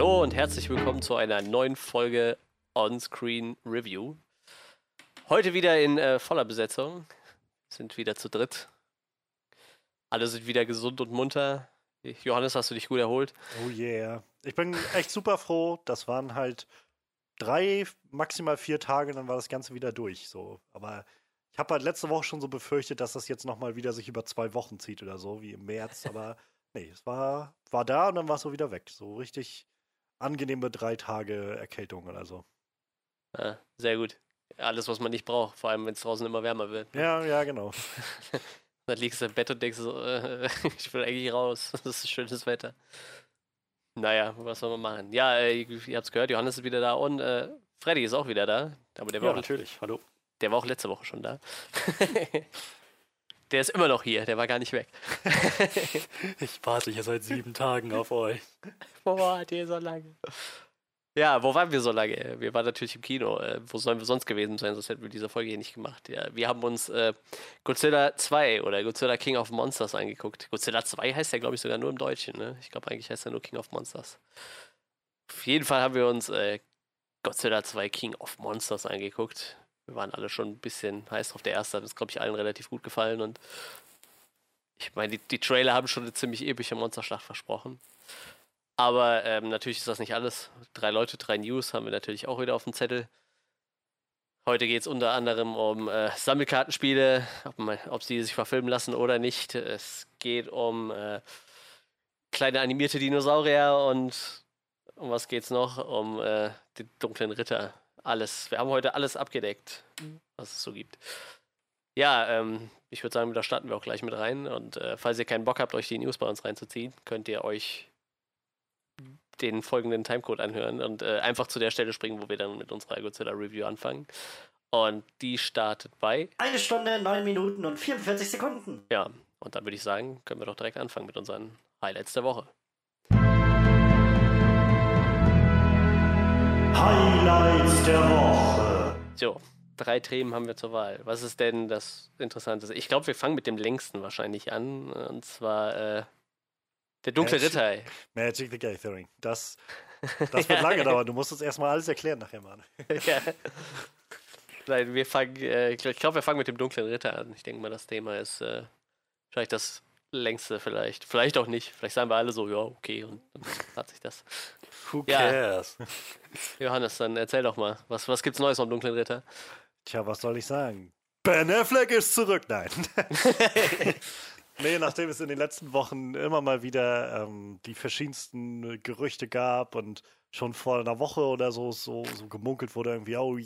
Hallo und herzlich willkommen zu einer neuen Folge On-Screen Review. Heute wieder in äh, voller Besetzung. Sind wieder zu dritt. Alle sind wieder gesund und munter. Johannes, hast du dich gut erholt? Oh yeah. Ich bin echt super froh. Das waren halt drei, maximal vier Tage, dann war das Ganze wieder durch. So. Aber ich habe halt letzte Woche schon so befürchtet, dass das jetzt nochmal wieder sich über zwei Wochen zieht oder so, wie im März. Aber nee, es war, war da und dann war es so wieder weg. So richtig angenehme drei Tage Erkältung oder so. Ja, sehr gut. Alles, was man nicht braucht, vor allem wenn es draußen immer wärmer wird. Ja, ja, genau. dann liegst du im Bett und denkst so, äh, ich will eigentlich raus. Das ist schönes Wetter. Naja, was soll man machen? Ja, äh, ihr habt es gehört, Johannes ist wieder da und äh, Freddy ist auch wieder da. Aber der war Ja, auch, natürlich. Hallo. der war auch letzte Woche schon da. Der ist immer noch hier, der war gar nicht weg. Ich warte hier seit sieben Tagen auf euch. Wo wart ihr so lange? Ja, wo waren wir so lange? Wir waren natürlich im Kino. Äh, wo sollen wir sonst gewesen sein? Sonst hätten wir diese Folge hier nicht gemacht. Ja, wir haben uns äh, Godzilla 2 oder Godzilla King of Monsters angeguckt. Godzilla 2 heißt ja, glaube ich, sogar nur im Deutschen. Ne? Ich glaube, eigentlich heißt er nur King of Monsters. Auf jeden Fall haben wir uns äh, Godzilla 2 King of Monsters angeguckt. Wir waren alle schon ein bisschen heiß drauf. Der erste hat uns, glaube ich, allen relativ gut gefallen. Und ich meine, die, die Trailer haben schon eine ziemlich epische Monsterschlacht versprochen. Aber ähm, natürlich ist das nicht alles. Drei Leute, drei News haben wir natürlich auch wieder auf dem Zettel. Heute geht es unter anderem um äh, Sammelkartenspiele, ob, man, ob sie sich verfilmen lassen oder nicht. Es geht um äh, kleine animierte Dinosaurier und um was geht's noch? Um äh, den dunklen Ritter. Alles. Wir haben heute alles abgedeckt, was es so gibt. Ja, ähm, ich würde sagen, da starten wir auch gleich mit rein. Und äh, falls ihr keinen Bock habt, euch die News bei uns reinzuziehen, könnt ihr euch den folgenden Timecode anhören und äh, einfach zu der Stelle springen, wo wir dann mit unserer Godzilla Review anfangen. Und die startet bei, Eine Stunde, neun Minuten und 44 Sekunden. ja, und dann würde ich sagen, können wir doch direkt anfangen mit unseren Highlights der Woche. Highlights der Woche. So, drei Themen haben wir zur Wahl. Was ist denn das Interessanteste? Ich glaube, wir fangen mit dem längsten wahrscheinlich an. Und zwar äh, der dunkle ich- Ritter. Magic the Gathering. Das, das wird lange dauern. Du musst uns erstmal alles erklären nachher, Mann. ja. Nein, wir fangen, äh, ich glaube, wir fangen mit dem dunklen Ritter an. Ich denke mal, das Thema ist äh, vielleicht das längste vielleicht. Vielleicht auch nicht. Vielleicht sagen wir alle so, ja, okay, und dann hat sich das. Who Ja. cares? Johannes, dann erzähl doch mal, was, was gibt's Neues vom dunklen Ritter? Tja, was soll ich sagen? Ben Affleck ist zurück. Nein. nee, nachdem es in den letzten Wochen immer mal wieder ähm, die verschiedensten Gerüchte gab und schon vor einer Woche oder so so, so gemunkelt wurde irgendwie, oh,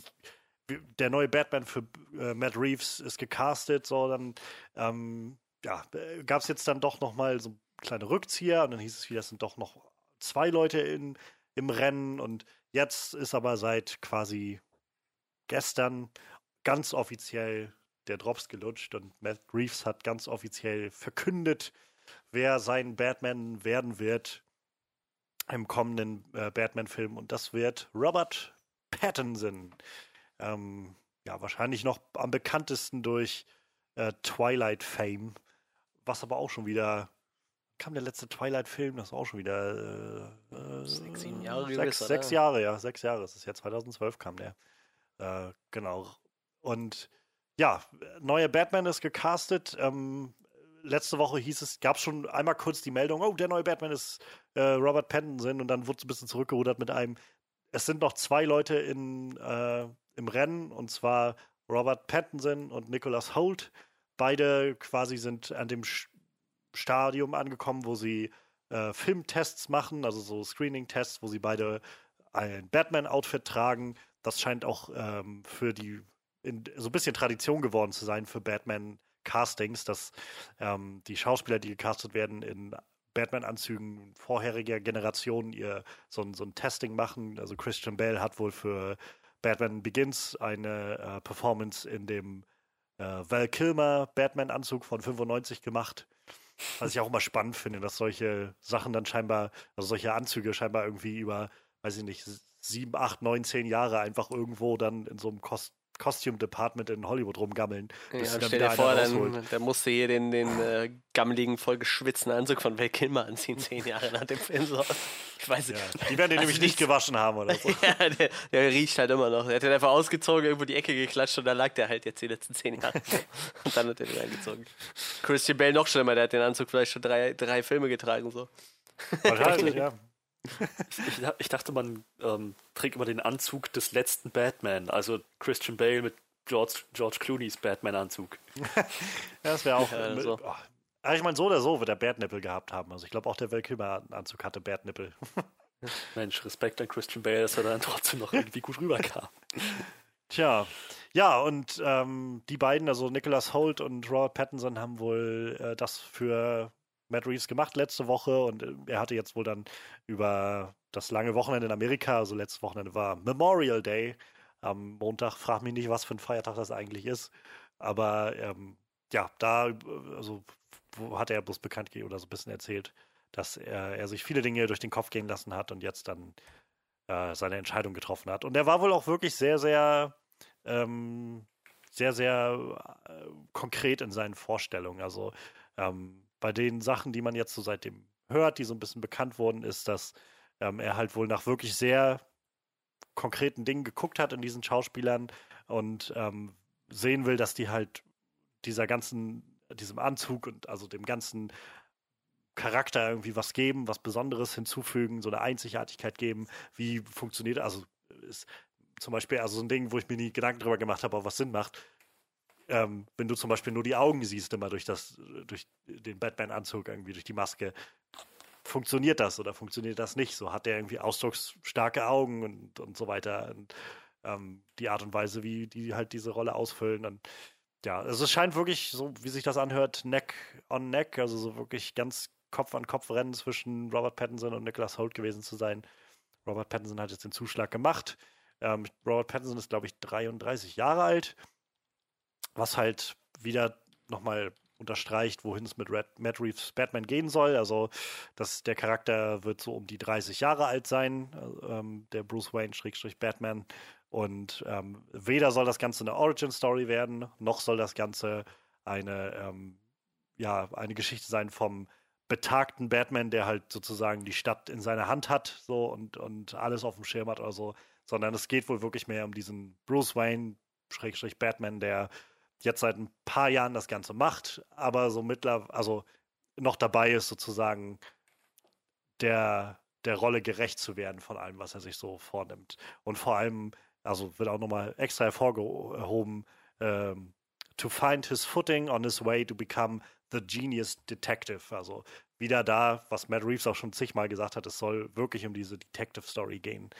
der neue Batman für äh, Matt Reeves ist gecastet, so dann ähm, ja, gab es jetzt dann doch noch mal so kleine Rückzieher und dann hieß es wieder, es sind doch noch zwei Leute in, im Rennen und jetzt ist aber seit quasi gestern ganz offiziell der Drops gelutscht und Matt Reeves hat ganz offiziell verkündet, wer sein Batman werden wird im kommenden äh, Batman-Film und das wird Robert Pattinson. Ähm, ja, wahrscheinlich noch am bekanntesten durch äh, Twilight Fame, was aber auch schon wieder kam der letzte Twilight-Film, das war auch schon wieder äh, äh, Sechs, sieben Jahre sechs, gewiss, oder? sechs Jahre, ja, sechs Jahre. Es ist ja 2012 kam der. Äh, genau. Und ja, neuer Batman ist gecastet. Ähm, letzte Woche hieß es, gab es schon einmal kurz die Meldung, oh, der neue Batman ist äh, Robert Pattinson und dann wurde es ein bisschen zurückgerudert mit einem, es sind noch zwei Leute in, äh, im Rennen und zwar Robert Pattinson und Nicholas Holt. Beide quasi sind an dem Stadium angekommen, wo sie äh, Filmtests machen, also so Screening-Tests, wo sie beide ein Batman-Outfit tragen. Das scheint auch ähm, für die in, so ein bisschen Tradition geworden zu sein für Batman-Castings, dass ähm, die Schauspieler, die gecastet werden, in Batman-Anzügen vorheriger Generationen ihr so, ein- so ein Testing machen. Also Christian Bale hat wohl für Batman Begins eine äh, Performance in dem äh, Val Kilmer Batman-Anzug von 95 gemacht. Was ich auch immer spannend finde, dass solche Sachen dann scheinbar, also solche Anzüge scheinbar irgendwie über, weiß ich nicht, sieben, acht, neun, zehn Jahre einfach irgendwo dann in so einem Kos Costume Department in Hollywood rumgammeln. Ja, stell dir vor, dann, dann musste hier den, den äh, gammeligen, voll geschwitzten Anzug von Val Kilmer anziehen, zehn Jahre nach dem Film. So. Ich weiß Ja, die werden den nämlich nicht gewaschen haben oder so. Ja, der, der riecht halt immer noch. Er hat den einfach ausgezogen, irgendwo die Ecke geklatscht und da lag der halt jetzt die letzten zehn Jahre. und dann hat er den reingezogen. Christian Bale noch schlimmer, der hat den Anzug vielleicht schon drei, drei Filme getragen. So. Wahrscheinlich, ja. Ich, ich dachte, man ähm, trägt immer den Anzug des letzten Batman, also Christian Bale mit George, George Clooney's Batman-Anzug. Das wäre auch. Mit- so. oh. Aber ich meine, so oder so wird er Bärtnippel gehabt haben. Also ich glaube auch der Val Kilmer-Anzug hatte Bärtnippel. Mensch, Respekt an Christian Bale, dass er dann trotzdem noch irgendwie gut rüberkam. Tja, ja, und ähm, die beiden, also Nicholas Holt und Robert Pattinson, haben wohl äh, das für Matt Reeves gemacht letzte Woche und äh, er hatte jetzt wohl dann über das lange Wochenende in Amerika, also letztes Wochenende war Memorial Day am Montag, frag mich nicht, was für ein Feiertag das eigentlich ist, aber ähm, ja, da äh, also, hat er bloß bekannt gegeben oder so ein bisschen erzählt, dass er, er sich viele Dinge durch den Kopf gehen lassen hat und jetzt dann äh, seine Entscheidung getroffen hat. Und er war wohl auch wirklich sehr, sehr, ähm, sehr, sehr äh, konkret in seinen Vorstellungen. Also ähm, bei den Sachen, die man jetzt so seitdem hört, die so ein bisschen bekannt wurden, ist, dass ähm, er halt wohl nach wirklich sehr konkreten Dingen geguckt hat in diesen Schauspielern und ähm, sehen will, dass die halt dieser ganzen, diesem Anzug und also dem ganzen Charakter irgendwie was geben, was Besonderes hinzufügen, so eine Einzigartigkeit geben. Wie funktioniert, also ist zum Beispiel, also so ein Ding, wo ich mir nie Gedanken drüber gemacht habe, aber was Sinn macht. Ähm, wenn du zum Beispiel nur die Augen siehst, immer durch das, durch den Batman-Anzug, irgendwie durch die Maske, funktioniert das oder funktioniert das nicht? So hat er irgendwie ausdrucksstarke Augen und, und so weiter. Und ähm, die Art und Weise, wie die halt diese Rolle ausfüllen. Und ja, also es scheint wirklich, so wie sich das anhört, Neck on Neck, also so wirklich ganz Kopf an Kopf Rennen zwischen Robert Pattinson und Nicholas Holt gewesen zu sein. Robert Pattinson hat jetzt den Zuschlag gemacht. Ähm, Robert Pattinson ist, glaube ich, 33 Jahre alt, was halt wieder nochmal unterstreicht, wohin es mit Red, Matt Reeves Batman gehen soll. Also, dass der Charakter wird so um die 30 Jahre alt sein, äh, ähm, der Bruce Wayne Schrägstrich Batman. Und ähm, weder soll das Ganze eine Origin-Story werden, noch soll das Ganze eine, ähm, ja, eine Geschichte sein vom betagten Batman, der halt sozusagen die Stadt in seiner Hand hat so und, und alles auf dem Schirm hat oder so, sondern es geht wohl wirklich mehr um diesen Bruce Wayne, Schrägstrich Batman, der jetzt seit ein paar Jahren das Ganze macht, aber so mittlerweile, also noch dabei ist, sozusagen der, der Rolle gerecht zu werden von allem, was er sich so vornimmt. Und vor allem, also wird auch nochmal extra hervorgehoben, ähm, to find his footing on his way to become the genius detective. Also wieder da, was Matt Reeves auch schon zigmal gesagt hat, es soll wirklich um diese Detective Story gehen.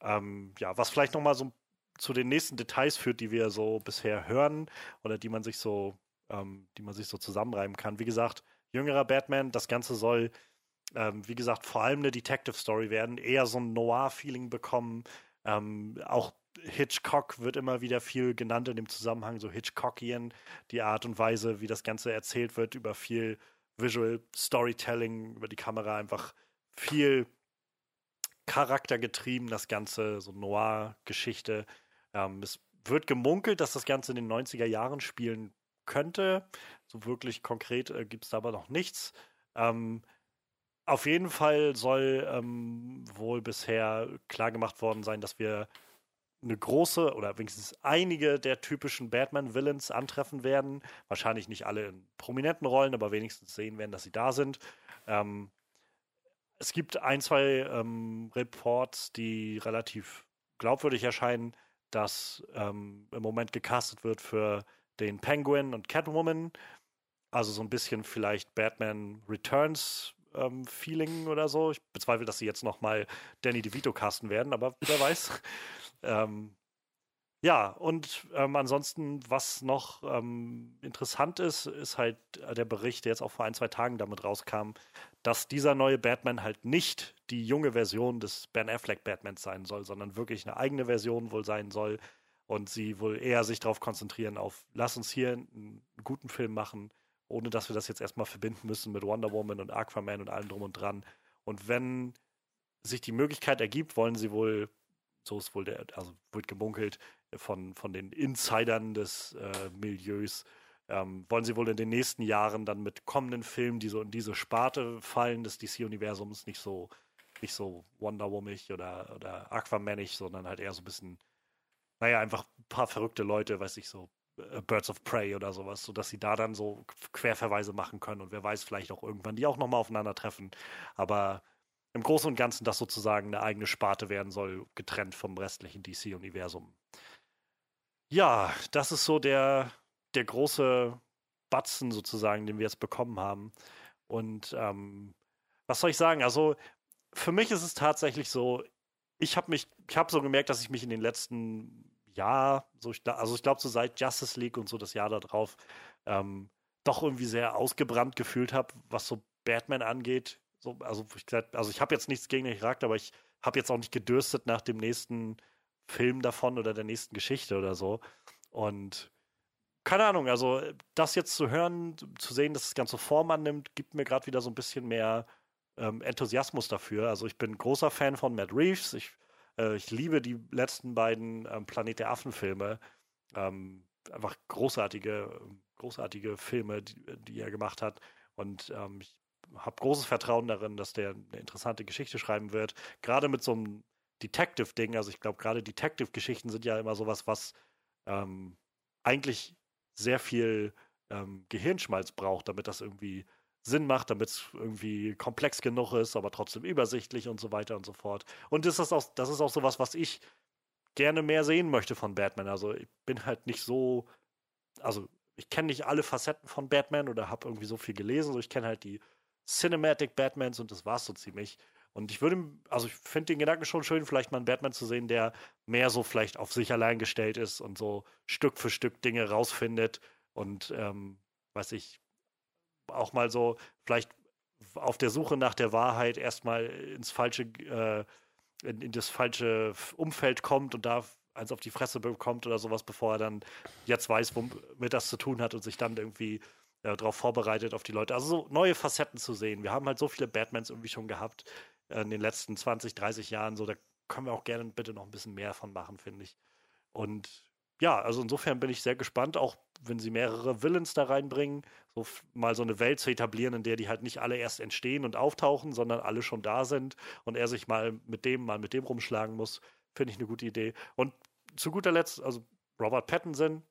Ähm, ja, was vielleicht nochmal so zu den nächsten Details führt, die wir so bisher hören oder die man sich so, ähm, die man sich so zusammenreimen kann. Wie gesagt, jüngerer Batman, das Ganze soll, ähm, wie gesagt, vor allem eine Detective Story werden, eher so ein Noir-Feeling bekommen. Ähm, auch Hitchcock wird immer wieder viel genannt in dem Zusammenhang, so Hitchcockian, die Art und Weise, wie das Ganze erzählt wird, über viel Visual Storytelling, über die Kamera einfach viel charaktergetrieben, das Ganze, so Noir-Geschichte. Ähm, es wird gemunkelt, dass das Ganze in den 90er Jahren spielen könnte. So wirklich konkret äh, gibt es da aber noch nichts. Ähm, auf jeden Fall soll ähm, wohl bisher klar gemacht worden sein, dass wir eine große oder wenigstens einige der typischen Batman-Villains antreffen werden. Wahrscheinlich nicht alle in prominenten Rollen, aber wenigstens sehen werden, dass sie da sind. Ähm, es gibt ein, zwei ähm, Reports, die relativ glaubwürdig erscheinen, dass ähm, im Moment gecastet wird für den Penguin und Catwoman. Also so ein bisschen vielleicht Batman Returns ähm, Feeling oder so. Ich bezweifle, dass sie jetzt nochmal Danny DeVito casten werden, aber wer weiß. ähm, ja, und ähm, ansonsten, was noch ähm, interessant ist, ist halt der Bericht, der jetzt auch vor ein, zwei Tagen damit rauskam, dass dieser neue Batman halt nicht die junge Version des Ben Affleck Batmans sein soll, sondern wirklich eine eigene Version wohl sein soll und sie wohl eher sich darauf konzentrieren auf, lass uns hier einen guten Film machen, ohne dass wir das jetzt erstmal verbinden müssen mit Wonder Woman und Aquaman und allem drum und dran. Und wenn sich die Möglichkeit ergibt, wollen sie wohl, so ist wohl der, also wird gemunkelt, von, von den Insidern des äh, Milieus. Ähm, wollen sie wohl in den nächsten Jahren dann mit kommenden Filmen, die so in diese Sparte fallen des DC-Universums, nicht so, nicht so Wonder Woman-ig oder, oder Aquamanig, sondern halt eher so ein bisschen, naja, einfach ein paar verrückte Leute, weiß ich so, äh, Birds of Prey oder sowas, sodass sie da dann so Querverweise machen können und wer weiß, vielleicht auch irgendwann die auch nochmal aufeinandertreffen. Aber im Großen und Ganzen das sozusagen eine eigene Sparte werden soll, getrennt vom restlichen DC-Universum. Ja, das ist so der, der große Batzen sozusagen, den wir jetzt bekommen haben. Und ähm, was soll ich sagen? Also für mich ist es tatsächlich so, ich habe mich, ich habe so gemerkt, dass ich mich in den letzten Jahr, so ich, also ich glaube so seit Justice League und so das Jahr darauf, ähm, doch irgendwie sehr ausgebrannt gefühlt habe, was so Batman angeht. So, also ich, also ich habe jetzt nichts gegen den Charakter, aber ich habe jetzt auch nicht gedürstet nach dem nächsten Film davon oder der nächsten Geschichte oder so. Und keine Ahnung, also das jetzt zu hören, zu sehen, dass das Ganze Form annimmt, gibt mir gerade wieder so ein bisschen mehr ähm, Enthusiasmus dafür. Also ich bin großer Fan von Matt Reeves. Ich, äh, ich liebe die letzten beiden ähm, Planet der Affen-Filme. Ähm, einfach großartige, großartige Filme, die, die er gemacht hat. Und ähm, ich habe großes Vertrauen darin, dass der eine interessante Geschichte schreiben wird. Gerade mit so einem Detective-Ding. Also ich glaube, gerade Detective-Geschichten sind ja immer sowas, was ähm, eigentlich sehr viel ähm, Gehirnschmalz braucht, damit das irgendwie Sinn macht, damit es irgendwie komplex genug ist, aber trotzdem übersichtlich und so weiter und so fort. Und das ist auch, das ist auch sowas, was ich gerne mehr sehen möchte von Batman. Also ich bin halt nicht so, also ich kenne nicht alle Facetten von Batman oder habe irgendwie so viel gelesen, so ich kenne halt die Cinematic Batmans und das war's so ziemlich. Und ich würde, also ich finde den Gedanken schon schön, vielleicht mal einen Batman zu sehen, der mehr so vielleicht auf sich allein gestellt ist und so Stück für Stück Dinge rausfindet und, ähm, weiß ich, auch mal so vielleicht auf der Suche nach der Wahrheit erstmal ins falsche, äh, in, in, das falsche Umfeld kommt und da eins auf die Fresse bekommt oder sowas, bevor er dann jetzt weiß, womit das zu tun hat und sich dann irgendwie äh, darauf vorbereitet auf die Leute. Also so neue Facetten zu sehen. Wir haben halt so viele Batmans irgendwie schon gehabt in den letzten 20, 30 Jahren. So, da können wir auch gerne bitte noch ein bisschen mehr von machen, finde ich. Und ja, also insofern bin ich sehr gespannt, auch wenn sie mehrere Villains da reinbringen, so mal so eine Welt zu etablieren, in der die halt nicht alle erst entstehen und auftauchen, sondern alle schon da sind und er sich mal mit dem, mal mit dem rumschlagen muss, finde ich eine gute Idee. Und zu guter Letzt, also Robert Pattinson,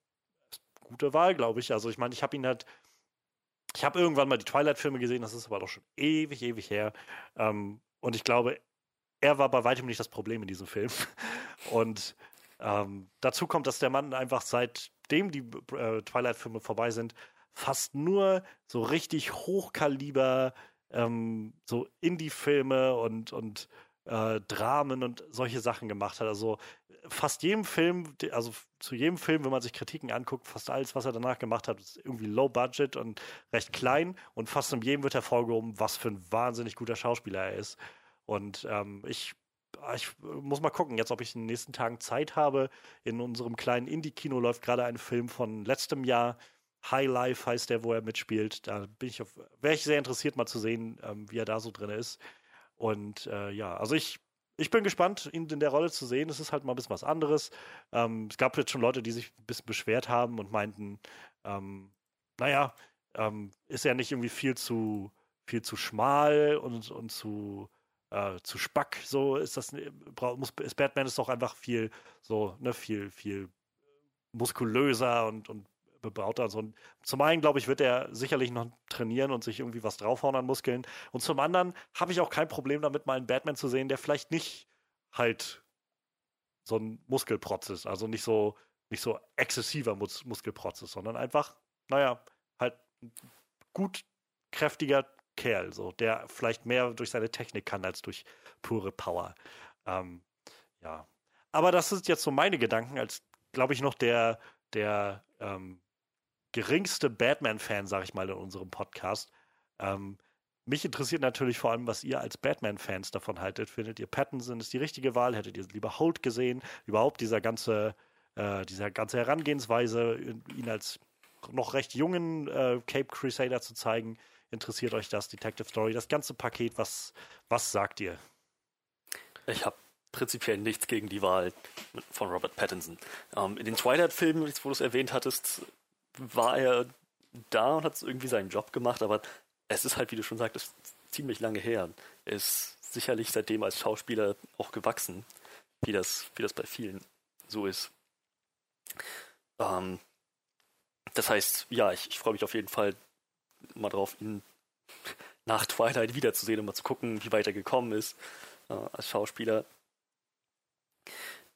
gute Wahl, glaube ich. Also ich meine, ich habe ihn halt, ich habe irgendwann mal die Twilight-Filme gesehen, das ist aber doch schon ewig, ewig her. Ähm, und ich glaube, er war bei weitem nicht das Problem in diesem Film. Und ähm, dazu kommt, dass der Mann einfach seitdem die äh, Twilight-Filme vorbei sind, fast nur so richtig Hochkaliber, ähm, so Indie-Filme und, und äh, Dramen und solche Sachen gemacht hat. Also fast jedem Film, also zu jedem Film, wenn man sich Kritiken anguckt, fast alles, was er danach gemacht hat, ist irgendwie low budget und recht klein und fast in jedem wird hervorgehoben, was für ein wahnsinnig guter Schauspieler er ist. Und ähm, ich Ah, ich muss mal gucken, jetzt ob ich in den nächsten Tagen Zeit habe. In unserem kleinen Indie-Kino läuft gerade ein Film von letztem Jahr. High Life heißt der, wo er mitspielt. Da bin ich auf, wäre ich sehr interessiert, mal zu sehen, ähm, wie er da so drin ist. Und äh, ja, also ich, ich bin gespannt, ihn in der Rolle zu sehen. Es ist halt mal ein bisschen was anderes. Ähm, es gab jetzt schon Leute, die sich ein bisschen beschwert haben und meinten, ähm, naja, ähm, ist er nicht irgendwie viel zu, viel zu schmal und, und zu äh, zu Spack, so ist das, äh, muss, ist Batman ist doch einfach viel, so, ne, viel, viel muskulöser und, und bebauter und so. Und zum einen, glaube ich, wird er sicherlich noch trainieren und sich irgendwie was draufhauen an Muskeln. Und zum anderen habe ich auch kein Problem damit, mal einen Batman zu sehen, der vielleicht nicht halt so ein Muskelprotz ist, also nicht so, nicht so exzessiver Mus Muskelprotz ist, sondern einfach, naja, halt gut kräftiger Kerl, so, der vielleicht mehr durch seine Technik kann als durch pure Power. Ähm, ja. Aber das sind jetzt so meine Gedanken, als glaube ich noch der, der ähm, geringste Batman-Fan, sag ich mal, in unserem Podcast. Ähm, mich interessiert natürlich vor allem, was ihr als Batman-Fans davon haltet. Findet ihr Pattinson ist die richtige Wahl? Hättet ihr lieber Holt gesehen? Überhaupt dieser ganze, äh, dieser ganze Herangehensweise, ihn als noch recht jungen äh, Cape Crusader zu zeigen interessiert euch das, Detective Story, das ganze Paket, was, was sagt ihr? Ich habe prinzipiell nichts gegen die Wahl von Robert Pattinson. Ähm, in den Twilight-Filmen, wo du es erwähnt hattest, war er da und hat irgendwie seinen Job gemacht, aber es ist halt, wie du schon sagtest, ziemlich lange her. Er ist sicherlich seitdem als Schauspieler auch gewachsen, wie das, wie das bei vielen so ist. Ähm, das heißt, ja, ich, ich freue mich auf jeden Fall mal drauf, ihn nach Twilight wiederzusehen und mal zu gucken, wie weit er gekommen ist äh, als Schauspieler.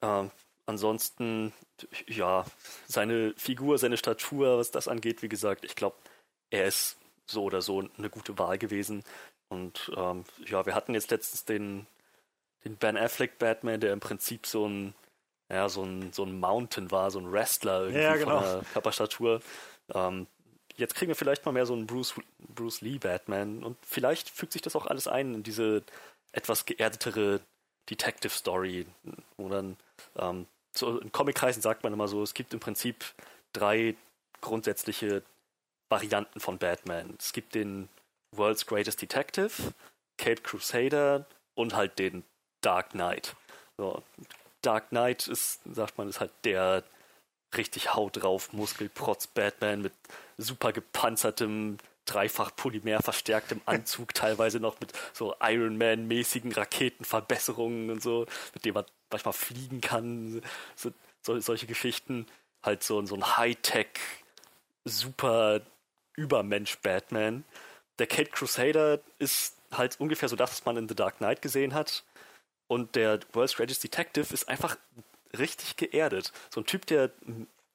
Ähm, ansonsten, ja, seine Figur, seine Statur, was das angeht, wie gesagt, ich glaube, er ist so oder so eine gute Wahl gewesen. Und ähm, ja, wir hatten jetzt letztens den, den Ben Affleck Batman, der im Prinzip so ein, ja, so ein, so ein Mountain war, so ein Wrestler irgendwie Ja, genau. von der Körperstatur. Ähm, jetzt kriegen wir vielleicht mal mehr so einen Bruce, Bruce Lee Batman und vielleicht fügt sich das auch alles ein in diese etwas geerdetere Detective Story, wo dann ähm, so in Comic-Kreisen sagt man immer so, es gibt im Prinzip drei grundsätzliche Varianten von Batman. Es gibt den World's Greatest Detective, Cape Crusader und halt den Dark Knight. So, Dark Knight ist, sagt man, ist halt der richtig Haut drauf, Muskelprotz Batman mit super gepanzertem, dreifach polymer verstärktem Anzug, teilweise noch mit so Iron Man-mäßigen Raketenverbesserungen und so, mit dem man manchmal fliegen kann, so, so, solche Geschichten. Halt so, so ein Hightech, super Übermensch Batman. Der Kate Crusader ist halt ungefähr so das, was man in The Dark Knight gesehen hat. Und der World's Greatest Detective ist einfach richtig geerdet. So ein Typ, der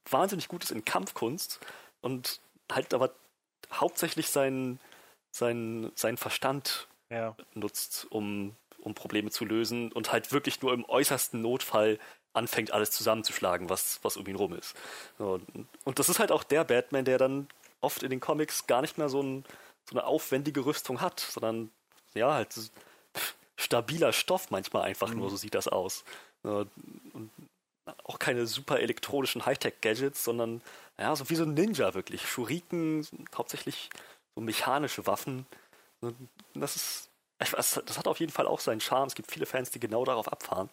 wahnsinnig gut ist in Kampfkunst und halt aber hauptsächlich seinen, seinen, seinen Verstand Ja. nutzt, um, um Probleme zu lösen und halt wirklich nur im äußersten Notfall anfängt, alles zusammenzuschlagen, was, was um ihn rum ist. So, Und das ist halt auch der Batman, der dann oft in den Comics gar nicht mehr so, ein, so eine aufwendige Rüstung hat, sondern ja, halt stabiler Stoff manchmal einfach nur, so sieht das aus. So, Und auch keine super elektronischen Hightech-Gadgets, sondern ja, so wie so ein Ninja wirklich. Schuriken, hauptsächlich so mechanische Waffen. Das ist, das das hat auf jeden Fall auch seinen Charme. Es gibt viele Fans, die genau darauf abfahren.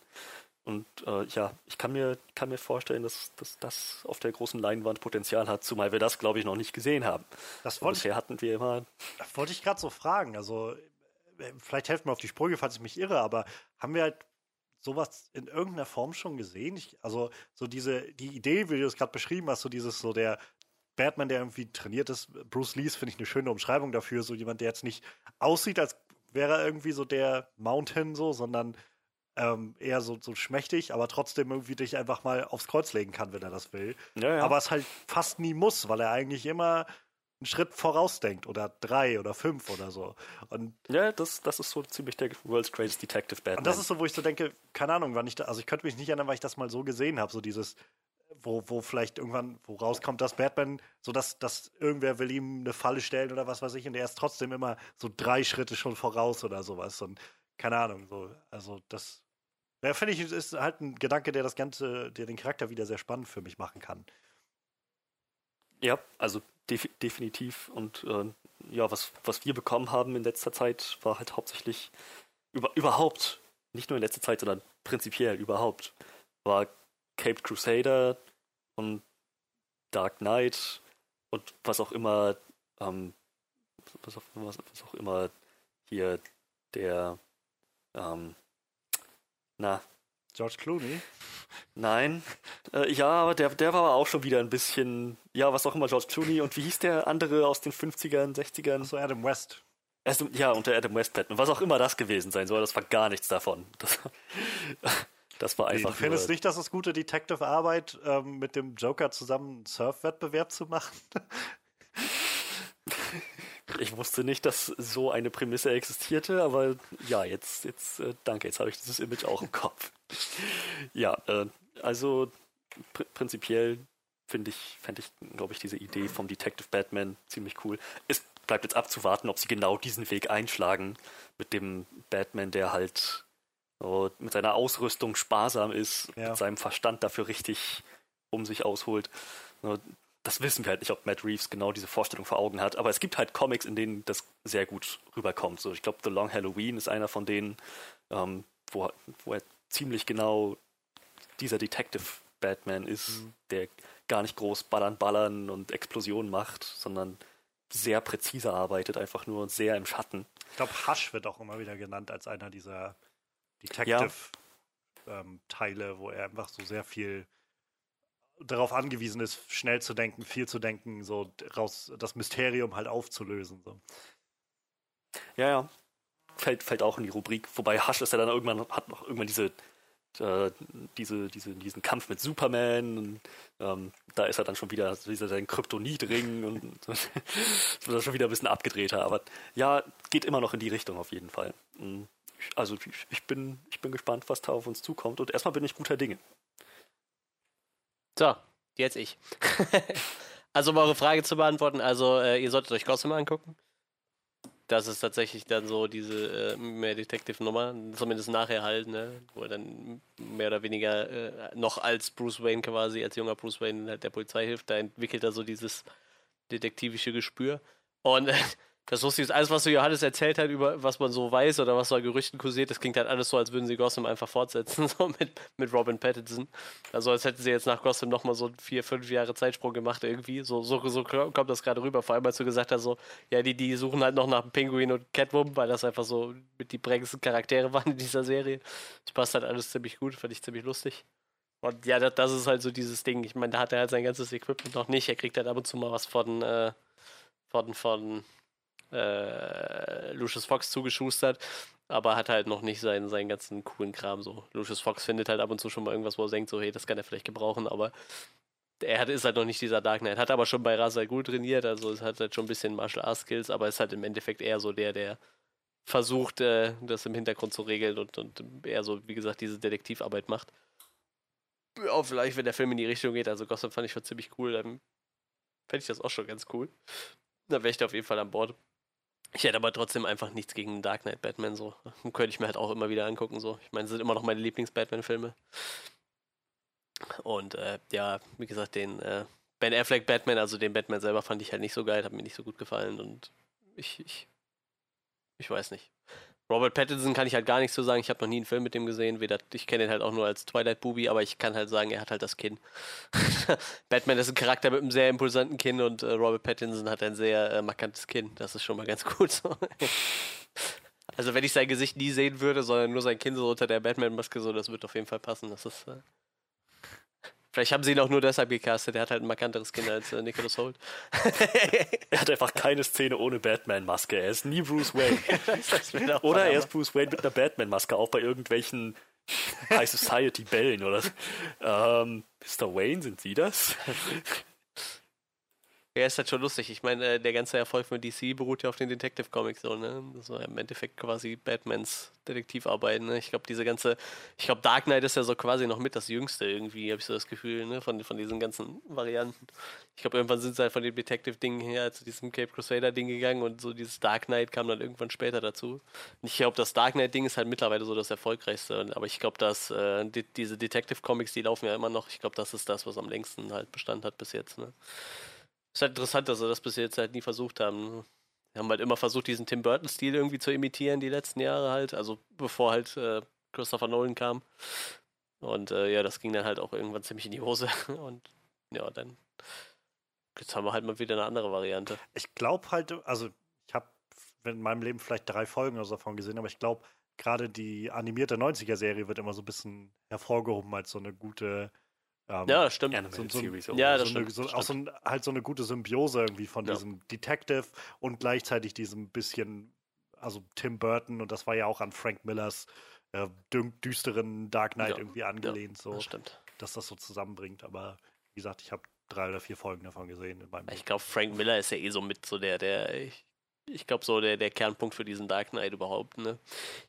Und äh, ja, ich kann mir, kann mir vorstellen, dass, dass das auf der großen Leinwand Potenzial hat, zumal wir das, glaube ich, noch nicht gesehen haben. Das wollte ich bisher hatten wir immer Das wollte ich gerade so fragen. Also, äh, vielleicht helft mir auf die Sprünge, falls ich mich irre, aber haben wir halt sowas in irgendeiner Form schon gesehen? Ich, also, so diese, die Idee, wie du es gerade beschrieben hast, so dieses, so der Batman, der irgendwie trainiert ist, Bruce Lees, finde ich eine schöne Umschreibung dafür, so jemand, der jetzt nicht aussieht, als wäre er irgendwie so der Mountain, so, sondern ähm, eher so, so schmächtig, aber trotzdem irgendwie dich einfach mal aufs Kreuz legen kann, wenn er das will. Ja, ja. Aber es halt fast nie muss, weil er eigentlich immer einen Schritt vorausdenkt oder drei oder fünf oder so. Und, Ja, das, das ist so ziemlich der World's Greatest Detective Batman. und das ist so, wo ich so denke, keine Ahnung, wann ich da, also ich könnte mich nicht erinnern, weil ich das mal so gesehen habe, so dieses, wo, wo vielleicht irgendwann, wo rauskommt, dass Batman, so dass, dass irgendwer will ihm eine Falle stellen oder was weiß ich, und er ist trotzdem immer so drei Schritte schon voraus oder sowas. Und keine Ahnung, so, also das. Ja, finde ich, ist halt ein Gedanke, der das Ganze, der den Charakter wieder sehr spannend für mich machen kann. Ja, also defi definitiv. Und äh, ja, was, was wir bekommen haben in letzter Zeit, war halt hauptsächlich über, überhaupt, nicht nur in letzter Zeit, sondern prinzipiell überhaupt, war Cape Crusader und Dark Knight und was auch immer, ähm, was, auch, was, was auch immer hier der, ähm, na, George Clooney. Nein. Äh, ja, aber der, der war aber auch schon wieder ein bisschen, ja, was auch immer, George Clooney. Und wie hieß der andere aus den 50ern, 60ern? So Adam West. Erst, ja, und der Adam West Batman. Was auch immer das gewesen sein soll, das war gar nichts davon. Das, das war Du einfach findest nur, nicht, dass es gute Detective-Arbeit ähm, mit dem Joker zusammen einen Surf-Wettbewerb zu machen? Ich wusste nicht, dass so eine Prämisse existierte, aber ja, jetzt, jetzt, äh, danke, jetzt habe ich dieses Image auch im Kopf. ja, äh, also pr prinzipiell finde ich, fände ich, glaube ich, diese Idee vom Detective Batman ziemlich cool. Es bleibt jetzt abzuwarten, ob sie genau diesen Weg einschlagen mit dem Batman, der halt so mit seiner Ausrüstung sparsam ist, Ja. mit seinem Verstand dafür richtig um sich ausholt. So, Das wissen wir halt nicht, ob Matt Reeves genau diese Vorstellung vor Augen hat, aber es gibt halt Comics, in denen das sehr gut rüberkommt. So, ich glaube, The Long Halloween ist einer von denen, ähm, wo, wo er ziemlich genau dieser Detective Batman ist, der gar nicht groß ballern, ballern und Explosionen macht, sondern sehr präzise arbeitet, einfach nur sehr im Schatten. Ich glaube, Hush wird auch immer wieder genannt als einer dieser Detective-Teile, wo er einfach so sehr viel darauf angewiesen ist, schnell zu denken, viel zu denken, so raus das Mysterium halt aufzulösen. So. Ja, ja. Fällt, fällt auch in die Rubrik. Wobei Hush ist ja dann irgendwann, hat noch irgendwann diese, äh, diese, diese, diesen Kampf mit Superman und ähm, da ist er dann schon wieder dieser sein Kryptonitring und das wird dann schon wieder ein bisschen abgedrehter. Aber ja, geht immer noch in die Richtung auf jeden Fall. Mhm. Also ich, bin, ich bin gespannt, was da auf uns zukommt und erstmal bin ich guter Dinge. So, jetzt ich. also, um eure Frage zu beantworten, also äh, ihr solltet euch Gotham angucken. Das ist tatsächlich dann so diese äh, mehr Detective-Nummer, zumindest nachher halt, ne? Wo er dann mehr oder weniger äh, noch als Bruce Wayne quasi, als junger Bruce Wayne halt der Polizei hilft. Da entwickelt er so dieses detektivische Gespür. Und das Lustige ist, alles, was so Johannes erzählt hat, über was man so weiß oder was so an Gerüchten kursiert, das klingt halt alles so, als würden sie Gotham einfach fortsetzen, so mit, mit Robin Pattinson. Also als hätten sie jetzt nach Gotham nochmal so vier, fünf Jahre Zeitsprung gemacht irgendwie. So, so, so kommt das gerade rüber. Vor allem, als du gesagt hast, so, ja, die, die suchen halt noch nach Pinguin und Catwoman, weil das einfach so mit die prägendsten Charaktere waren in dieser Serie. Das passt halt alles ziemlich gut, fand ich ziemlich lustig. Und ja, das, das ist halt so dieses Ding. Ich meine, da hat er halt sein ganzes Equipment noch nicht. Er kriegt halt ab und zu mal was von, äh, von, von äh, Lucius Fox zugeschustert, aber hat halt noch nicht seinen, seinen ganzen coolen Kram so. Lucius Fox findet halt ab und zu schon mal irgendwas, wo er denkt, so, hey, das kann er vielleicht gebrauchen, aber er hat, ist halt noch nicht dieser Dark Knight. Hat aber schon bei Ra's gut trainiert, also es hat halt schon ein bisschen Martial Arts Skills, aber ist halt im Endeffekt eher so der, der versucht, äh, das im Hintergrund zu regeln und, und eher so, wie gesagt, diese Detektivarbeit macht. Ja, vielleicht, wenn der Film in die Richtung geht, also Gotham fand ich schon ziemlich cool, dann fände ich das auch schon ganz cool. Da wäre ich da auf jeden Fall an Bord. Ich hätte aber trotzdem einfach nichts gegen Dark Knight Batman so. Könnte ich mir halt auch immer wieder angucken so. Ich meine, es sind immer noch meine Lieblings-Batman-Filme. Und äh, ja, wie gesagt, den äh, Ben Affleck Batman, also den Batman selber fand ich halt nicht so geil, hat mir nicht so gut gefallen und ich, ich, ich weiß nicht. Robert Pattinson kann ich halt gar nichts zu sagen. Ich habe noch nie einen Film mit dem gesehen. Weder, ich kenne ihn halt auch nur als Twilight Booby, aber ich kann halt sagen, er hat halt das Kinn. Batman ist ein Charakter mit einem sehr impulsanten Kinn und äh, Robert Pattinson hat ein sehr äh, markantes Kinn. Das ist schon mal ganz gut. So. also wenn ich sein Gesicht nie sehen würde, sondern nur sein Kinn so unter der Batman-Maske, so, das wird auf jeden Fall passen. Das ist äh, Vielleicht haben sie ihn auch nur deshalb gecastet. Er hat halt ein markanteres Kind als äh, Nicholas Holt. er hat einfach keine Szene ohne Batman-Maske. Er ist nie Bruce Wayne. oder er ist Bruce Wayne mit einer Batman-Maske, auch bei irgendwelchen High Society-Bällen oder so. Ähm, Mr. Wayne, sind Sie das? Ja, ist halt schon lustig. Ich meine, äh, der ganze Erfolg von DC beruht ja auf den Detective Comics, so, ne? Das war im Endeffekt quasi Batmans Detektivarbeit, ne? Ich glaube, diese ganze, ich glaube, Dark Knight ist ja so quasi noch mit das Jüngste irgendwie, habe ich so das Gefühl, ne? Von, von diesen ganzen Varianten. Ich glaube, irgendwann sind sie halt von dem Detective-Ding her zu diesem Cape Crusader-Ding gegangen und so dieses Dark Knight kam dann irgendwann später dazu. Und ich glaube, das Dark Knight-Ding ist halt mittlerweile so das erfolgreichste, aber ich glaube, dass äh, die, diese Detective Comics, die laufen ja immer noch. Ich glaube, das ist das, was am längsten halt Bestand hat bis jetzt, ne? Ist halt interessant, dass sie das bis jetzt halt nie versucht haben. Sie haben halt immer versucht, diesen Tim Burton-Stil irgendwie zu imitieren, die letzten Jahre halt. Also bevor halt äh, Christopher Nolan kam. Und äh, ja, das ging dann halt auch irgendwann ziemlich in die Hose. Und ja, dann. Jetzt haben wir halt mal wieder eine andere Variante. Ich glaube halt, also ich habe in meinem Leben vielleicht drei Folgen oder so davon gesehen, aber ich glaube, gerade die animierte 90er-Serie wird immer so ein bisschen hervorgehoben als so eine gute ähm, ja, stimmt. So, so, ja, das so stimmt. Eine, so, auch so ein, halt so eine gute Symbiose irgendwie von ja. diesem Detective und gleichzeitig diesem bisschen, also Tim Burton und das war ja auch an Frank Millers äh, düsteren Dark Knight ja. irgendwie angelehnt, so, das stimmt. dass das so zusammenbringt. Aber wie gesagt, ich habe drei oder vier Folgen davon gesehen. In meinem ich glaube, Frank Miller ist ja eh so mit so der, der, ich ich glaube, so der, der Kernpunkt für diesen Dark Knight überhaupt. Ne?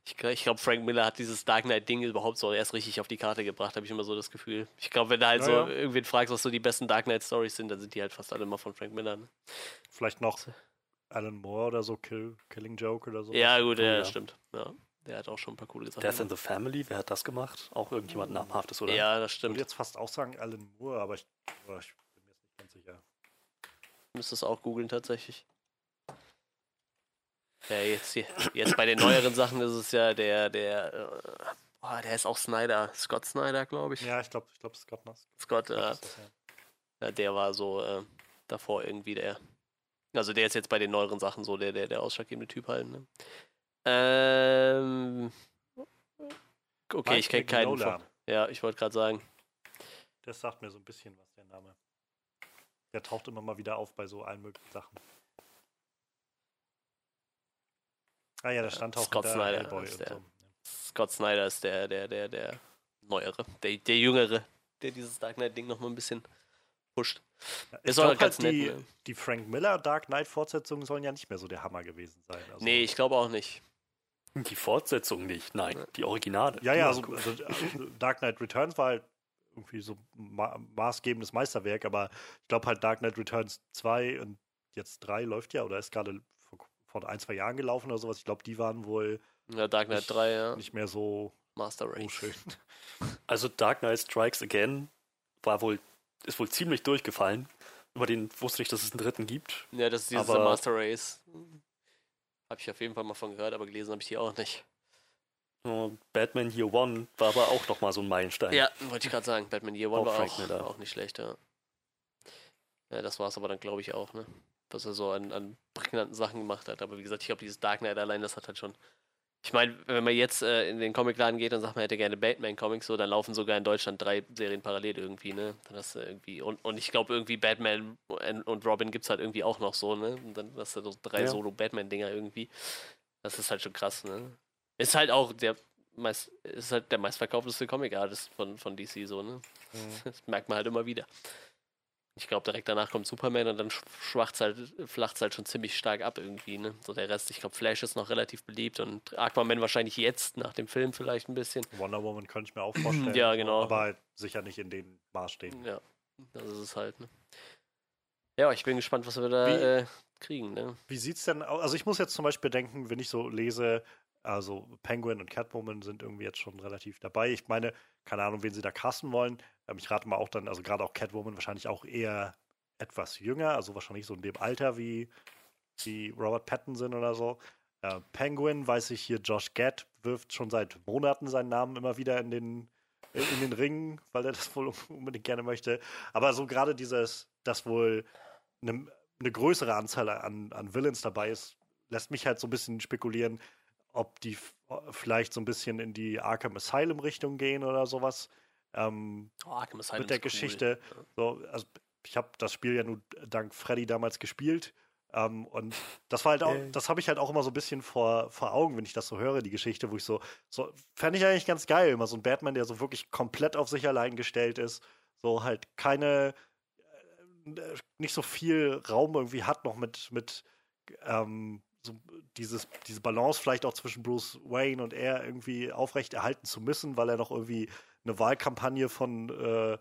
Ich, ich glaube, Frank Miller hat dieses Dark Knight-Ding überhaupt so erst richtig auf die Karte gebracht, habe ich immer so das Gefühl. Ich glaube, wenn du halt naja. so irgendwen fragst, was so die besten Dark Knight-Stories sind, dann sind die halt fast alle immer von Frank Miller. Ne? Vielleicht noch Alan Moore oder so, Kill, Killing Joke oder so. Ja, gut, ja, ja. stimmt. Ja. Der hat auch schon ein paar coole Sachen. Death in the Family, wer hat das gemacht? Auch irgendjemand namhaftes, oder? Ja, das stimmt. Ich würde jetzt fast auch sagen Alan Moore, aber ich, aber ich bin mir jetzt nicht ganz sicher. Müsste es auch googeln tatsächlich. Ja, jetzt, jetzt bei den neueren Sachen ist es ja der, der, Oh, der ist auch Snyder. Scott Snyder, glaube ich. Ja, ich glaube, ich glaube, Scott Nass. Scott, äh, das, ja. ja, der war so äh, davor irgendwie der. Also der ist jetzt bei den neueren Sachen so der, der, der ausschlaggebende Typ halt. Ne? Ähm, okay, ich kenne Mike keinen. Von, ja, ich wollte gerade sagen. Das sagt mir so ein bisschen was, der Name. Der taucht immer mal wieder auf bei so allen möglichen Sachen. Ah ja, der stand auch Scott Snyder Hellboy ist der. so. Scott Snyder ist der, der, der, der neuere, der, der jüngere, der dieses Dark Knight-Ding noch mal ein bisschen pusht. Ja, Ist ich auch glaube ganz halt, nett, die, ne? die Frank Miller Dark Knight Fortsetzungen sollen ja nicht mehr so der Hammer gewesen sein. Also, Nee, ich glaube auch nicht. Die Fortsetzung nicht, nein, die Originale. Ja, Die ja, waren also, cool. also Dark Knight Returns war halt irgendwie so ma maßgebendes Meisterwerk, aber ich glaube halt Dark Knight Returns 2 und jetzt 3 läuft ja oder ist gerade vor, ein, zwei Jahren gelaufen oder sowas. Ich glaube, die waren wohl Ja, Dark Knight Nicht- 3, ja. nicht mehr so, Master so Race. schön. Also Dark Knight Strikes Again war wohl, ist wohl ziemlich durchgefallen. Über den wusste ich, dass es einen dritten gibt. Ja, das ist dieses Aber- Master Race. Habe ich auf jeden Fall mal von gehört, aber gelesen habe ich die auch nicht. Batman Year One war aber auch nochmal so ein Meilenstein. Ja, wollte ich gerade sagen. Batman Year One Auch war auch, auch nicht schlecht, ja. Ja, das war es aber dann, glaube ich, auch, ne? Was er so an, an prägnanten Sachen gemacht hat. Aber wie gesagt, ich glaube, dieses Dark Knight allein, das hat halt schon. Ich meine, wenn man jetzt äh, in den Comicladen geht und sagt, man hätte gerne Batman-Comics, so, dann laufen sogar in Deutschland drei Serien parallel irgendwie, ne? Dann hast du irgendwie. Und, und ich glaube, irgendwie Batman und Robin gibt es halt irgendwie auch noch so, ne? Und dann hast du so drei Ja. Solo-Batman-Dinger irgendwie. Das ist halt schon krass, ne? Ist halt auch der meist, ist halt der meistverkaufteste Comic-Artist von, von DC, so, ne? Das merkt man halt immer wieder. Ich glaube, direkt danach kommt Superman und dann schwacht's halt, flacht's halt schon ziemlich stark ab irgendwie, ne? So der Rest, ich glaube, Flash ist noch relativ beliebt und Aquaman wahrscheinlich jetzt, nach dem Film vielleicht ein bisschen. Wonder Woman könnte ich mir auch vorstellen. Ja, genau. Aber halt sicher nicht in den Maßstäben. Ja, das ist es halt, ne? Ja, ich bin gespannt, was wir da äh, kriegen, ne? Wie sieht's denn aus? Also ich muss jetzt zum Beispiel denken, wenn ich so lese, also Penguin und Catwoman sind irgendwie jetzt schon relativ dabei. Ich meine, keine Ahnung, wen sie da casten wollen. Ähm, ich rate mal auch dann, also gerade auch Catwoman wahrscheinlich auch eher etwas jünger, also wahrscheinlich so in dem Alter wie, wie Robert Pattinson oder so. Äh, Penguin weiß ich hier, Josh Gad wirft schon seit Monaten seinen Namen immer wieder in den, in den Ring, weil er das wohl unbedingt gerne möchte. Aber so gerade dieses, dass wohl eine, eine größere Anzahl an, an Villains dabei ist, lässt mich halt so ein bisschen spekulieren, ob die vielleicht so ein bisschen in die Arkham Asylum Richtung gehen oder sowas. Ähm, Oh, Arkham Asylum mit der ist cool. Geschichte. So, also ich habe das Spiel ja nur dank Freddy damals gespielt. Ähm, und das war halt auch, das habe ich halt auch immer so ein bisschen vor, vor Augen, wenn ich das so höre, die Geschichte, wo ich so, so fände ich eigentlich ganz geil, immer so ein Batman, der so wirklich komplett auf sich allein gestellt ist, so halt keine, äh, nicht so viel Raum irgendwie hat noch mit, mit ähm, so dieses, diese Balance vielleicht auch zwischen Bruce Wayne und er irgendwie aufrecht erhalten zu müssen, weil er noch irgendwie eine Wahlkampagne von, äh,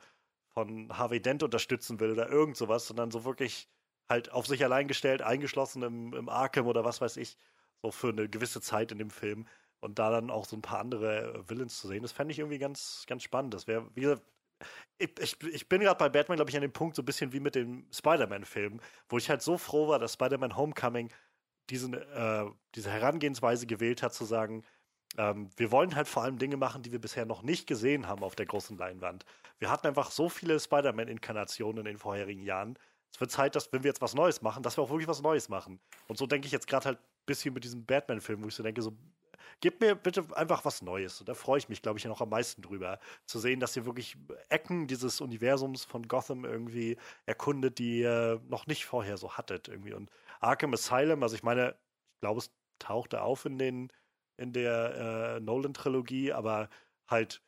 von Harvey Dent unterstützen will oder irgend sowas, sondern so wirklich halt auf sich allein gestellt, eingeschlossen im, im Arkham oder was weiß ich, so für eine gewisse Zeit in dem Film. Und da dann auch so ein paar andere äh, Villains zu sehen, das fände ich irgendwie ganz, ganz spannend. Das wäre, wie gesagt, ich, ich, bin gerade bei Batman, glaube ich, an dem Punkt so ein bisschen wie mit dem Spider-Man-Film, wo ich halt so froh war, dass Spider-Man Homecoming diesen, äh, diese Herangehensweise gewählt hat, zu sagen, ähm, wir wollen halt vor allem Dinge machen, die wir bisher noch nicht gesehen haben auf der großen Leinwand. Wir hatten einfach so viele Spider-Man-Inkarnationen in den vorherigen Jahren. Es wird Zeit, dass, wenn wir jetzt was Neues machen, dass wir auch wirklich was Neues machen. Und so denke ich jetzt gerade halt ein bisschen mit diesem Batman-Film, wo ich so denke, so, Gebt mir bitte einfach was Neues. Und da freue ich mich, glaube ich, noch am meisten drüber. Zu sehen, dass ihr wirklich Ecken dieses Universums von Gotham irgendwie erkundet, die ihr noch nicht vorher so hattet. Irgendwie. Und Arkham Asylum, also ich meine, ich glaube, es tauchte auf in den in der äh, Nolan-Trilogie, aber halt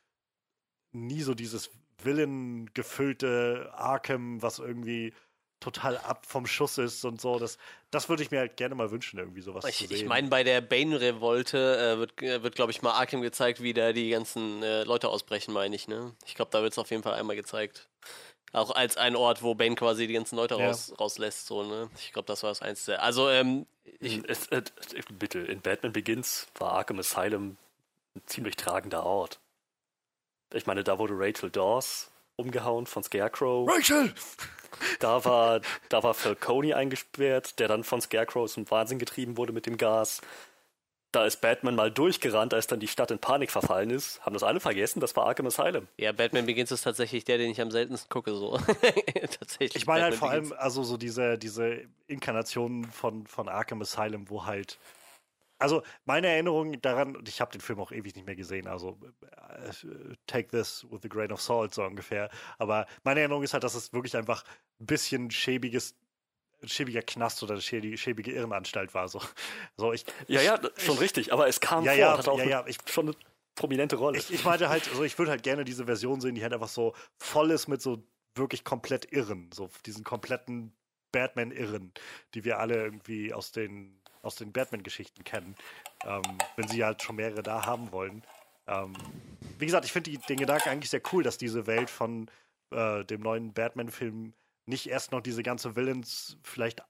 nie so dieses Villen-gefüllte Arkham, was irgendwie total ab vom Schuss ist und so. Das, das würde ich mir halt gerne mal wünschen, irgendwie sowas zu Ich, sehen. ich meine, bei der Bane-Revolte äh, wird, äh, wird glaube ich, mal Arkham gezeigt, wie da die ganzen äh, Leute ausbrechen, meine ich, ne? Ich glaube, da wird es auf jeden Fall einmal gezeigt. Auch als ein Ort, wo Bane quasi die ganzen Leute Ja. raus, rauslässt, so, ne? Ich glaube, das war das Einzige. Also, ähm, ich, es, äh, bitte, in Batman Begins war Arkham Asylum ein ziemlich tragender Ort. Ich meine, da wurde Rachel Dawes umgehauen von Scarecrow. Rachel! Da war, da war Falcone eingesperrt, der dann von Scarecrow zum Wahnsinn getrieben wurde mit dem Gas. Da ist Batman mal durchgerannt, als dann die Stadt in Panik verfallen ist. Haben das alle vergessen? Das war Arkham Asylum. Ja, Batman Begins ist tatsächlich der, den ich am seltensten gucke, so. tatsächlich. Ich meine halt vor allem, Begins. also so diese, diese Inkarnation von, von Arkham Asylum, wo halt. Also meine Erinnerung daran, und ich habe den Film auch ewig nicht mehr gesehen, also äh, take this with a grain of salt so ungefähr. Aber meine Erinnerung ist halt, dass es wirklich einfach ein bisschen schäbiges, schäbiger Knast oder eine schäbige, Irrenanstalt war. So, so ich, Ja, ja, schon richtig, aber es kam Ja, vor ja, hatte auch ja, ja, ich- schon eine prominente Rolle. Ich, ich meinte halt, also ich würde halt gerne diese Version sehen, die halt einfach so voll ist mit so wirklich komplett Irren, so diesen kompletten Batman-Irren, die wir alle irgendwie aus den, aus den Batman-Geschichten kennen, ähm, wenn sie halt schon mehrere da haben wollen. Ähm, wie gesagt, ich finde den Gedanken eigentlich sehr cool, dass diese Welt von äh, dem neuen Batman-Film nicht erst noch diese ganze Villains vielleicht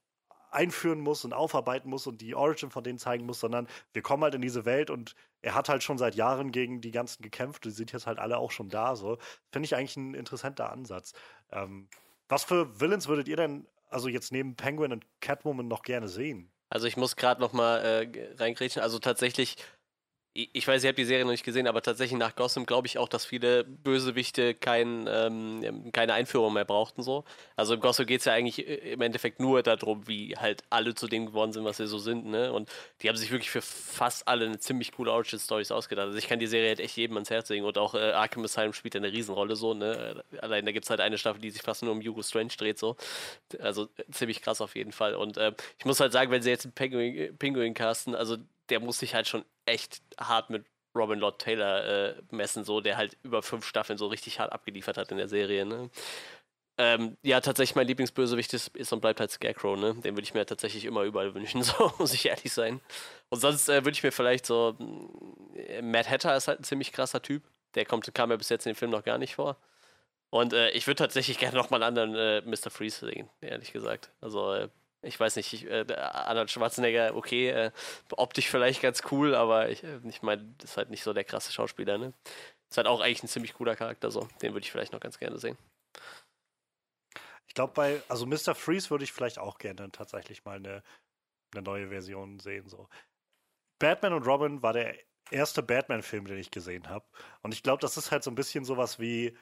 einführen muss und aufarbeiten muss und die Origin von denen zeigen muss, sondern wir kommen halt in diese Welt und er hat halt schon seit Jahren gegen die ganzen gekämpft. Die sind jetzt halt alle auch schon da. So finde ich eigentlich ein interessanter Ansatz. Ähm, was für Villains würdet ihr denn, also jetzt neben Penguin und Catwoman noch gerne sehen? Also ich muss gerade noch mal äh, reingrätschen. Also tatsächlich, ich, weiß, ihr habt die Serie noch nicht gesehen, aber tatsächlich nach Gotham glaube ich auch, dass viele Bösewichte kein, ähm, keine Einführung mehr brauchten. so. Also im Gotham geht es ja eigentlich äh, im Endeffekt nur darum, wie halt alle zu dem geworden sind, was sie so sind. Ne? Und die haben sich wirklich für fast alle eine ziemlich coole Origin-Stories ausgedacht. Also ich kann die Serie halt echt jedem ans Herz legen. Und auch äh, Arkham Asylum spielt eine Riesenrolle so. Ne? Allein da gibt es halt eine Staffel, die sich fast nur um Hugo Strange dreht. so. Also äh, ziemlich krass auf jeden Fall. Und äh, ich muss halt sagen, wenn sie jetzt einen Penguin, Penguin casten, also der muss sich halt schon echt hart mit Robin Lord Taylor äh, messen, so, der halt über fünf Staffeln so richtig hart abgeliefert hat in der Serie. Ne? Ähm, ja, tatsächlich mein Lieblingsbösewicht ist, ist und bleibt halt Scarecrow, ne? Den würde ich mir tatsächlich immer überall wünschen, so muss ich ehrlich sein. Und sonst äh, würde ich mir vielleicht so. mh, Mad Hatter ist halt ein ziemlich krasser Typ. Der kommt, kam ja bis jetzt in dem Film noch gar nicht vor. Und äh, ich würde tatsächlich gerne nochmal einen anderen äh, Mr. Freeze sehen, ehrlich gesagt. Also, äh, ich weiß nicht, ich, äh, Arnold Schwarzenegger, okay, äh, optisch vielleicht ganz cool, aber ich, äh, ich meine, das ist halt nicht so der krasse Schauspieler, ne? Ist halt auch eigentlich ein ziemlich cooler Charakter, so. Den würde ich vielleicht noch ganz gerne sehen. Ich glaube, bei, also Mr. Freeze würde ich vielleicht auch gerne tatsächlich mal eine, eine neue Version sehen. So. Batman und Robin war der erste Batman-Film, den ich gesehen habe. Und ich glaube, das ist halt so ein bisschen sowas wie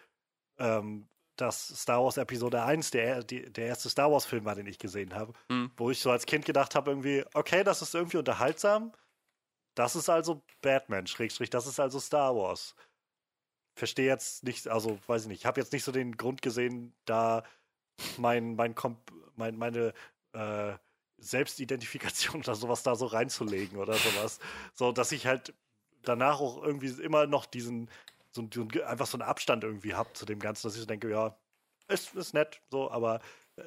ähm, das Star Wars Episode 1, der, die, der erste Star Wars-Film war, den ich gesehen habe. Hm. Wo ich so als Kind gedacht habe, irgendwie, okay, das ist irgendwie unterhaltsam. Das ist also Batman, Schrägstrich, das ist also Star Wars. Verstehe jetzt nicht, also weiß ich nicht, ich habe jetzt nicht so den Grund gesehen, da mein, mein, Komp mein meine äh, Selbstidentifikation oder sowas da so reinzulegen oder sowas. So, dass ich halt danach auch irgendwie immer noch diesen, so, so einfach so einen Abstand irgendwie habe zu dem Ganzen, dass ich so denke, ja, ist, ist nett, so, aber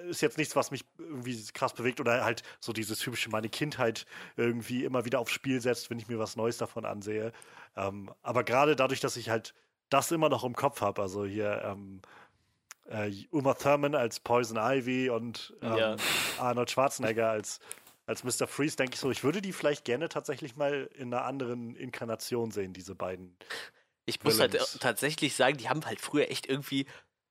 ist jetzt nichts, was mich irgendwie krass bewegt oder halt so dieses typische meine Kindheit irgendwie immer wieder aufs Spiel setzt, wenn ich mir was Neues davon ansehe. Ähm, aber gerade dadurch, dass ich halt das immer noch im Kopf habe, also hier ähm, äh, Uma Thurman als Poison Ivy und ähm, Ja. Arnold Schwarzenegger als, als Mr. Freeze, denke ich so, ich würde die vielleicht gerne tatsächlich mal in einer anderen Inkarnation sehen, diese beiden. Ich muss halt äh, tatsächlich sagen, die haben halt früher echt irgendwie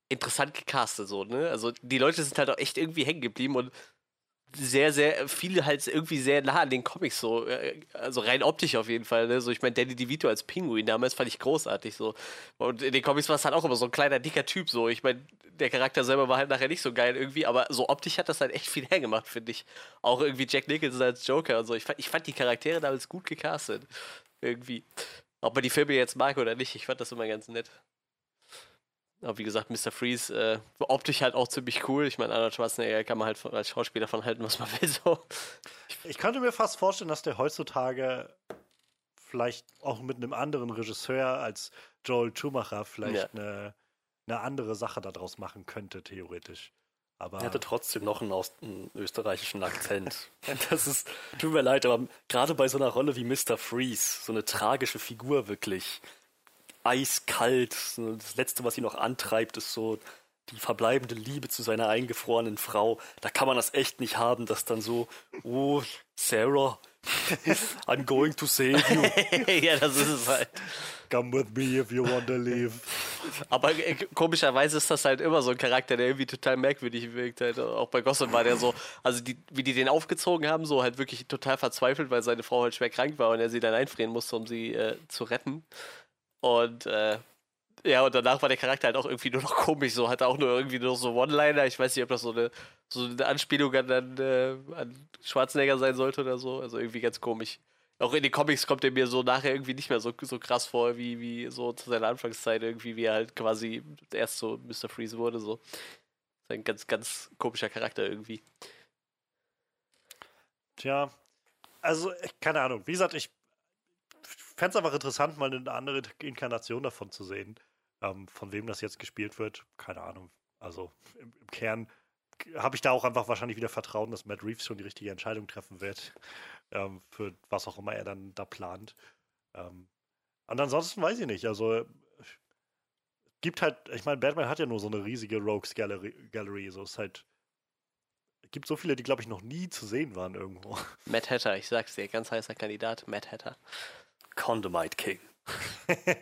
interessant gecastet, so, ne? Also die Leute sind halt auch echt irgendwie hängen geblieben und sehr, sehr, viele halt irgendwie sehr nah an den Comics, so, äh, also rein optisch auf jeden Fall, ne? So, ich meine, Danny DeVito als Pinguin damals fand ich großartig, so. Und in den Comics war es halt auch immer so ein kleiner, dicker Typ, so. Ich meine, der Charakter selber war halt nachher nicht so geil irgendwie, aber so optisch hat das halt echt viel hergemacht, finde ich. Auch irgendwie Jack Nicholson als Joker und so. Ich fand, ich fand die Charaktere damals gut gecastet. Irgendwie. Ob man die Filme jetzt mag oder nicht, ich fand das immer ganz nett. Aber wie gesagt, Mr. Freeze, äh, optisch halt auch ziemlich cool. Ich meine, Arnold Schwarzenegger kann man halt von, als Schauspieler von halten, was man will. So. Ich könnte mir fast vorstellen, dass der heutzutage vielleicht auch mit einem anderen Regisseur als Joel Schumacher vielleicht eine, eine andere Sache daraus machen könnte, theoretisch. Aber Er hatte trotzdem noch einen, Aus einen österreichischen Akzent. Das ist, tut mir leid, aber gerade bei so einer Rolle wie Mr. Freeze, so eine tragische Figur wirklich, eiskalt, das Letzte, was ihn noch antreibt, ist so die verbleibende Liebe zu seiner eingefrorenen Frau. Da kann man das echt nicht haben, dass dann so, oh, Sarah, I'm going to save you. ja, das ist es halt. Come with me if you want to leave. Aber äh, komischerweise ist das halt immer so ein Charakter, der irgendwie total merkwürdig wirkt. Halt. Auch bei Gotham war der so, also die, wie die den aufgezogen haben, so halt wirklich total verzweifelt, weil seine Frau halt schwer krank war und er sie dann einfrieren musste, um sie äh, zu retten. Und äh, ja, und danach war der Charakter halt auch irgendwie nur noch komisch, so hatte auch nur irgendwie nur so One-Liner. Ich weiß nicht, ob das so eine, so eine Anspielung an, an, äh, an Schwarzenegger sein sollte oder so. Also irgendwie ganz komisch. Auch in den Comics kommt er mir so nachher irgendwie nicht mehr so, so krass vor, wie, wie so zu seiner Anfangszeit irgendwie, wie er halt quasi erst so Mr. Freeze wurde. So. Ein ganz, ganz komischer Charakter irgendwie. Tja, also, keine Ahnung. Wie gesagt, ich fände es einfach interessant, mal eine andere Inkarnation davon zu sehen. Ähm, von wem das jetzt gespielt wird, keine Ahnung. Also, im, im Kern habe ich da auch einfach wahrscheinlich wieder Vertrauen, dass Matt Reeves schon die richtige Entscheidung treffen wird, ähm, für was auch immer er dann da plant. Ähm, und ansonsten weiß ich nicht. Also, gibt halt, ich meine, Batman hat ja nur so eine riesige Rogues Gallery, Gallery so ist halt. Gibt so viele, die, glaube ich, noch nie zu sehen waren irgendwo. Matt Hatter, ich sag's dir, ganz heißer Kandidat, Matt Hatter. Condomite King.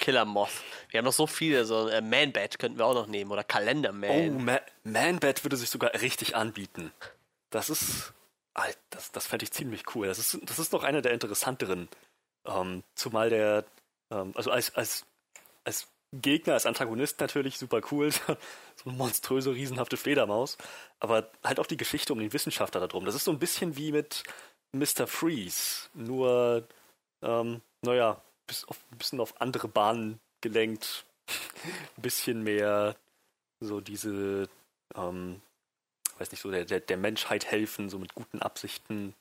Killer Moth. Wir haben noch so viele, so äh, Man-Bat könnten wir auch noch nehmen oder Kalender Oh. Ma Man-Bat würde sich sogar richtig anbieten. Das ist. Alt, das, das fände ich ziemlich cool. Das ist, das ist noch einer der interessanteren. Ähm, zumal der. Ähm, also als, als, als Gegner, als Antagonist natürlich super cool. so eine monströse, riesenhafte Fledermaus. Aber halt auch die Geschichte um den Wissenschaftler da drum. Das ist so ein bisschen wie mit Mr. Freeze. Nur, ähm, naja, bis auf, ein bisschen auf andere Bahnen gelenkt. ein bisschen mehr so diese, ähm, weiß nicht, so der, der, der Menschheit helfen, so mit guten Absichten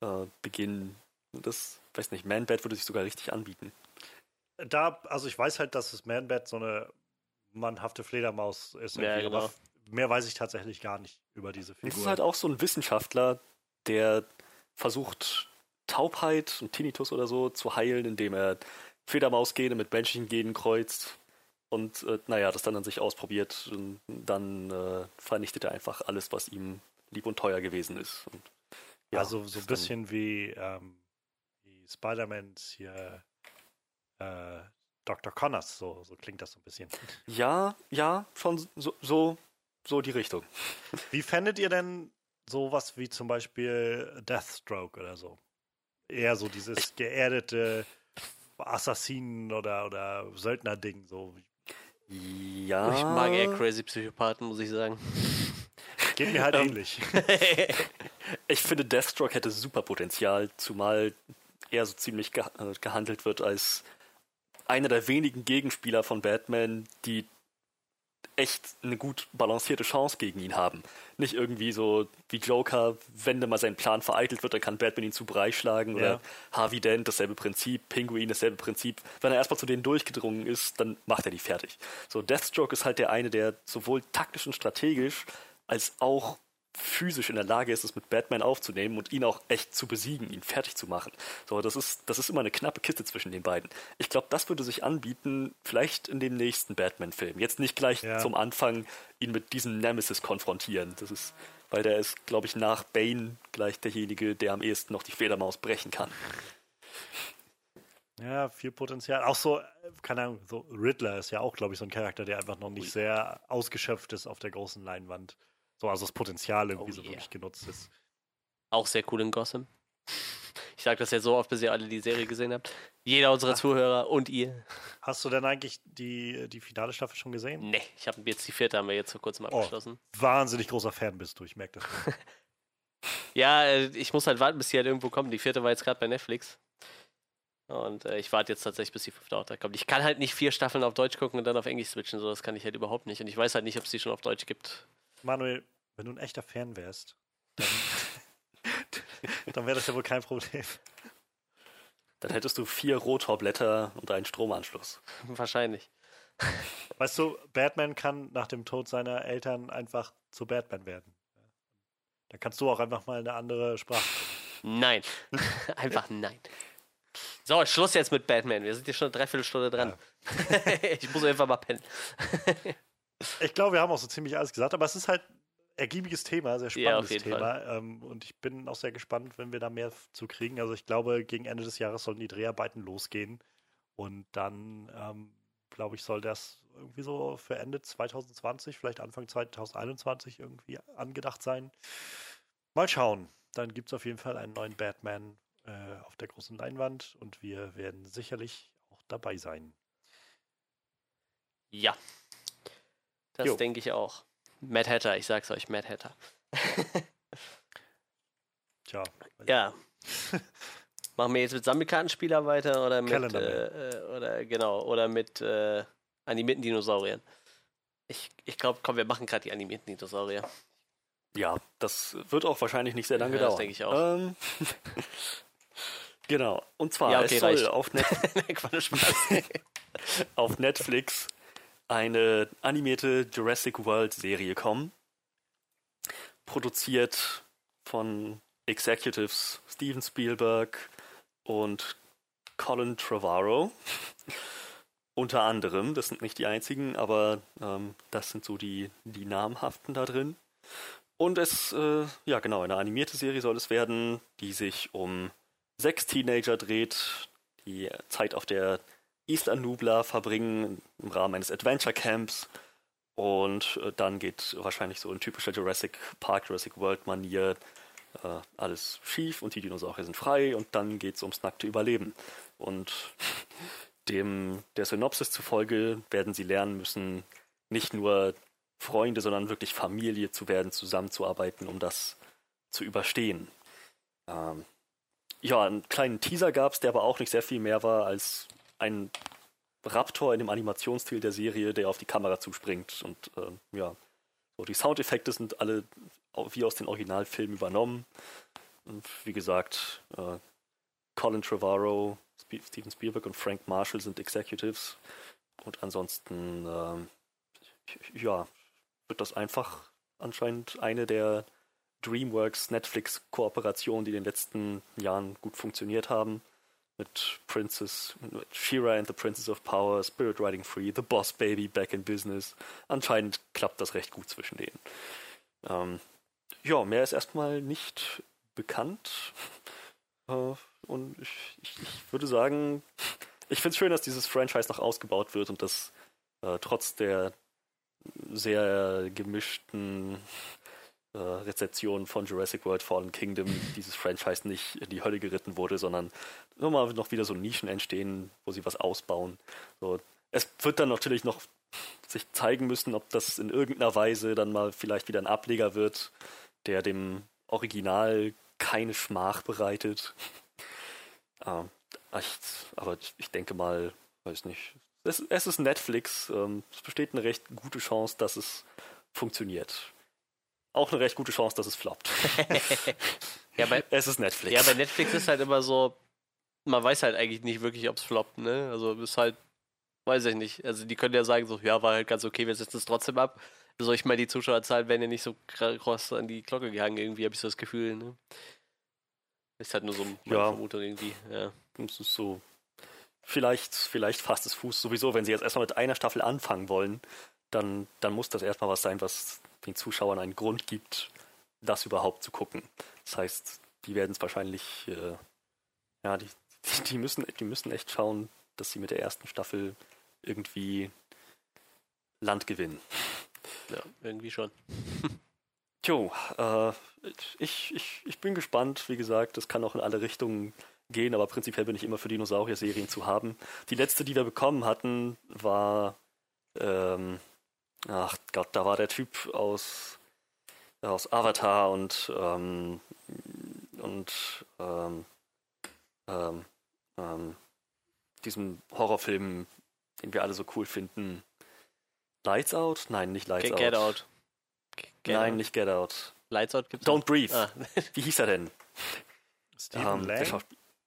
äh, beginnen. Das, weiß nicht, Man-Bat würde sich sogar richtig anbieten. Da, also ich weiß halt, dass das Man-Bat so eine mannhafte Fledermaus ist. Ja, genau. aber mehr weiß ich tatsächlich gar nicht über diese Figur. Das ist halt auch so ein Wissenschaftler, der versucht, Taubheit und Tinnitus oder so zu heilen, indem er Fledermausgene mit menschlichen Genen kreuzt. Und äh, naja, das dann an sich ausprobiert. Und dann äh, vernichtet er einfach alles, was ihm lieb und teuer gewesen ist. Und, ja, also so ein bisschen wie, ähm, wie Spider-Mans hier äh, Dr. Connors, so, so klingt das so ein bisschen. Ja, ja, schon so, so, so die Richtung. Wie fändet ihr denn sowas wie zum Beispiel Deathstroke oder so? Eher so dieses geerdete Assassinen- oder, oder Söldner-Ding, so. Ja. Ich mag eher Crazy Psychopathen, muss ich sagen. Geht mir halt Ähm, ähnlich. Ich finde, Deathstroke hätte super Potenzial, zumal er so ziemlich ge äh, gehandelt wird als einer der wenigen Gegenspieler von Batman, die echt eine gut balancierte Chance gegen ihn haben. Nicht irgendwie so wie Joker, wenn da mal sein Plan vereitelt wird, dann kann Batman ihn zu Brei schlagen Ja. oder Harvey Dent, dasselbe Prinzip, Pinguin, dasselbe Prinzip. Wenn er erstmal zu denen durchgedrungen ist, dann macht er die fertig. So, Deathstroke ist halt der eine, der sowohl taktisch und strategisch als auch physisch in der Lage ist, es mit Batman aufzunehmen und ihn auch echt zu besiegen, ihn fertig zu machen. So, das ist, das ist immer eine knappe Kiste zwischen den beiden. Ich glaube, das würde sich anbieten, vielleicht in dem nächsten Batman-Film. Jetzt nicht gleich Ja. zum Anfang ihn mit diesem Nemesis konfrontieren. Das ist, weil der ist, glaube ich, nach Bane gleich derjenige, der am ehesten noch die Fledermaus brechen kann. Ja, viel Potenzial. Auch so, keine Ahnung, so Riddler ist ja auch, glaube ich, so ein Charakter, der einfach noch nicht Ui. sehr ausgeschöpft ist auf der großen Leinwand. So, also das Potenzial irgendwie Oh so yeah. wirklich genutzt ist. Auch sehr cool in Gotham. Ich sage das jetzt so oft, bis ihr alle die Serie gesehen habt. Jeder unserer Zuhörer und ihr. Hast du denn eigentlich die, die finale Staffel schon gesehen? Ne, ich habe jetzt die vierte haben wir jetzt vor kurzem Oh. abgeschlossen. Wahnsinnig großer Fan bist du, ich merke das. Ja, äh, ich muss halt warten, bis die halt irgendwo kommt. Die vierte war jetzt gerade bei Netflix. Und äh, ich warte jetzt tatsächlich, bis die fünfte auch da kommt. Ich kann halt nicht vier Staffeln auf Deutsch gucken und dann auf Englisch switchen. So, das kann ich halt überhaupt nicht. Und ich weiß halt nicht, ob es die schon auf Deutsch gibt. Manuel, wenn du ein echter Fan wärst, dann, dann wäre das ja wohl kein Problem. Dann hättest du vier Rotorblätter und einen Stromanschluss. Wahrscheinlich. Weißt du, Batman kann nach dem Tod seiner Eltern einfach zu Batman werden. Dann kannst du auch einfach mal eine andere Sprache. Nein. Einfach nein. So, Schluss jetzt mit Batman. Wir sind hier schon eine Dreiviertelstunde dran. ich muss einfach mal pennen. Ich glaube, wir haben auch so ziemlich alles gesagt, aber es ist halt ergiebiges Thema, sehr Ja, spannendes jeden Thema. Ähm, und ich bin auch sehr gespannt, wenn wir da mehr zu kriegen. Also ich glaube, gegen Ende des Jahres sollen die Dreharbeiten losgehen. Und dann, ähm, glaube ich, soll das irgendwie so für Ende 2020, vielleicht Anfang 2021 irgendwie angedacht sein. Mal schauen. Dann gibt es auf jeden Fall einen neuen Batman äh, auf der großen Leinwand und wir werden sicherlich auch dabei sein. Ja. Das Jo. denke ich auch. Mad Hatter, ich sag's euch, Mad Hatter. Tja, Ja. Machen wir jetzt mit Sammelkartenspieler weiter oder mit äh, äh, oder genau oder mit äh, animierten Dinosauriern? Ich, ich glaube, komm, wir machen gerade die animierten Dinosaurier. Ja, das wird auch wahrscheinlich nicht sehr lange Ja, das dauern. denke ich auch. Ähm, genau. Und zwar, Ja, okay, es soll reicht. auf, Net auf Netflix eine animierte Jurassic World Serie kommen. Produziert von Executives Steven Spielberg und Colin Trevorrow. Unter anderem, das sind nicht die einzigen, aber ähm, das sind so die, die namhaften da drin. Und es, äh, ja genau, eine animierte Serie soll es werden, die sich um sechs Teenager dreht, die Zeit auf der East Nubla verbringen im Rahmen eines Adventure Camps. Und äh, dann geht wahrscheinlich so in typischer Jurassic Park, Jurassic World Manier äh, alles schief und die Dinosaurier sind frei und dann geht es ums nackte Überleben. Und dem der Synopsis zufolge werden sie lernen müssen, nicht nur Freunde, sondern wirklich Familie zu werden, zusammenzuarbeiten, um das zu überstehen. Ähm, ja, einen kleinen Teaser gab es, der aber auch nicht sehr viel mehr war als ein Raptor in dem Animationsstil der Serie, der auf die Kamera zuspringt. Und ähm, ja, so die Soundeffekte sind alle wie aus den Originalfilmen übernommen. Und wie gesagt, äh, Colin Trevorrow, Sp Steven Spielberg und Frank Marshall sind Executives. Und ansonsten, ähm, ja, wird das einfach anscheinend eine der DreamWorks Netflix-Kooperationen, die in den letzten Jahren gut funktioniert haben. Mit Princess, mit She-Ra and the Princess of Power, Spirit Riding Free, The Boss Baby, Back in Business. Anscheinend klappt das recht gut zwischen denen. Ähm, ja, mehr ist erstmal nicht bekannt. Äh, und ich, ich, ich würde sagen, ich finde es schön, dass dieses Franchise noch ausgebaut wird und dass äh, trotz der sehr gemischten äh, Rezeption von Jurassic World Fallen Kingdom dieses Franchise nicht in die Hölle geritten wurde, sondern nochmal noch wieder so Nischen entstehen, wo sie was ausbauen. So, es wird dann natürlich noch sich zeigen müssen, ob das in irgendeiner Weise dann mal vielleicht wieder ein Ableger wird, der dem Original keine Schmach bereitet. Ähm, ich, aber ich, ich denke mal, weiß nicht. Es, es ist Netflix. Ähm, es besteht eine recht gute Chance, dass es funktioniert. Auch eine recht gute Chance, dass es floppt. ja, bei, es ist Netflix. ja, bei Netflix ist halt immer so, man weiß halt eigentlich nicht wirklich, ob es floppt, ne? Also ist halt, weiß ich nicht. Also die können ja sagen so, ja, war halt ganz okay, wir setzen es trotzdem ab. Also ich meine, die Zuschauerzahlen werden ja nicht so krass an die Glocke gehangen, irgendwie habe ich so das Gefühl, ne? Ist halt nur so meine Ja. Vermutung irgendwie, ja. Es ist so. Vielleicht, vielleicht fasst es Fuß sowieso, wenn sie jetzt erstmal mit einer Staffel anfangen wollen, dann, dann muss das erstmal was sein, was den Zuschauern einen Grund gibt, das überhaupt zu gucken. Das heißt, die werden es wahrscheinlich, äh, ja, die, die, müssen, die müssen echt schauen, dass sie mit der ersten Staffel irgendwie Land gewinnen. Ja, irgendwie schon. Jo, äh, ich, ich, ich bin gespannt. Wie gesagt, es kann auch in alle Richtungen gehen, aber prinzipiell bin ich immer für Dinosaurier-Serien zu haben. Die letzte, die wir bekommen hatten, war, ähm, ach Gott, da war der Typ aus, aus Avatar und, ähm, und ähm, ähm, ähm, diesem Horrorfilm, den wir alle so cool finden. Lights Out? Nein, nicht Lights Get, Out. get out. Get Nein, out. nicht Get Out. Lights out gibt's Don't Breathe. Ah. Wie hieß er denn? Stephen Ähm, Lang?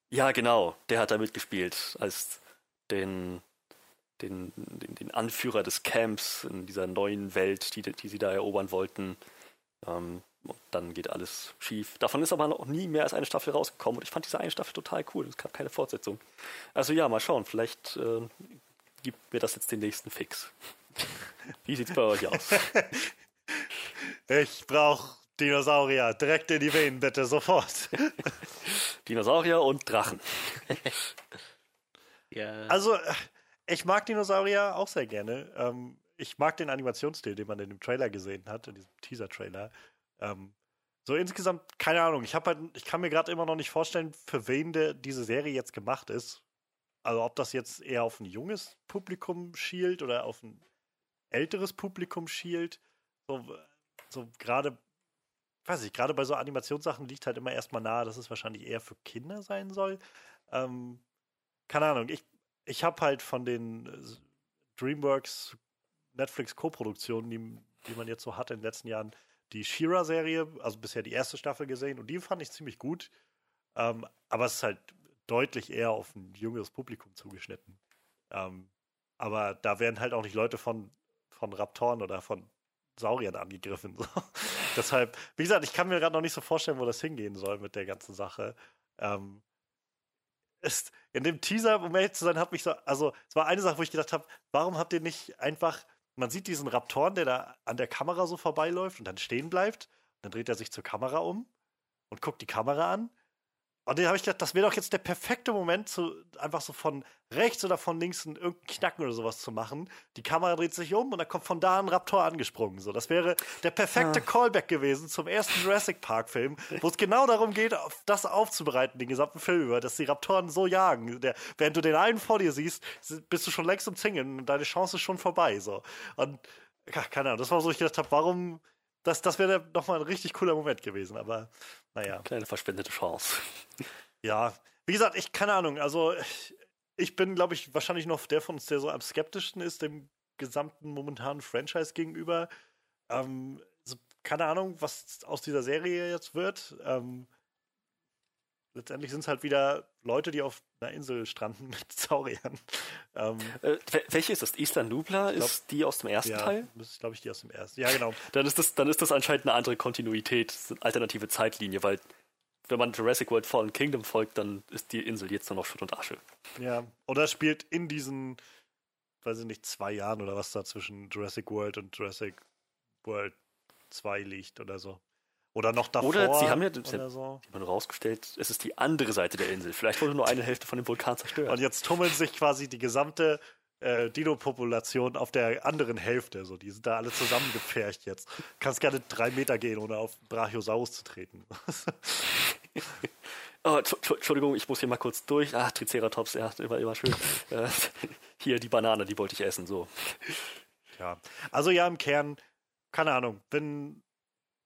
Ja, genau. Der hat da mitgespielt als den, den, den, den Anführer des Camps in dieser neuen Welt, die, die sie da erobern wollten. Ähm, und dann geht alles schief. Davon ist aber noch nie mehr als eine Staffel rausgekommen und ich fand diese eine Staffel total cool. Es gab keine Fortsetzung. Also ja, mal schauen. Vielleicht äh, gibt mir das jetzt den nächsten Fix. Wie sieht's bei euch aus? Ich brauche Dinosaurier. Direkt in die Venen, bitte, sofort. Dinosaurier und Drachen. Ja. Also, äh, ich mag Dinosaurier auch sehr gerne. Ähm, ich mag den Animationsstil, den man in dem Trailer gesehen hat, in diesem Teaser-Trailer. Ähm, so insgesamt, keine Ahnung. Ich, halt, ich kann mir gerade immer noch nicht vorstellen, für wen der, diese Serie jetzt gemacht ist. Also, ob das jetzt eher auf ein junges Publikum schielt oder auf ein älteres Publikum schielt. So, so gerade, weiß ich, gerade bei so Animationssachen liegt halt immer erstmal nahe, dass es wahrscheinlich eher für Kinder sein soll. Ähm, keine Ahnung, ich, ich habe halt von den äh, DreamWorks Netflix Co-Produktionen, die, die man jetzt so hat in den letzten Jahren, die She-Ra-Serie, also bisher die erste Staffel gesehen und die fand ich ziemlich gut. Ähm, aber es ist halt deutlich eher auf ein jüngeres Publikum zugeschnitten. Ähm, aber da werden halt auch nicht Leute von, von Raptoren oder von Sauriern angegriffen. So. Deshalb, wie gesagt, ich kann mir gerade noch nicht so vorstellen, wo das hingehen soll mit der ganzen Sache. Ähm, ist, in dem Teaser, um ehrlich zu sein, hat mich so, also es war eine Sache, wo ich gedacht habe, warum habt ihr nicht einfach, man sieht diesen Raptoren, der da an der Kamera so vorbeiläuft und dann stehen bleibt, dann dreht er sich zur Kamera um und guckt die Kamera an und dann habe ich gedacht, das wäre doch jetzt der perfekte Moment, zu, einfach so von rechts oder von links einen, irgendeinen Knacken oder sowas zu machen. Die Kamera dreht sich um und dann kommt von da ein Raptor angesprungen. So, das wäre der perfekte Ah. Callback gewesen zum ersten Jurassic Park-Film, wo es genau darum geht, das aufzubereiten, den gesamten Film über, dass die Raptoren so jagen. Der, während du den einen vor dir siehst, bist du schon längst umzingeln und deine Chance ist schon vorbei. So. Und ja, keine Ahnung, das war so, ich gedacht habe, warum. Das, das wäre nochmal ein richtig cooler Moment gewesen, aber naja. Kleine verschwendete Chance. Ja, wie gesagt, ich keine Ahnung. Also ich, ich bin, glaube ich, wahrscheinlich noch der von uns, der so am skeptischsten ist dem gesamten momentanen Franchise gegenüber. Ähm, so, keine Ahnung, was aus dieser Serie jetzt wird. Ähm, letztendlich sind es halt wieder Leute, die auf einer Insel stranden mit Sauriern. Ähm, Äh, wel- welche ist das? Isla Nubla glaub- ist die aus dem ersten ja, Teil? das ist, glaube ich, die aus dem ersten. Ja, genau. Dann ist das, dann ist das anscheinend eine andere Kontinuität, eine alternative Zeitlinie, weil wenn man Jurassic World Fallen Kingdom folgt, dann ist die Insel jetzt nur noch Schutt und Asche. Ja, oder spielt in diesen, weiß ich nicht, zwei Jahren oder was da zwischen Jurassic World und Jurassic World 2 liegt oder so. Oder noch davor. Oder sie haben ja- oder so. Haben rausgestellt, es ist die andere Seite der Insel. Vielleicht wurde nur eine Hälfte von dem Vulkan zerstört. Und jetzt tummeln sich quasi die gesamte äh, Dino-Population auf der anderen Hälfte. So, die sind da alle zusammengepfercht jetzt. Kannst gerne drei Meter gehen, ohne auf Brachiosaurus zu treten. Oh, Entschu- Entschu- Entschuldigung, ich muss hier mal kurz durch. Ah, Triceratops, ja, immer, immer schön. äh, hier die Banane, die wollte ich essen. So. Ja, also ja, im Kern, keine Ahnung, wenn,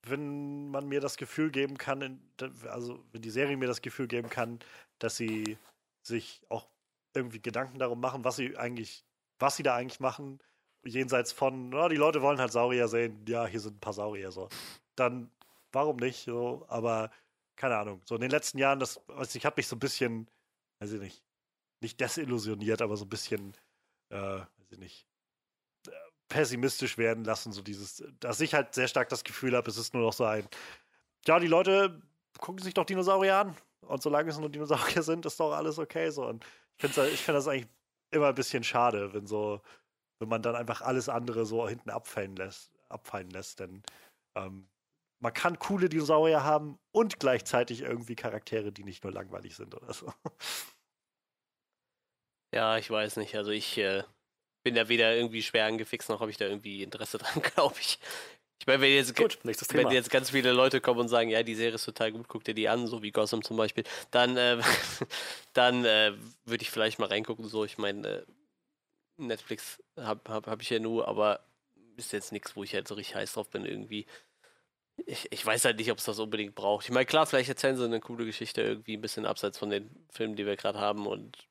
wenn man mir das Gefühl geben kann, also wenn die Serie mir das Gefühl geben kann, dass sie sich auch irgendwie Gedanken darum machen, was sie eigentlich, was sie da eigentlich machen, jenseits von, na, die Leute wollen halt Saurier sehen, ja, hier sind ein paar Saurier, so. Dann, warum nicht, so, aber keine Ahnung, so in den letzten Jahren, das, also ich habe mich so ein bisschen, weiß ich nicht, nicht desillusioniert, aber so ein bisschen, äh, weiß ich nicht, pessimistisch werden lassen, so dieses, dass ich halt sehr stark das Gefühl habe, es ist nur noch so ein, ja, die Leute gucken sich doch Dinosaurier an und solange es nur Dinosaurier sind, ist doch alles okay so und ich finde ich find das eigentlich immer ein bisschen schade, wenn so, wenn man dann einfach alles andere so hinten abfallen lässt, abfallen lässt, denn ähm, man kann coole Dinosaurier haben und gleichzeitig irgendwie Charaktere, die nicht nur langweilig sind oder so. Ja, ich weiß nicht. Also ich äh, bin da weder irgendwie schwer angefixt, noch habe ich da irgendwie Interesse dran, glaube ich. Ich meine, wenn jetzt, Gut, wenn jetzt ganz viele Leute kommen und sagen, ja, die Serie ist total gut, guck dir die an, so wie Gotham zum Beispiel, dann, äh, dann äh, würde ich vielleicht mal reingucken. So, ich meine, äh, Netflix habe hab, hab ich ja nur, aber ist jetzt nichts, wo ich halt so richtig heiß drauf bin irgendwie. Ich, ich weiß halt nicht, ob es das unbedingt braucht. Ich meine, klar, vielleicht erzählen sie eine coole Geschichte irgendwie ein bisschen abseits von den Filmen, die wir gerade haben und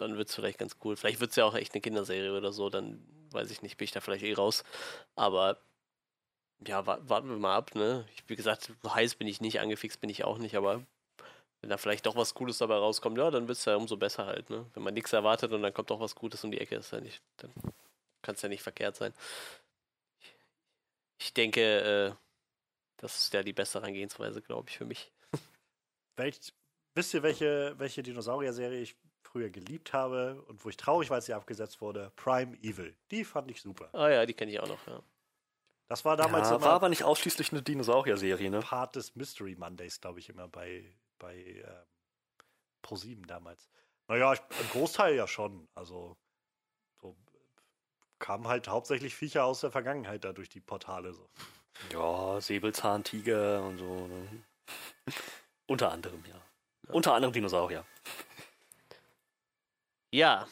dann wird es vielleicht ganz cool. Vielleicht wird es ja auch echt eine Kinderserie oder so, dann weiß ich nicht, bin ich da vielleicht eh raus. Aber ja, wa warten wir mal ab, ne? Ich, wie gesagt, heiß bin ich nicht, angefixt bin ich auch nicht, aber wenn da vielleicht doch was Cooles dabei rauskommt, ja, dann wird es ja umso besser halt, ne? Wenn man nichts erwartet und dann kommt doch was Gutes um die Ecke, ist ja nicht, dann kann es ja nicht verkehrt sein. Ich denke, äh, das ist ja die beste Herangehensweise, glaube ich, für mich. Welch, wisst ihr, welche, welche Dinosaurier-Serie ich früher geliebt habe und wo ich traurig war, als sie abgesetzt wurde, Prime Evil. Die fand ich super. Ah ja, die kenne ich auch noch, ja. Das war damals ja, immer war aber nicht ausschließlich eine Dinosaurier-Serie, ne? Part des Mystery Mondays, glaube ich, immer bei, bei ähm, Pro7 damals. Naja, ich, ein Großteil ja schon. Also so, kamen halt hauptsächlich Viecher aus der Vergangenheit da durch die Portale. So. Ja, Säbelzahntiger und so. Ne? Unter anderem, ja. Unter anderem Dinosaurier. Ja.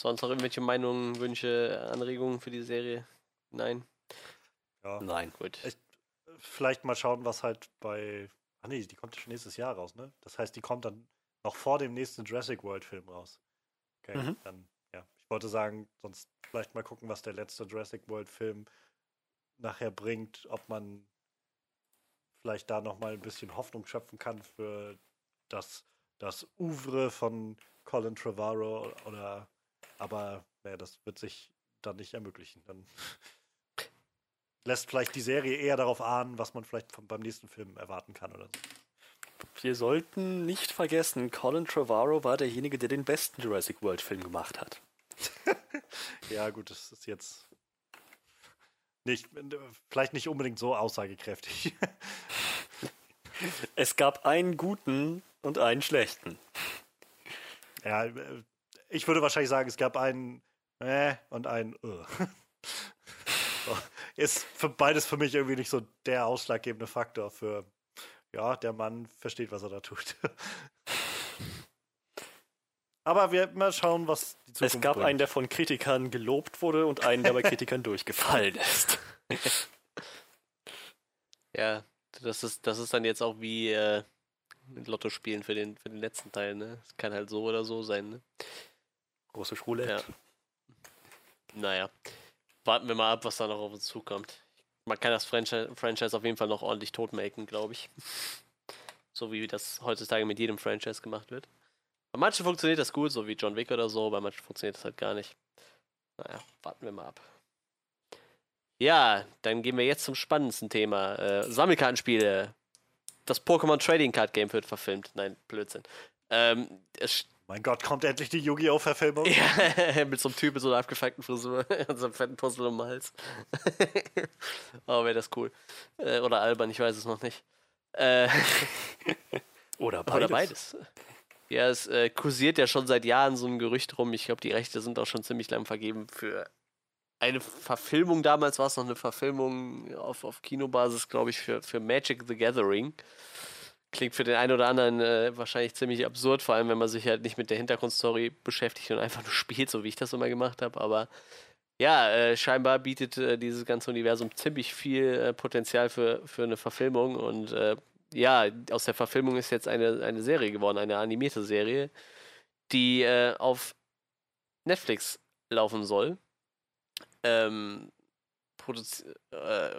Sonst noch irgendwelche Meinungen, Wünsche, Anregungen für die Serie? Nein. Ja. Nein. Gut. Ich- Vielleicht mal schauen, was halt bei. Ah nee, die kommt ja schon nächstes Jahr raus, ne? Das heißt, die kommt dann noch vor dem nächsten Jurassic World Film raus. Okay, Mhm. dann, ja. Ich wollte sagen, sonst vielleicht mal gucken, was der letzte Jurassic World Film nachher bringt, ob man vielleicht da nochmal ein bisschen Hoffnung schöpfen kann für das, das Ouvre von Colin Trevorrow oder aber naja, das wird sich dann nicht ermöglichen. Dann lässt vielleicht die Serie eher darauf ahnen, was man vielleicht vom, beim nächsten Film erwarten kann oder so. Wir sollten nicht vergessen, Colin Trevorrow war derjenige, der den besten Jurassic World Film gemacht hat. Ja, gut, das ist jetzt nicht, vielleicht nicht unbedingt so aussagekräftig. Es gab einen guten und einen schlechten. ja, äh, ich würde wahrscheinlich sagen, es gab einen äh und einen so. Ist für beides für mich irgendwie nicht so der ausschlaggebende Faktor für, ja, der Mann versteht, was er da tut. Aber wir mal schauen, was die Zukunft Es gab bringt. einen, der von Kritikern gelobt wurde und einen, der bei Kritikern durchgefallen ist. Ja, das ist, das ist dann jetzt auch wie äh, Lotto spielen für den, für den letzten Teil, ne? Es kann halt so oder so sein, ne? Große Schule. Ja. Naja. Warten wir mal ab, was da noch auf uns zukommt. Man kann das Franchise, Franchise auf jeden Fall noch ordentlich totmelken, glaube ich. So wie das heutzutage mit jedem Franchise gemacht wird. Bei manchen funktioniert das gut, so wie John Wick oder so, bei manchen funktioniert das halt gar nicht. Naja, warten wir mal ab. Ja, dann gehen wir jetzt zum spannendsten Thema. Äh, Sammelkartenspiele. Das Pokémon Trading Card Game wird verfilmt. Nein, Blödsinn. Ähm, es Mein Gott, kommt endlich die Yu-Gi-Oh! Verfilmung? ja, mit so einem Typ mit so einer abgefuckten Frisur und so einem fetten Puzzle um den Hals. oh, wäre das cool. Äh, oder albern, ich weiß es noch nicht. Äh, Oder beides. oder beides. Ja, es äh, kursiert ja schon seit Jahren so ein Gerücht rum. Ich glaube, die Rechte sind auch schon ziemlich lang vergeben für eine Verfilmung. Damals war es noch eine Verfilmung auf, auf Kinobasis, glaube ich, für, für Magic the Gathering. Klingt für den einen oder anderen äh, wahrscheinlich ziemlich absurd, vor allem wenn man sich halt nicht mit der Hintergrundstory beschäftigt und einfach nur spielt, so wie ich das immer gemacht habe. Aber ja, äh, scheinbar bietet äh, dieses ganze Universum ziemlich viel äh, Potenzial für, für eine Verfilmung. Und äh, ja, aus der Verfilmung ist jetzt eine, eine Serie geworden, eine animierte Serie, die äh, auf Netflix laufen soll. Ähm, produzi äh,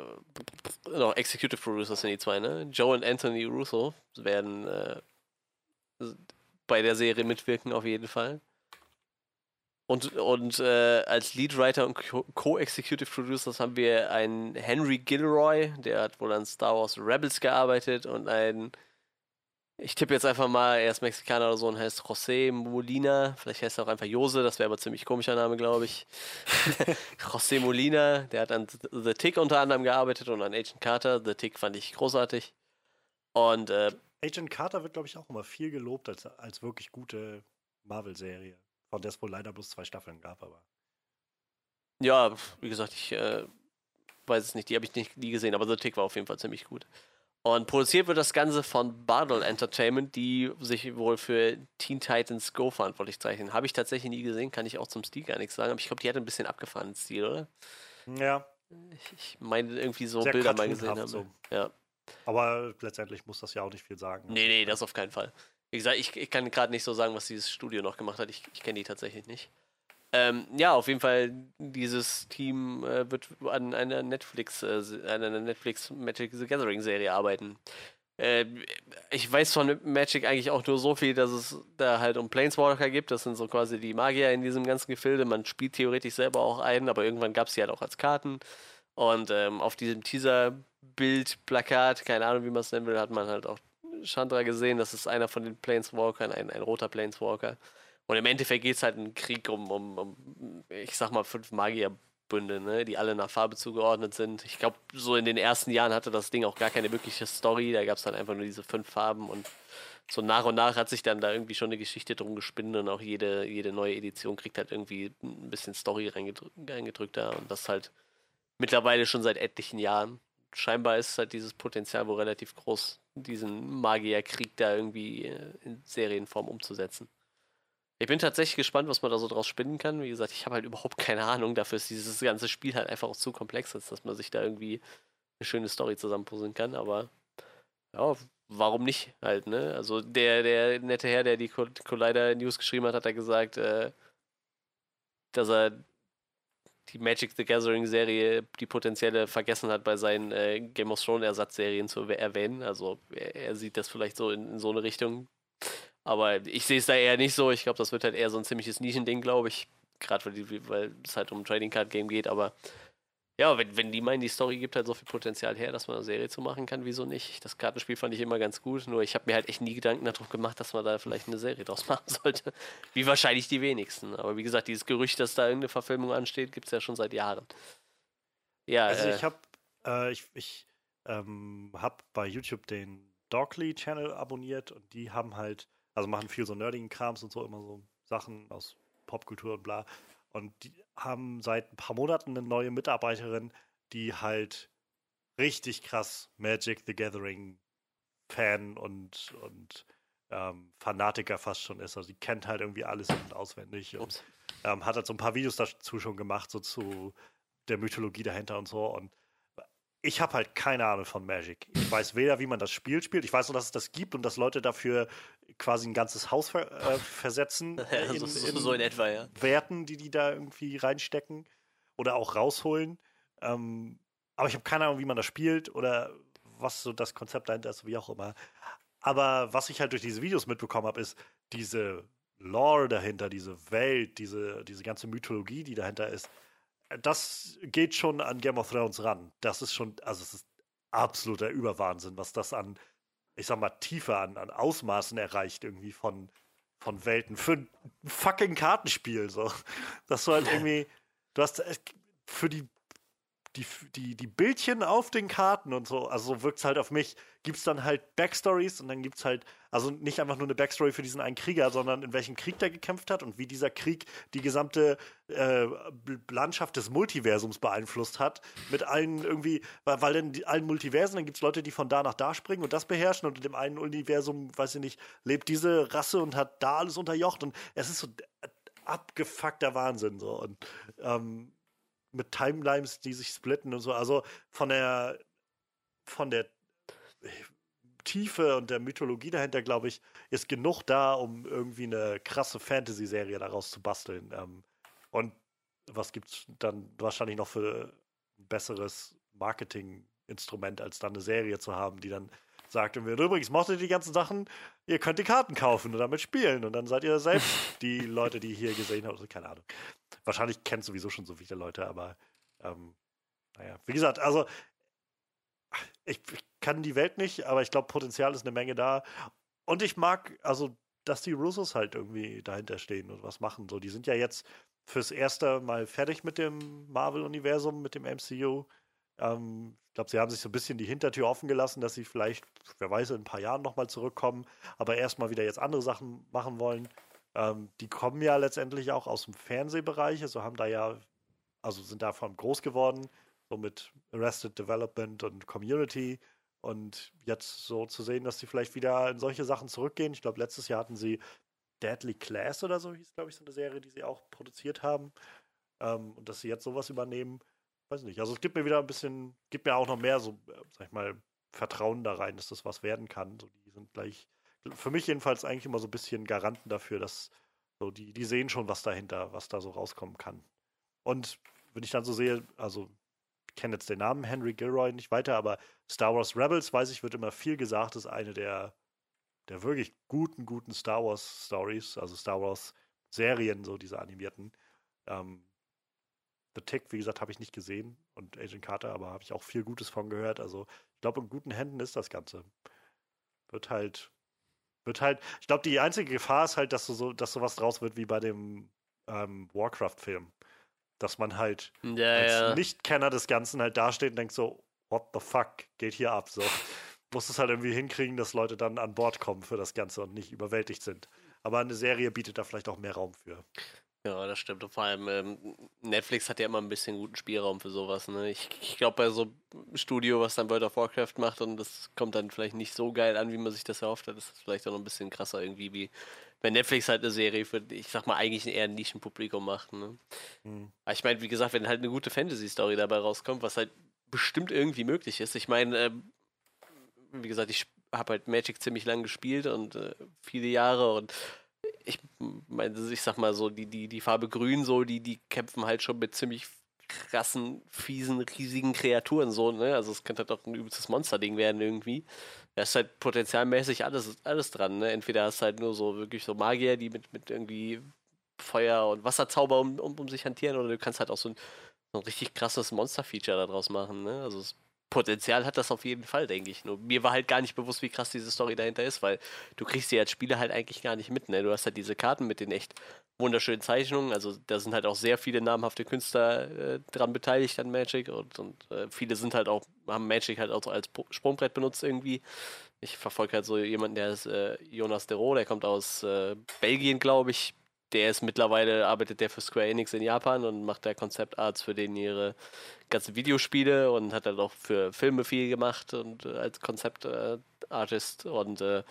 noch Executive Producers sind die zwei, ne? Joe und Anthony Russo werden äh, bei der Serie mitwirken, auf jeden Fall. Und, und äh, als Leadwriter und Co- Co-Executive Producers haben wir einen Henry Gilroy, der hat wohl an Star Wars Rebels gearbeitet und einen, ich tippe jetzt einfach mal, er ist Mexikaner oder so und heißt José Molina. Vielleicht heißt er auch einfach Jose, das wäre aber ziemlich komischer Name, glaube ich. José Molina, der hat an The Tick unter anderem gearbeitet und an Agent Carter. The Tick fand ich großartig. Und äh, Agent Carter wird, glaube ich, auch immer viel gelobt als, als wirklich gute Marvel-Serie. Von der es wohl leider bloß zwei Staffeln gab, aber. Ja, wie gesagt, ich äh, weiß es nicht, die habe ich nicht, nie gesehen, aber The Tick war auf jeden Fall ziemlich gut. Und produziert wird das Ganze von Bardell Entertainment, die sich wohl für Teen Titans Go verantwortlich zeichnen. Habe ich tatsächlich nie gesehen, kann ich auch zum Stil gar nichts sagen, aber ich glaube, die hat ein bisschen abgefahrenen Stil, oder? Ja, Ich, ich meine irgendwie so Sehr Bilder mal gesehen haben. so. Ja. aber letztendlich muss das ja auch nicht viel sagen. Nee, nee, das auf keinen Fall. Wie gesagt, ich, ich kann gerade nicht so sagen, was dieses Studio noch gemacht hat. Ich, ich kenne die tatsächlich nicht. Ähm, ja, auf jeden Fall, dieses Team äh, wird an einer Netflix, äh, an einer Netflix Magic the Gathering Serie arbeiten. Äh, ich weiß von Magic eigentlich auch nur so viel, dass es da halt um Planeswalker gibt. Das sind so quasi die Magier in diesem ganzen Gefilde. Man spielt theoretisch selber auch einen, aber irgendwann gab es sie halt auch als Karten. Und ähm, auf diesem Teaser-Bild, Plakat, keine Ahnung, wie man es nennen will, hat man halt auch Chandra gesehen. Das ist einer von den Planeswalkern, ein, ein roter Planeswalker. Und im Endeffekt geht es halt einen Krieg um, um, um, ich sag mal, fünf Magierbünde, ne, die alle nach Farbe zugeordnet sind. Ich glaube, so in den ersten Jahren hatte das Ding auch gar keine wirkliche Story. Da gab es dann einfach nur diese fünf Farben und so nach und nach hat sich dann da irgendwie schon eine Geschichte drum gespinnt und auch jede, jede neue Edition kriegt halt irgendwie ein bisschen Story reingedrückt, reingedrückt da und das halt mittlerweile schon seit etlichen Jahren. Scheinbar ist halt dieses Potenzial wohl relativ groß, diesen Magierkrieg da irgendwie äh, in Serienform umzusetzen. Ich bin tatsächlich gespannt, was man da so draus spinnen kann. Wie gesagt, ich habe halt überhaupt keine Ahnung. Dafür ist dieses ganze Spiel halt einfach auch zu komplex, als dass man sich da irgendwie eine schöne Story zusammenpuzzeln kann. Aber ja, warum nicht halt, ne? Also der, der nette Herr, der die Collider News geschrieben hat, hat er gesagt, äh, dass er die Magic the Gathering Serie, die potenzielle vergessen hat, bei seinen äh, Game of Thrones Ersatzserien zu erwähnen. Also er, er sieht das vielleicht so in, in, so eine Richtung. Aber ich sehe es da eher nicht so. Ich glaube, das wird halt eher so ein ziemliches Nischending, glaube ich. Gerade weil, weil es halt um ein Trading Card Game geht. Aber ja, wenn, wenn die meinen, die Story gibt halt so viel Potenzial her, dass man eine Serie zu machen kann, wieso nicht? Das Kartenspiel fand ich immer ganz gut, nur ich habe mir halt echt nie Gedanken darum gemacht, dass man da vielleicht eine Serie draus machen sollte. Wie wahrscheinlich die wenigsten. Aber wie gesagt, dieses Gerücht, dass da irgendeine Verfilmung ansteht, gibt es ja schon seit Jahren. Ja, also äh, ich habe äh, ich, ich ähm, hab bei YouTube den Dogly Channel abonniert und die haben halt, also machen viel so nerdigen Krams und so, immer so Sachen aus Popkultur und bla. Und die haben seit ein paar Monaten eine neue Mitarbeiterin, die halt richtig krass Magic the Gathering Fan und, und ähm, Fanatiker fast schon ist. Also die kennt halt irgendwie alles und auswendig und ähm, hat halt so ein paar Videos dazu schon gemacht, so zu der Mythologie dahinter und so. Und ich habe halt keine Ahnung von Magic. Ich weiß weder, wie man das Spiel spielt. Ich weiß nur, dass es das gibt und dass Leute dafür quasi ein ganzes Haus ver äh, versetzen. in, so, so, so, in etwa, ja. Werten, die die da irgendwie reinstecken oder auch rausholen. Ähm, aber ich habe keine Ahnung, wie man das spielt oder was so das Konzept dahinter ist, wie auch immer. Aber was ich halt durch diese Videos mitbekommen habe, ist diese Lore dahinter, diese Welt, diese, diese ganze Mythologie, die dahinter ist das geht schon an Game of Thrones ran. Das ist schon, also es ist absoluter Überwahnsinn, was das an, ich sag mal, Tiefe, an, an Ausmaßen erreicht, irgendwie von, von Welten. Für ein fucking Kartenspiel, so. Dass du halt irgendwie, du hast äh, für die die, die, die Bildchen auf den Karten und so, also so wirkt es halt auf mich, gibt es dann halt Backstories und dann gibt es halt, also nicht einfach nur eine Backstory für diesen einen Krieger, sondern in welchem Krieg der gekämpft hat und wie dieser Krieg die gesamte äh, Landschaft des Multiversums beeinflusst hat. Mit allen irgendwie, weil, weil in allen Multiversen, dann gibt es Leute, die von da nach da springen und das beherrschen und in dem einen Universum, weiß ich nicht, lebt diese Rasse und hat da alles unterjocht und es ist so abgefuckter Wahnsinn so und ähm, mit Timelines, die sich splitten und so. Also von der von der Tiefe und der Mythologie dahinter, glaube ich, ist genug da, um irgendwie eine krasse Fantasy-Serie daraus zu basteln. Ähm, und was gibt es dann wahrscheinlich noch für ein besseres Marketing-Instrument, als dann eine Serie zu haben, die dann sagt, und übrigens mochtet ihr die ganzen Sachen, ihr könnt die Karten kaufen und damit spielen und dann seid ihr selbst die Leute, die hier gesehen haben, also keine Ahnung. Wahrscheinlich kennt sowieso schon so viele Leute, aber ähm, naja, wie gesagt, also ich, ich kann die Welt nicht, aber ich glaube, Potenzial ist eine Menge da. Und ich mag, also, dass die Russos halt irgendwie dahinter stehen und was machen. So, die sind ja jetzt fürs erste Mal fertig mit dem Marvel-Universum, mit dem MCU. Ähm, ich glaube, sie haben sich so ein bisschen die Hintertür offen gelassen, dass sie vielleicht, wer weiß, in ein paar Jahren nochmal zurückkommen, aber erstmal wieder jetzt andere Sachen machen wollen. Ähm, die kommen ja letztendlich auch aus dem Fernsehbereich, also haben da ja, also sind davon groß geworden, so mit Arrested Development und Community. Und jetzt so zu sehen, dass sie vielleicht wieder in solche Sachen zurückgehen. Ich glaube, letztes Jahr hatten sie Deadly Class oder so, hieß, glaube ich, so eine Serie, die sie auch produziert haben. Ähm, und dass sie jetzt sowas übernehmen, weiß nicht. Also es gibt mir wieder ein bisschen, gibt mir auch noch mehr so, äh, sag ich mal, Vertrauen da rein, dass das was werden kann. So, die sind gleich für mich jedenfalls eigentlich immer so ein bisschen Garanten dafür, dass so die, die sehen schon, was dahinter, was da so rauskommen kann. Und wenn ich dann so sehe, also ich kenne jetzt den Namen Henry Gilroy nicht weiter, aber Star Wars Rebels, weiß ich, wird immer viel gesagt, ist eine der, der wirklich guten, guten Star Wars Stories, also Star Wars Serien, so diese animierten. Ähm, The Tick, wie gesagt, habe ich nicht gesehen und Agent Carter, aber habe ich auch viel Gutes von gehört. Also ich glaube, in guten Händen ist das Ganze. Wird halt wird halt, ich glaube, die einzige Gefahr ist halt, dass du so, dass sowas draus wird wie bei dem ähm, Warcraft-Film. Dass man halt Ja, als ja. Nicht-Kenner des Ganzen halt dasteht und denkt so, what the fuck geht hier ab? So. Muss es halt irgendwie hinkriegen, dass Leute dann an Bord kommen für das Ganze und nicht überwältigt sind. Aber eine Serie bietet da vielleicht auch mehr Raum für. Ja, das stimmt. Und vor allem, ähm, Netflix hat ja immer ein bisschen guten Spielraum für sowas. Ne? Ich, ich glaube, bei so einem Studio, was dann World of Warcraft macht und das kommt dann vielleicht nicht so geil an, wie man sich das erhofft hat, ist das vielleicht auch noch ein bisschen krasser irgendwie, wie wenn Netflix halt eine Serie für, ich sag mal, eigentlich eher ein Nischenpublikum macht. Ne? Hm. Aber ich meine, wie gesagt, wenn halt eine gute Fantasy-Story dabei rauskommt, was halt bestimmt irgendwie möglich ist. Ich meine, ähm, wie gesagt, ich habe halt Magic ziemlich lang gespielt und äh, viele Jahre und ich meine, ich sag mal so, die, die, die Farbe Grün, so, die, die kämpfen halt schon mit ziemlich krassen, fiesen, riesigen Kreaturen, so, ne? Also es könnte halt auch ein übelstes Monsterding werden irgendwie. Da ist halt potenzialmäßig alles, alles dran, ne? Entweder hast du halt nur so wirklich so Magier, die mit, mit irgendwie Feuer- und Wasserzauber um, um, um sich hantieren, oder du kannst halt auch so ein, so ein richtig krasses Monster-Feature daraus machen, ne? Also das Potenzial hat das auf jeden Fall, denke ich. Nur mir war halt gar nicht bewusst, wie krass diese Story dahinter ist, weil du kriegst sie als Spieler halt eigentlich gar nicht mit, ne? Du hast halt diese Karten mit den echt wunderschönen Zeichnungen, also da sind halt auch sehr viele namhafte Künstler äh, dran beteiligt an Magic und, und äh, viele sind halt auch, haben Magic halt auch als Po- Sprungbrett benutzt irgendwie. Ich verfolge halt so jemanden, der ist äh, Jonas Dero, der kommt aus äh, Belgien, glaube ich. Der ist mittlerweile, arbeitet der für Square Enix in Japan und macht da Konzeptarts für den ihre ganzen Videospiele und hat dann auch für Filme viel gemacht und äh, als Konzeptartist und äh,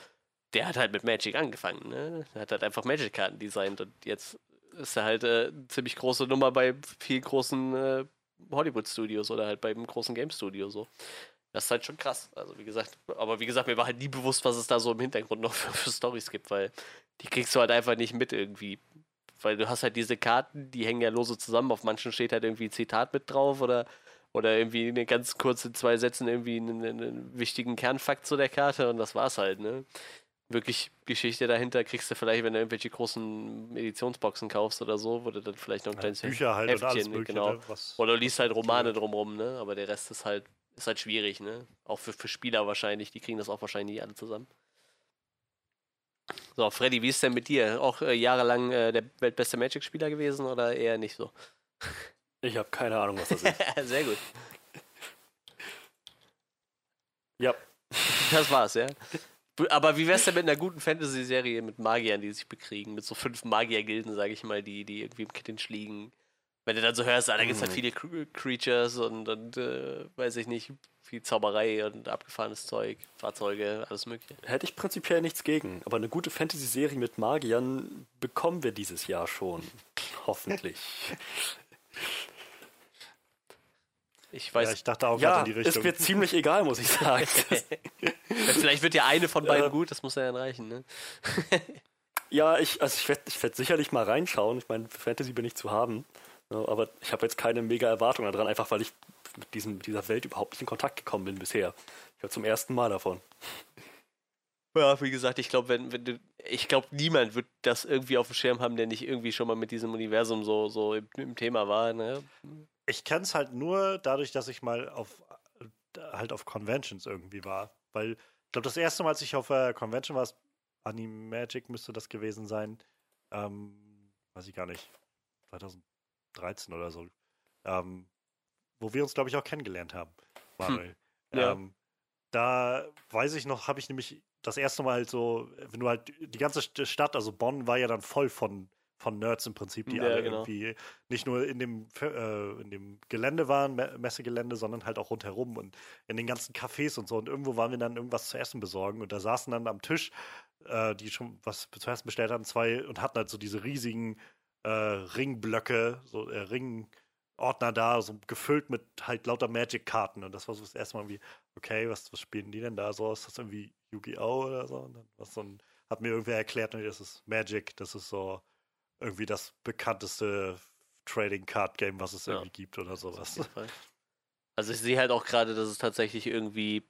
der hat halt mit Magic angefangen, ne? Er hat halt einfach Magic-Karten designt und jetzt ist er halt äh, eine ziemlich große Nummer bei vielen großen äh, Hollywood-Studios oder halt beim großen Game-Studio so. Das ist halt schon krass. Also wie gesagt, aber wie gesagt, mir war halt nie bewusst, was es da so im Hintergrund noch für, für Stories gibt, weil die kriegst du halt einfach nicht mit irgendwie. Weil du hast halt diese Karten, die hängen ja lose zusammen. Auf manchen steht halt irgendwie ein Zitat mit drauf oder, oder irgendwie eine ganz kurze zwei Sätzen irgendwie einen, einen wichtigen Kernfakt zu der Karte und das war's halt, ne? Wirklich Geschichte dahinter kriegst du vielleicht, wenn du irgendwelche großen Editionsboxen kaufst oder so, wo du dann vielleicht noch ein Ja, kleines Bücher halt und alles Heftchen, mögliche. genau. ne, Oder du liest halt Romane drumrum, ne? Aber der Rest ist halt, ist halt schwierig, ne? Auch für, für Spieler wahrscheinlich, die kriegen das auch wahrscheinlich nie alle zusammen. So, Freddy, wie ist denn mit dir? Auch äh, jahrelang äh, der weltbeste Magic-Spieler gewesen oder eher nicht so? Ich habe keine Ahnung, was das ist. Sehr gut. ja, Das war's, ja. Aber wie wär's denn mit einer guten Fantasy-Serie mit Magiern, die sich bekriegen? Mit so fünf Magier-Gilden, sage ich mal, die, die irgendwie im Clinch liegen. Wenn du dann so hörst, ah, da gibt's halt Mhm. viele Cr- Creatures und, und äh, weiß ich nicht, viel Zauberei und abgefahrenes Zeug, Fahrzeuge, alles mögliche. hätte ich prinzipiell nichts gegen. Aber eine gute Fantasy-Serie mit Magiern bekommen wir dieses Jahr schon. Hoffentlich. Ich weiß, ja, ich dachte auch ja, in die Richtung. ist mir ziemlich egal, muss ich sagen. vielleicht wird ja eine von beiden Äh, gut, das muss ja dann reichen, ne? ja, ich, also ich werde ich werd sicherlich mal reinschauen. Ich meine, Fantasy bin ich zu haben. Ja, aber ich habe jetzt keine mega Erwartung daran, einfach weil ich mit diesem, mit dieser Welt überhaupt nicht in Kontakt gekommen bin bisher. Ich höre zum ersten Mal davon. Ja, wie gesagt, ich glaube, wenn, wenn du, ich glaube, niemand wird das irgendwie auf dem Schirm haben, der nicht irgendwie schon mal mit diesem Universum so, so im, im Thema war, ne? Ich kenne es halt nur dadurch, dass ich mal auf halt auf Conventions irgendwie war. Weil ich glaube, das erste Mal, als ich auf äh, Convention war, Animagic müsste das gewesen sein. Ähm, weiß ich gar nicht. 2013 oder so. Ähm, wo wir uns, glaube ich, auch kennengelernt haben. Manuel. Ja. Ähm, da weiß ich noch, habe ich nämlich das erste Mal halt so, wenn du halt die ganze St- Stadt, also Bonn war ja dann voll von, von Nerds im Prinzip, die Ja, alle genau. irgendwie nicht nur in dem, äh, in dem Gelände waren, Me Messegelände, sondern halt auch rundherum und in den ganzen Cafés und so. Und irgendwo waren wir dann irgendwas zu essen besorgen und da saßen dann am Tisch, äh, die schon was zu essen bestellt hatten, zwei und hatten halt so diese riesigen äh, Ringblöcke, so äh, Ringordner da, so gefüllt mit halt lauter Magic-Karten. Und das war so das erste Mal wie, okay, was, was spielen die denn da so? Ist das irgendwie Yu-Gi-Oh! oder so? Und dann was so ein, hat mir irgendwer erklärt, nee, das ist Magic, das ist so irgendwie das bekannteste Trading Card Game, was es Ja. irgendwie gibt oder sowas. Also ich sehe halt auch gerade, dass es tatsächlich irgendwie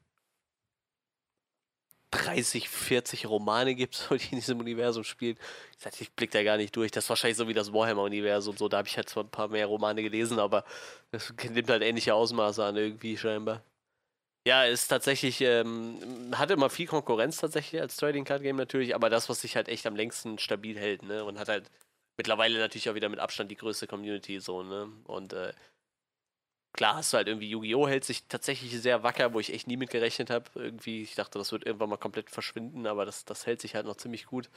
30, 40 Romane gibt, die in diesem Universum spielen. Ich, sag, ich blick da gar nicht durch. Das ist wahrscheinlich so wie das Warhammer-Universum. So, da habe ich halt zwar ein paar mehr Romane gelesen, aber das nimmt halt ähnliche Ausmaße an, irgendwie scheinbar. Ja, ist tatsächlich, ähm, hat immer viel Konkurrenz tatsächlich als Trading Card Game natürlich, aber das, was sich halt echt am längsten stabil hält, ne? Und hat halt mittlerweile natürlich auch wieder mit Abstand die größte Community so, ne? Und äh, klar hast du halt irgendwie Yu-Gi-Oh! hält sich tatsächlich sehr wacker, wo ich echt nie mit gerechnet habe. Irgendwie, ich dachte, das wird irgendwann mal komplett verschwinden, aber das, das hält sich halt noch ziemlich gut.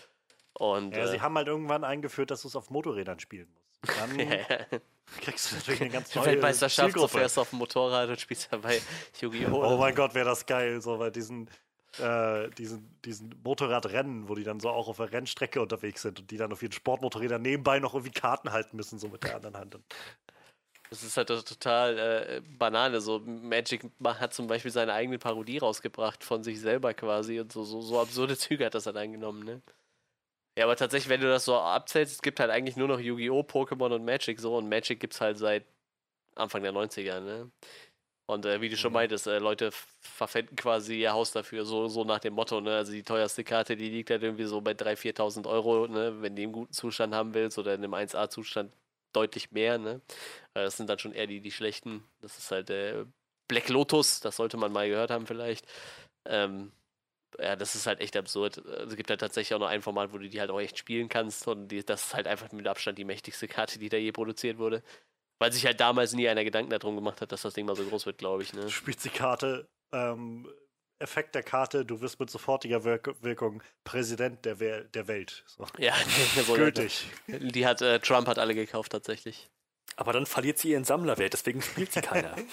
Und, Ja, äh, sie haben halt irgendwann eingeführt, dass du es auf Motorrädern spielen musst. Dann kriegst du natürlich eine ganz neue Weltmeisterschaft, so Zielgruppe. fährst du auf dem Motorrad und spielst dabei Yu-Gi-Oh! Oh mein Gott, wäre das geil, so bei diesen, äh, diesen, diesen Motorradrennen, wo die dann so auch auf der Rennstrecke unterwegs sind und die dann auf ihren Sportmotorrädern nebenbei noch irgendwie Karten halten müssen, so mit der anderen Hand. Das ist halt total äh, Banane. So, Magic ma- hat zum Beispiel seine eigene Parodie rausgebracht von sich selber quasi und so, so, so absurde Züge hat das halt eingenommen, ne? Ja, aber tatsächlich, wenn du das so abzählst, es gibt halt eigentlich nur noch Yu-Gi-Oh!, Pokémon und Magic so und Magic gibt's halt seit Anfang der 90er, ne? Und äh, wie du schon Mhm. meintest, äh, Leute verpfänden quasi ihr Haus dafür, so, so nach dem Motto, ne? Also die teuerste Karte, die liegt halt irgendwie so bei 3.000, 4.000 Euro, ne? Wenn du die im guten Zustand haben willst oder in einem 1A-Zustand deutlich mehr, ne? Äh, Das sind dann schon eher die, die schlechten. Das ist halt äh, Black Lotus, das sollte man mal gehört haben vielleicht. Ähm, ja, das ist halt echt absurd. Also, Es gibt halt tatsächlich auch noch ein Format, wo du die halt auch echt spielen kannst und die, das ist halt einfach mit Abstand die mächtigste Karte, die da je produziert wurde. Weil sich halt damals nie einer Gedanken darum gemacht hat, dass das Ding mal so groß wird, glaube ich. Ne? Du spielst die Karte, ähm, Effekt der Karte, du wirst mit sofortiger Wirk Wirkung Präsident der, We der Welt. So. Ja, so Gültig. Die hat, äh, Trump hat alle gekauft tatsächlich. Aber dann verliert sie ihren Sammlerwert, deswegen spielt sie keiner.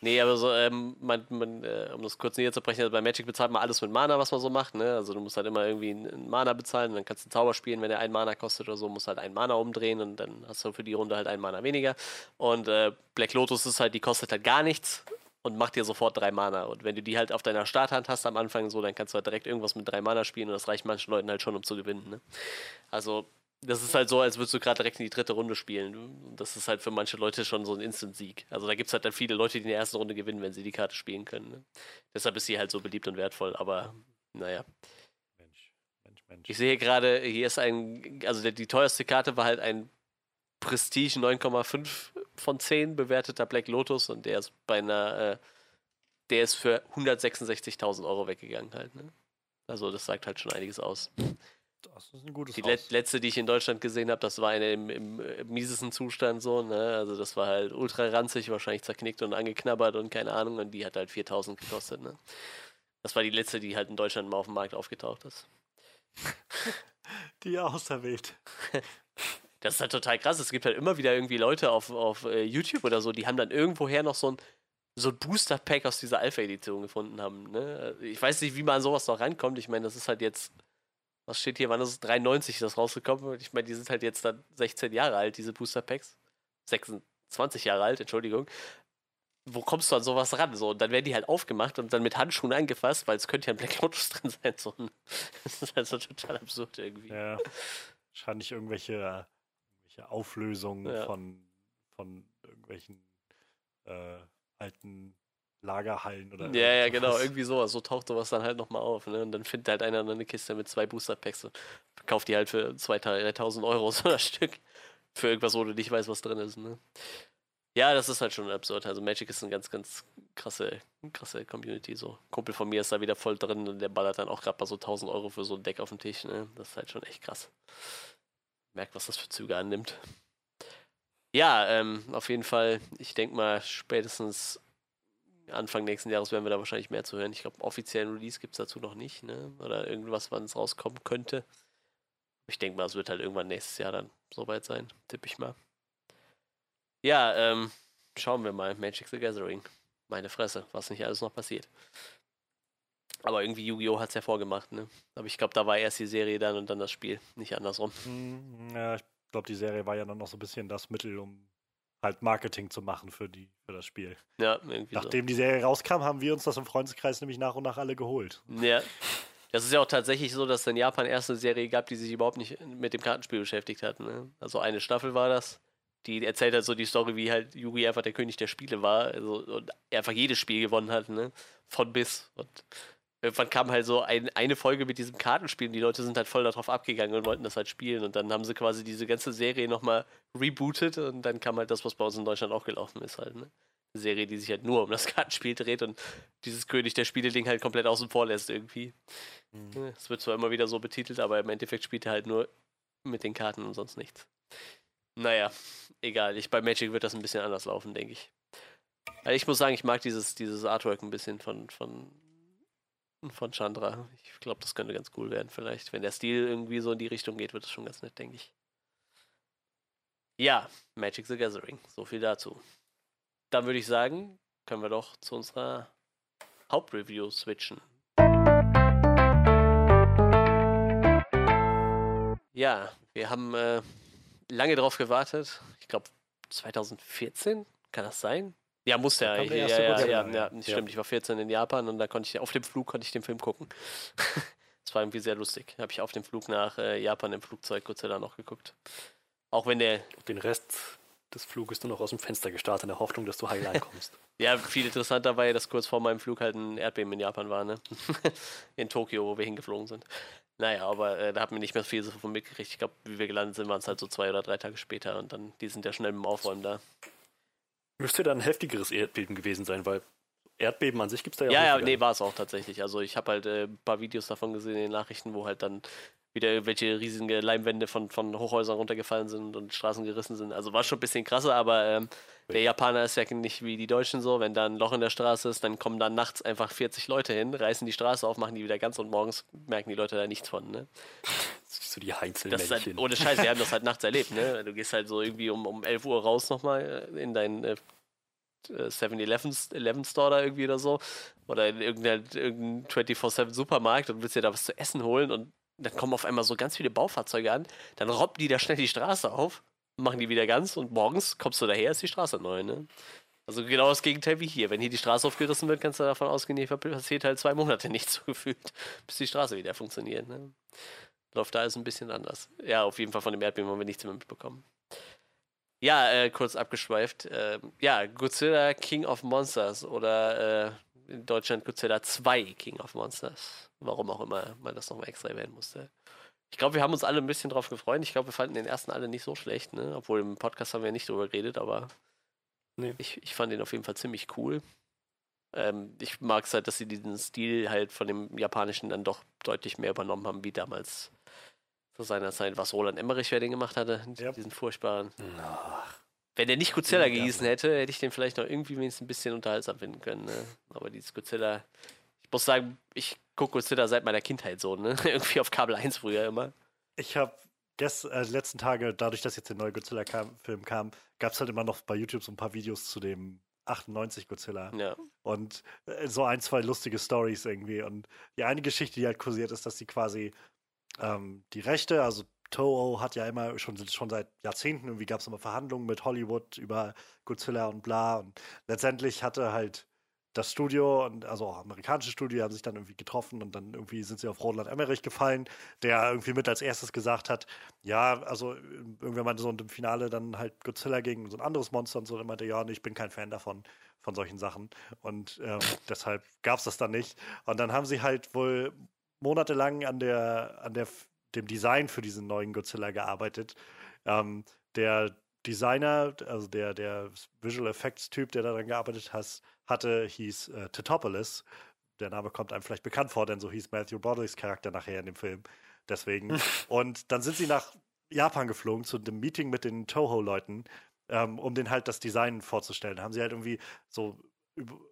Nee, aber so, ähm, man, man, äh, um das kurz näher zu brechen, also bei Magic bezahlt man alles mit Mana, was man so macht, ne? Also du musst halt immer irgendwie einen Mana bezahlen und dann kannst du einen Zauber spielen, wenn der einen Mana kostet oder so, musst halt einen Mana umdrehen und dann hast du für die Runde halt einen Mana weniger. Und äh, Black Lotus ist halt, die kostet halt gar nichts und macht dir sofort drei Mana. Und wenn du die halt auf deiner Starthand hast am Anfang so, dann kannst du halt direkt irgendwas mit drei Mana spielen und das reicht manchen Leuten halt schon, um zu gewinnen, ne? Also das ist halt so, als würdest du gerade direkt in die dritte Runde spielen. Und das ist halt für manche Leute schon so ein Instant-Sieg. Also da gibt es halt dann viele Leute, die in der ersten Runde gewinnen, wenn sie die Karte spielen können. Ne? Deshalb ist sie halt so beliebt und wertvoll. Aber naja. Mensch, Mensch, Mensch. Ich sehe gerade, hier ist ein, also der, die teuerste Karte war halt ein Prestige 9,5 von 10 bewerteter Black Lotus und der ist bei einer, äh, der ist für 166.000 Euro weggegangen halt. Ne? Also das sagt halt schon einiges aus. Das ist ein gutes Die Haus. let letzte, die ich in Deutschland gesehen habe, das war eine im, im, miesesten Zustand so, ne? Also das war halt ultra ranzig, wahrscheinlich zerknickt und angeknabbert und keine Ahnung. Und die hat halt 4000 gekostet, ne? Das war die letzte, die halt in Deutschland mal auf dem Markt aufgetaucht ist. Die auserwählt. Das ist halt total krass. Es gibt halt immer wieder irgendwie Leute auf, auf äh, YouTube oder so, die haben dann irgendwoher noch so ein, so ein Booster-Pack aus dieser Alpha-Edition gefunden haben. Ne? Ich weiß nicht, wie man an sowas noch rankommt. Ich meine, das ist halt jetzt, was steht hier, wann ist es 93 ist das rausgekommen? Ich meine, die sind halt jetzt dann 16 Jahre alt, diese Booster-Packs. 26 Jahre alt, Entschuldigung. Wo kommst du an sowas ran? So, und dann werden die halt aufgemacht und dann mit Handschuhen angefasst, weil es könnte ja ein Black Lotus drin sein. So. Das ist also total absurd irgendwie. Ja. Wahrscheinlich irgendwelche, irgendwelche Auflösungen Ja. von, von irgendwelchen äh, alten Lagerhallen oder Ja, ja, genau, irgendwie sowas. So taucht sowas dann halt nochmal auf. Ne? Und dann findet halt einer eine Kiste mit zwei Booster-Packs und kauft die halt für 2.000, 3.000 Euro so ein Stück. Für irgendwas, wo du nicht weißt, was drin ist. Ne? Ja, das ist halt schon absurd. Also Magic ist eine ganz, ganz krasse, krasse Community. So. Kumpel von mir ist da wieder voll drin und der ballert dann auch gerade mal so 1000 Euro für so ein Deck auf den Tisch. Ne? Das ist halt schon echt krass. Merkt, was das für Züge annimmt. Ja, ähm, auf jeden Fall, ich denke mal, spätestens Anfang nächsten Jahres werden wir da wahrscheinlich mehr zu hören. Ich glaube, offiziellen Release gibt es dazu noch nicht, ne? Oder irgendwas, wann es rauskommen könnte. Ich denke mal, es wird halt irgendwann nächstes Jahr dann soweit sein, tippe ich mal. Ja, ähm, schauen wir mal. Magic the Gathering. Meine Fresse, was nicht alles noch passiert. Aber irgendwie Yu-Gi-Oh! hat es ja vorgemacht, ne? Aber ich glaube, da war erst die Serie dann und dann das Spiel, nicht andersrum. Hm, Ja, ich glaube, die Serie war ja dann noch so ein bisschen das Mittel, um halt Marketing zu machen für, die, für das Spiel. Ja, irgendwie so. Nachdem die Serie rauskam, haben wir uns das im Freundeskreis nämlich nach und nach alle geholt. Ja. Das ist ja auch tatsächlich so, dass es in Japan erst eine Serie gab, die sich überhaupt nicht mit dem Kartenspiel beschäftigt hat. Ne? Also eine Staffel war das. Die erzählt halt so die Story, wie halt Yugi einfach der König der Spiele war. Also, und einfach jedes Spiel gewonnen hat, ne? Von bis. Und irgendwann kam halt so ein, eine Folge mit diesem Kartenspiel und die Leute sind halt voll darauf abgegangen und wollten das halt spielen. Und dann haben sie quasi diese ganze Serie nochmal rebootet und dann kam halt das, was bei uns in Deutschland auch gelaufen ist halt, ne? Serie, die sich halt nur um das Kartenspiel dreht und dieses König der Spiele-Ding halt komplett außen vor lässt irgendwie. Mhm. Es wird zwar immer wieder so betitelt, aber im Endeffekt spielt er halt nur mit den Karten und sonst nichts. Naja, egal. Ich, bei Magic wird das ein bisschen anders laufen, denke ich. Also ich muss sagen, ich mag dieses, dieses Artwork ein bisschen von, von, von Chandra. Ich glaube, das könnte ganz cool werden, vielleicht. Wenn der Stil irgendwie so in die Richtung geht, wird das schon ganz nett, denke ich. Ja, Magic the Gathering. So viel dazu. Dann würde ich sagen, können wir doch zu unserer Hauptreview switchen. Ja, wir haben äh, lange drauf gewartet. Ich glaube 2014, kann das sein? Ja, muss ja. kam der Ja, ja, ja, ja, stimmt. Ich war 14 in Japan und da konnte ich auf dem Flug konnte ich den Film gucken. das war irgendwie sehr lustig. Habe ich auf dem Flug nach äh, Japan im Flugzeug Godzilla noch geguckt. Auch wenn der Den Rest des Fluges nur noch aus dem Fenster gestartet, in der Hoffnung, dass du heil ankommst. Ja, viel interessanter war ja, dass kurz vor meinem Flug halt ein Erdbeben in Japan war, ne? in Tokio, wo wir hingeflogen sind. Naja, aber äh, da hat mir nicht mehr viel so von mitgekriegt. Ich glaube, wie wir gelandet sind, waren es halt so zwei oder drei Tage später und dann, die sind ja schnell mit dem Aufräumen da. Müsste dann ein heftigeres Erdbeben gewesen sein, weil Erdbeben an sich gibt es da ja Ja, ja, nee, war es auch tatsächlich. Also ich habe halt äh, ein paar Videos davon gesehen in den Nachrichten, wo halt dann wieder irgendwelche riesigen Leimwände von, von Hochhäusern runtergefallen sind und Straßen gerissen sind. Also war schon ein bisschen krasser, aber ähm, der Japaner ist ja nicht wie die Deutschen so. Wenn da ein Loch in der Straße ist, dann kommen da nachts einfach 40 Leute hin, reißen die Straße auf, machen die wieder ganz und morgens merken die Leute da nichts von. Ne? So die Das ist Heinzelmännchen. halt, ohne Scheiß, wir haben das halt nachts erlebt. Ne? Du gehst halt so irgendwie um, um 11 Uhr raus nochmal in deinen äh, 7-Eleven Store da irgendwie oder so. Oder in irgendein, irgendein 24-7 Supermarkt und willst dir da was zu essen holen und dann kommen auf einmal so ganz viele Baufahrzeuge an. Dann robben die da schnell die Straße auf, machen die wieder ganz und morgens kommst du daher, ist die Straße neu. Ne? Also genau das Gegenteil wie hier. Wenn hier die Straße aufgerissen wird, kannst du davon ausgehen, hier passiert halt zwei Monate nichts so gefühlt, bis die Straße wieder funktioniert. Ne? Läuft da alles ein bisschen anders. Ja, auf jeden Fall von dem Erdbeben haben wir nichts mehr mitbekommen. Ja, äh, kurz abgeschweift. Äh, ja, Godzilla King of Monsters oder äh, in Deutschland Godzilla 2 King of Monsters. Warum auch immer man das nochmal extra erwähnen musste. Ich glaube, wir haben uns alle ein bisschen drauf gefreut. Ich glaube, wir fanden den ersten alle nicht so schlecht, ne? Obwohl im Podcast haben wir nicht drüber geredet, aber Nee. ich, ich fand den auf jeden Fall ziemlich cool. Ähm, ich mag es halt, dass sie diesen Stil halt von dem japanischen dann doch deutlich mehr übernommen haben, wie damals zu seiner Zeit, was Roland Emmerich wer den gemacht hatte, Ja. diesen furchtbaren. Ach, Wenn der nicht Godzilla Ja, ja. hätte, hätte ich den vielleicht noch irgendwie wenigstens ein bisschen unterhaltsam finden können. Ne? Aber dieses Godzilla, ich muss sagen, ich gucke Godzilla seit meiner Kindheit so, ne? irgendwie auf Kabel 1 früher immer. Ich habe gest äh, die letzten Tage, dadurch, dass jetzt der neue Godzilla-Film kam, gab es halt immer noch bei YouTube so ein paar Videos zu dem 98 Godzilla. Ja. Und äh, so ein, zwei lustige Stories irgendwie. Und die eine Geschichte, die halt kursiert, ist, dass sie quasi ähm, die Rechte, also Toho hat ja immer schon, schon seit Jahrzehnten irgendwie gab es immer Verhandlungen mit Hollywood über Godzilla und bla. Und letztendlich hatte halt das Studio und also auch amerikanische Studio haben sich dann irgendwie getroffen und dann irgendwie sind sie auf Roland Emmerich gefallen, der irgendwie mit als erstes gesagt hat, ja, also irgendwann meinte so im Finale dann halt Godzilla gegen so ein anderes Monster und so, und meinte, ja, ich bin kein Fan davon, von solchen Sachen. Und ähm, deshalb gab es das dann nicht. Und dann haben sie halt wohl monatelang an der, an der, dem Design für diesen neuen Godzilla gearbeitet. Ähm, der Designer, also der, der Visual Effects Typ, der daran gearbeitet has, hatte, hieß äh, Titopolis. Der Name kommt einem vielleicht bekannt vor, denn so hieß Matthew Broderick's Charakter nachher in dem Film. Deswegen. Und dann sind sie nach Japan geflogen zu dem Meeting mit den Toho-Leuten, ähm, um den halt das Design vorzustellen. Da haben sie halt irgendwie so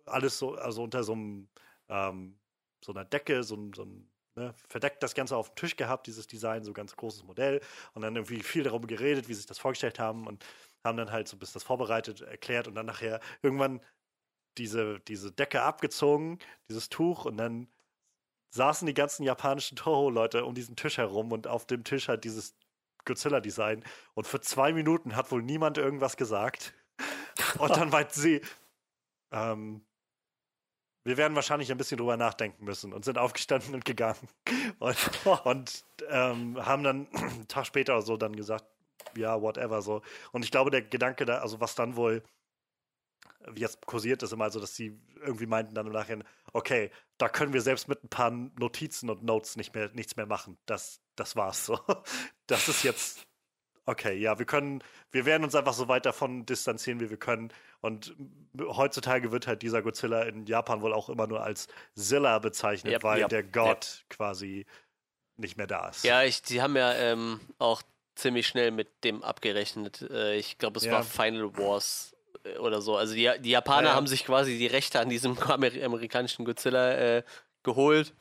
alles so, also unter so einem ähm, so einer Decke, so, so ein ne, verdeckt das Ganze auf dem Tisch gehabt, dieses Design, so ganz großes Modell. Und dann irgendwie viel darum geredet, wie sie sich das vorgestellt haben und haben dann halt so bis das vorbereitet, erklärt und dann nachher irgendwann diese, diese Decke abgezogen, dieses Tuch und dann saßen die ganzen japanischen Toho-Leute um diesen Tisch herum und auf dem Tisch halt dieses Godzilla-Design und für zwei Minuten hat wohl niemand irgendwas gesagt. Und dann meinten sie, ähm, wir werden wahrscheinlich ein bisschen drüber nachdenken müssen und sind aufgestanden und gegangen. Und, und ähm, haben dann einen Tag später oder so dann gesagt, ja, whatever so. Und ich glaube, der Gedanke da, also was dann wohl jetzt kursiert ist immer, also dass sie irgendwie meinten dann im Nachhinein, okay, da können wir selbst mit ein paar Notizen und Notes nicht mehr, nichts mehr machen. Das, das war's so. Das ist jetzt Okay, ja, wir können, wir werden uns einfach so weit davon distanzieren, wie wir können. Und heutzutage wird halt dieser Godzilla in Japan wohl auch immer nur als Zilla bezeichnet, Yep, weil yep, der Gott quasi nicht mehr da ist. Ja, ich, die haben ja ähm, auch ziemlich schnell mit dem abgerechnet. Äh, ich glaube, es Ja. war Final Wars äh, oder so. Also die, die Japaner Ja, ja. haben sich quasi die Rechte an diesem Amer amerikanischen Godzilla äh, geholt,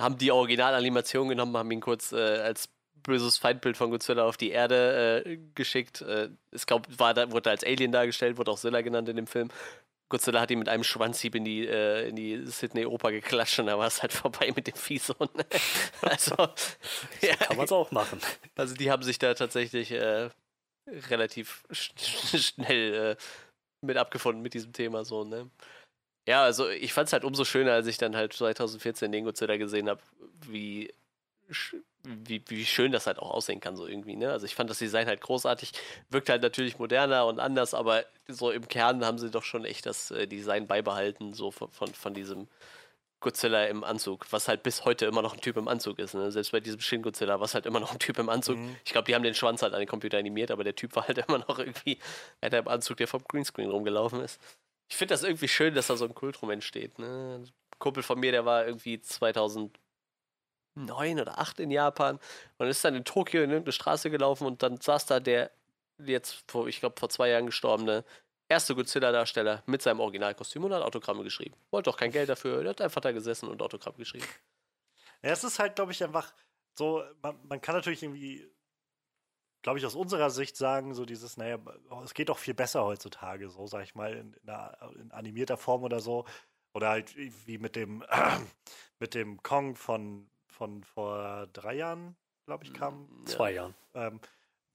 haben die Originalanimation genommen, haben ihn kurz äh, als böses Feindbild von Godzilla auf die Erde äh, geschickt. Äh, es glaub, war da, wurde als Alien dargestellt, wurde auch Zilla genannt in dem Film. Godzilla hat ihn mit einem Schwanzhieb in die, äh, in die Sydney Oper geklatscht und da war es halt vorbei mit dem Viehsohn. also, ja, Kann man es auch machen. also die haben sich da tatsächlich äh, relativ sch schnell äh, mit abgefunden mit diesem Thema so, ne? Ja, also ich fand es halt umso schöner, als ich dann halt 2014 den Godzilla gesehen habe, wie, wie, wie schön das halt auch aussehen kann, so irgendwie, ne? Also ich fand das Design halt großartig, wirkt halt natürlich moderner und anders, aber so im Kern haben sie doch schon echt das äh, Design beibehalten, so von, von, von diesem Godzilla im Anzug, was halt bis heute immer noch ein Typ im Anzug ist. Ne? Selbst bei diesem Shin Godzilla war es halt immer noch ein Typ im Anzug. Mhm. Ich glaube, die haben den Schwanz halt an den Computer animiert, aber der Typ war halt immer noch irgendwie einer im Anzug, der vom Greenscreen rumgelaufen ist. Ich finde das irgendwie schön, dass da so ein Kult rum entsteht. Ne? Ein Kumpel von mir, der war irgendwie 2009 oder 8 in Japan und ist dann in Tokio in irgendeine Straße gelaufen und dann saß da der jetzt, vor, ich glaube, vor zwei Jahren gestorbene erste Godzilla-Darsteller mit seinem Originalkostüm und hat Autogramme geschrieben. Wollte auch kein Geld dafür, der hat einfach da gesessen und Autogramm geschrieben. Ja, es ist halt, glaube ich, einfach so, man, man kann natürlich irgendwie, glaube ich, aus unserer Sicht sagen, so dieses, naja, es geht doch viel besser heutzutage, so, sag ich mal, in, in, einer, in animierter Form oder so. Oder halt wie mit dem, mit dem Kong von, von vor drei Jahren, glaube ich, kam. Ja. Zwei Jahren. ähm,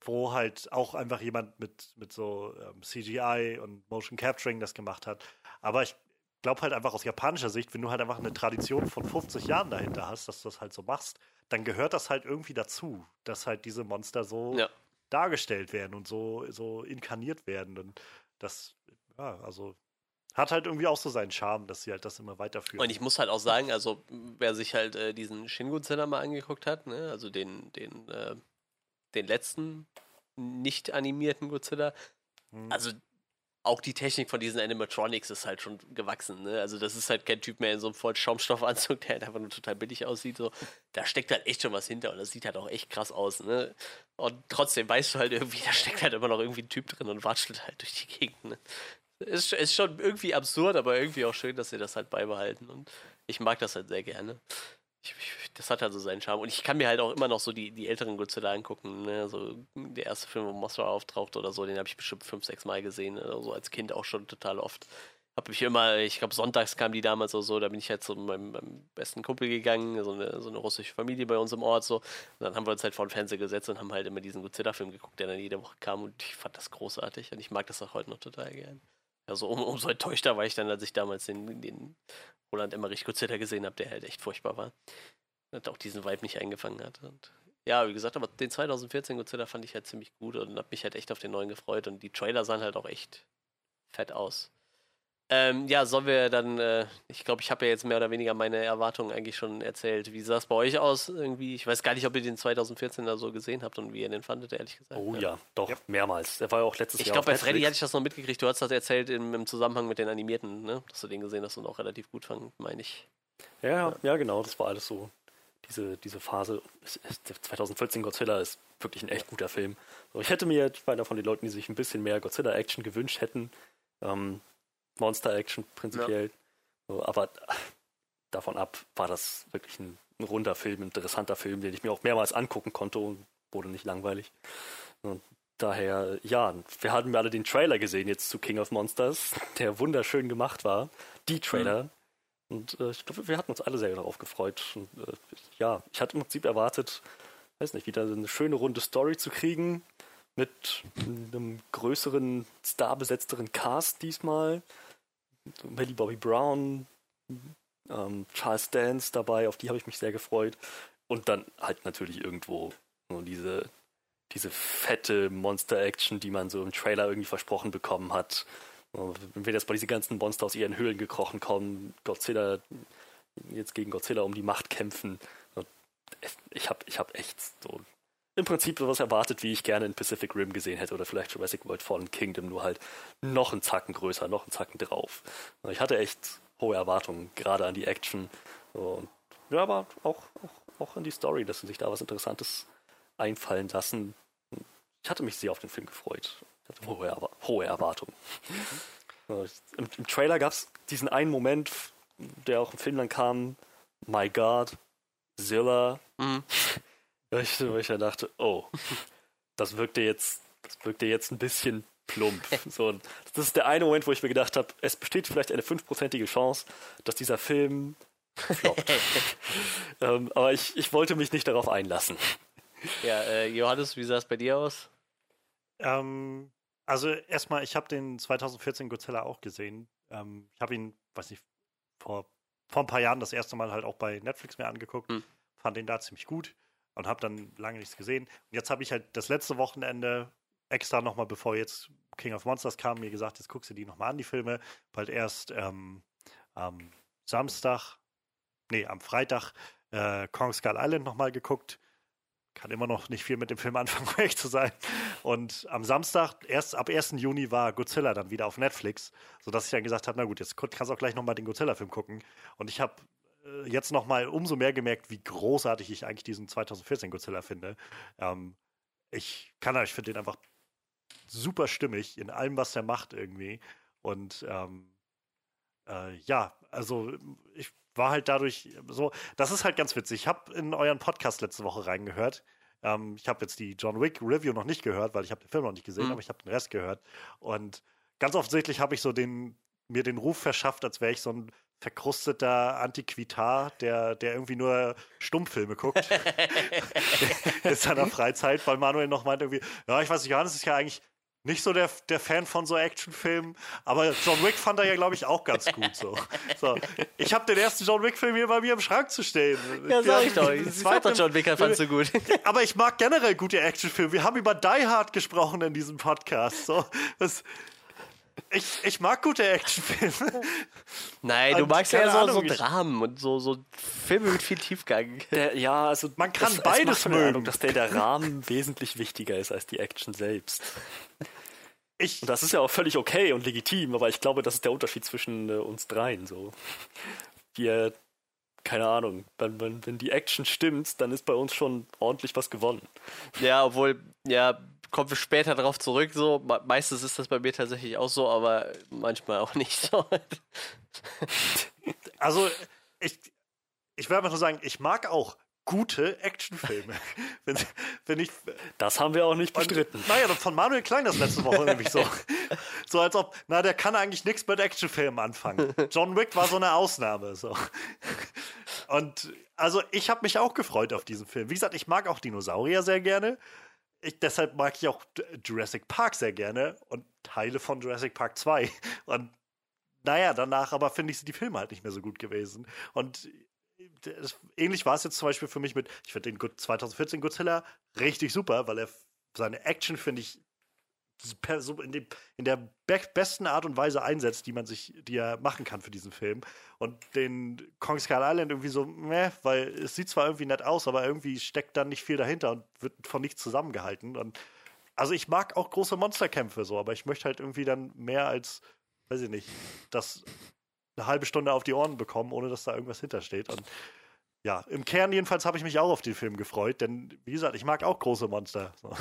wo halt auch einfach jemand mit, mit so ähm, CGI und Motion Capturing das gemacht hat. Aber ich glaube halt einfach aus japanischer Sicht, wenn du halt einfach eine Tradition von 50 Jahren dahinter hast, dass du das halt so machst, dann gehört das halt irgendwie dazu, dass halt diese Monster so Ja. dargestellt werden und so, so inkarniert werden. Und das, ja, also hat halt irgendwie auch so seinen Charme, dass sie halt das immer weiterführen. Und ich muss halt auch sagen, also wer sich halt äh, diesen Shin Godzilla mal angeguckt hat, ne, also den, den, äh, den letzten nicht animierten Godzilla, Hm. also auch die Technik von diesen Animatronics ist halt schon gewachsen, ne? Also das ist halt kein Typ mehr in so einem voll Schaumstoffanzug, der halt einfach nur total billig aussieht. So. Da steckt halt echt schon was hinter und das sieht halt auch echt krass aus, ne? Und trotzdem weißt du halt irgendwie, da steckt halt immer noch irgendwie ein Typ drin und watschelt halt durch die Gegend, ne? Ist, ist schon irgendwie absurd, aber irgendwie auch schön, dass sie das halt beibehalten. Und ich mag das halt sehr gerne. Ich, ich, das hat halt so seinen Charme. Und ich kann mir halt auch immer noch so die, die älteren Godzilla angucken. Ne? So der erste Film, wo Mothra auftaucht oder so, den habe ich bestimmt fünf, sechs Mal gesehen. Oder so als Kind auch schon total oft. Habe ich immer, ich glaube, sonntags kam die damals oder so, da bin ich halt zu meinem, meinem besten Kumpel gegangen, so eine, so eine russische Familie bei uns im Ort so. Und dann haben wir uns halt vor den Fernseher gesetzt und haben halt immer diesen Godzilla-Film geguckt, der dann jede Woche kam und ich fand das großartig und ich mag das auch heute noch total gern. Also um, umso enttäuschter war ich dann, als ich damals den, den Roland Emmerich Godzilla gesehen habe, der halt echt furchtbar war. Und auch diesen Vibe nicht eingefangen hat. Und ja, wie gesagt, aber den 2014 Godzilla fand ich halt ziemlich gut und habe mich halt echt auf den neuen gefreut und die Trailer sahen halt auch echt fett aus. Ähm, ja, sollen wir dann, äh, ich glaube, ich habe ja jetzt mehr oder weniger meine Erwartungen eigentlich schon erzählt. Wie sah es bei euch aus irgendwie? Ich weiß gar nicht, ob ihr den 2014 da so gesehen habt und wie ihr den fandet, ehrlich gesagt. Oh ja, doch, mehrmals. Der war ja auch letztes Ich Jahr. glaube, bei Freddy hatte ich das noch mitgekriegt. Du hast das erzählt im, im Zusammenhang mit den Animierten, ne? Dass du den gesehen hast und auch relativ gut fand, meine ich. Ja, ja, ja, genau, das war alles so. Diese, diese Phase. Es- es- der 2014 Godzilla ist wirklich ein echt guter Film. So, ich hätte mir, ich war einer von den Leuten, die sich ein bisschen mehr Godzilla-Action gewünscht hätten. Ähm, Monster-Action prinzipiell. So, aber davon ab war das wirklich ein, ein runder Film, ein interessanter Film, den ich mir auch mehrmals angucken konnte und wurde nicht langweilig. Und daher, ja, wir hatten alle den Trailer gesehen jetzt zu King of Monsters, der wunderschön gemacht war. Die Trailer. Und äh, ich glaube, wir hatten uns alle sehr darauf gefreut. Und, äh, ja, ich hatte im Prinzip erwartet, weiß nicht, wieder eine schöne runde Story zu kriegen mit einem größeren, starbesetzteren Cast diesmal. Millie Bobby Brown, ähm, Charles Dance dabei, auf die habe ich mich sehr gefreut. Und dann halt natürlich irgendwo so diese, diese fette Monster-Action, die man so im Trailer irgendwie versprochen bekommen hat. Wenn wir jetzt bei diese ganzen Monster aus ihren Höhlen gekrochen kommen, Godzilla jetzt gegen Godzilla um die Macht kämpfen. Ich habe ich hab echt so im Prinzip sowas erwartet, wie ich gerne in Pacific Rim gesehen hätte oder vielleicht Jurassic World Fallen Kingdom, nur halt noch einen Zacken größer, noch einen Zacken drauf. Ich hatte echt hohe Erwartungen, gerade an die Action. Und ja, aber auch, auch, auch an die Story, dass sie sich da was Interessantes einfallen lassen. Ich hatte mich sehr auf den Film gefreut. Ich hatte hohe, Erwa- hohe Erwartungen. Im, Im Trailer gab es diesen einen Moment, der auch im Film dann kam, My God, Zilla. Mhm. Wo ich, wo ich dann dachte, oh, das wirkte jetzt, das wirkte jetzt ein bisschen plump. So, das ist der eine Moment, wo ich mir gedacht habe, es besteht vielleicht eine fünfprozentige Chance, dass dieser Film floppt. ähm, aber ich, ich wollte mich nicht darauf einlassen. Ja, äh, Johannes, wie sah es bei dir aus? Ähm, also erstmal, ich habe den 2014 Godzilla auch gesehen. Ähm, ich habe ihn, weiß nicht, vor, vor ein paar Jahren das erste Mal halt auch bei Netflix mir angeguckt. Hm. Fand den da ziemlich gut und habe dann lange nichts gesehen. Und jetzt habe ich halt das letzte Wochenende extra nochmal, bevor jetzt King of Monsters kam, mir gesagt, jetzt guckst du die nochmal an, die Filme. Bald erst ähm, am Samstag, nee, am Freitag äh, Kong Skull Island nochmal geguckt. Kann immer noch nicht viel mit dem Film anfangen, um ehrlich zu sein. Und am Samstag, erst ab 1. Juni, war Godzilla dann wieder auf Netflix, sodass ich dann gesagt habe, na gut, jetzt kannst du auch gleich nochmal den Godzilla-Film gucken. Und ich habe jetzt nochmal umso mehr gemerkt, wie großartig ich eigentlich diesen 2014 Godzilla finde. Ähm, ich kann, ich finde den einfach super stimmig in allem, was er macht irgendwie. Und ähm, äh, ja, also ich war halt dadurch so, das ist halt ganz witzig. Ich habe in euren Podcast letzte Woche reingehört. Ähm, ich habe jetzt die John Wick Review noch nicht gehört, weil ich habe den Film noch nicht gesehen, Mhm. aber ich habe den Rest gehört. Und ganz offensichtlich habe ich so den, mir den Ruf verschafft, als wäre ich so ein verkrusteter Antiquitar, der, der irgendwie nur Stummfilme guckt in seiner Freizeit, weil Manuel noch meint irgendwie, ja, ich weiß nicht, Johannes ist ja eigentlich nicht so der, der Fan von so Actionfilmen, aber John Wick fand er ja, glaube ich, auch ganz gut so. so. Ich habe den ersten John Wick-Film hier bei mir im Schrank zu stehen. Ja, sag ich doch. Den zweiten John Wicker fandst du gut. aber ich mag generell gute Actionfilme. Wir haben über Die Hard gesprochen in diesem Podcast. So, das, ich, ich mag gute Actionfilme. Nein, du Und magst ja so, so Ahnung, Dramen und so, so Filme mit viel Tiefgang. Der, ja, also Man kann es beides mögen. Eindruck, dass der, der Rahmen wesentlich wichtiger ist als die Action selbst. Ich, Und das ist ja auch völlig okay und legitim, aber ich glaube, das ist der Unterschied zwischen äh, uns dreien. So. Wir, keine Ahnung, wenn, wenn, wenn die Action stimmt, dann ist bei uns schon ordentlich was gewonnen. Ja, obwohl, ja, kommen wir später drauf zurück. So, Me- meistens ist das bei mir tatsächlich auch so, aber manchmal auch nicht so. also, ich, ich will einfach nur sagen, ich mag auch gute Actionfilme. wenn, wenn ich, Das haben wir auch nicht Und, bestritten. Naja, von Manuel klang das letzte Woche nämlich so. So als ob, na, der kann eigentlich nichts mit Actionfilmen anfangen. John Wick war so eine Ausnahme. So. Und also ich habe mich auch gefreut auf diesen Film. Wie gesagt, ich mag auch Dinosaurier sehr gerne. Ich, deshalb mag ich auch Jurassic Park sehr gerne und Teile von Jurassic Park 2. Und naja, danach aber finde ich, die Filme halt nicht mehr so gut gewesen. Und das, ähnlich war es jetzt zum Beispiel für mich mit, ich finde den Good- 2014 Godzilla richtig super, weil er seine Action, finde ich, in, dem, in der be besten Art und Weise einsetzt, die man sich, die er machen kann für diesen Film. Und den Kong Skull Island irgendwie so, meh, weil es sieht zwar irgendwie nett aus, aber irgendwie steckt dann nicht viel dahinter und wird von nichts zusammengehalten. Und also ich mag auch große Monsterkämpfe so, aber ich möchte halt irgendwie dann mehr als, weiß ich nicht, das eine halbe Stunde auf die Ohren bekommen, ohne dass da irgendwas hintersteht. Und ja, im Kern jedenfalls habe ich mich auch auf den Film gefreut, denn wie gesagt, ich mag auch große Monster. So.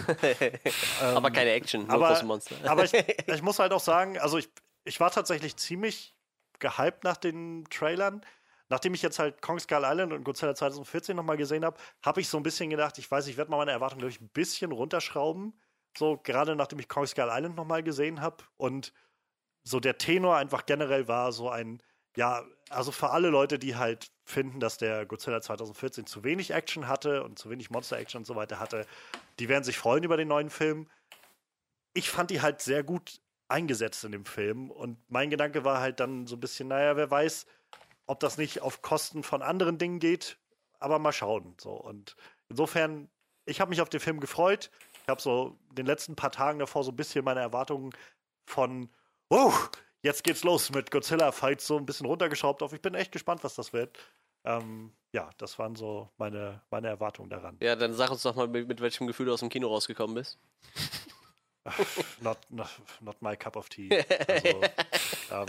aber keine Action, nur aber- große Monster. Aber ich, ich muss halt auch sagen, also ich, ich war tatsächlich ziemlich gehypt nach den Trailern. Nachdem ich jetzt halt Kong Skull Island und Godzilla 2014 nochmal gesehen habe, habe ich so ein bisschen gedacht, ich weiß, ich werde mal meine Erwartungen, glaube ich, ein bisschen runterschrauben. So, gerade nachdem ich Kong Skull Island nochmal gesehen habe. Und so der Tenor einfach generell war so ein, ja, also für alle Leute, die halt finden, dass der Godzilla 2014 zu wenig Action hatte und zu wenig Monster-Action und so weiter hatte, die werden sich freuen über den neuen Film. Ich fand die halt sehr gut eingesetzt in dem Film und mein Gedanke war halt dann so ein bisschen, naja, wer weiß, ob das nicht auf Kosten von anderen Dingen geht, aber mal schauen. So. Und insofern, ich habe mich auf den Film gefreut. Ich habe so den letzten paar Tagen davor so ein bisschen meine Erwartungen von, oh, jetzt geht's los mit Godzilla-Fights so ein bisschen runtergeschraubt auf. Ich bin echt gespannt, was das wird. Ähm, ja, das waren so meine, meine Erwartungen daran. Ja, dann sag uns doch mal, mit, mit welchem Gefühl du aus dem Kino rausgekommen bist. Not, not, not my cup of tea. Also,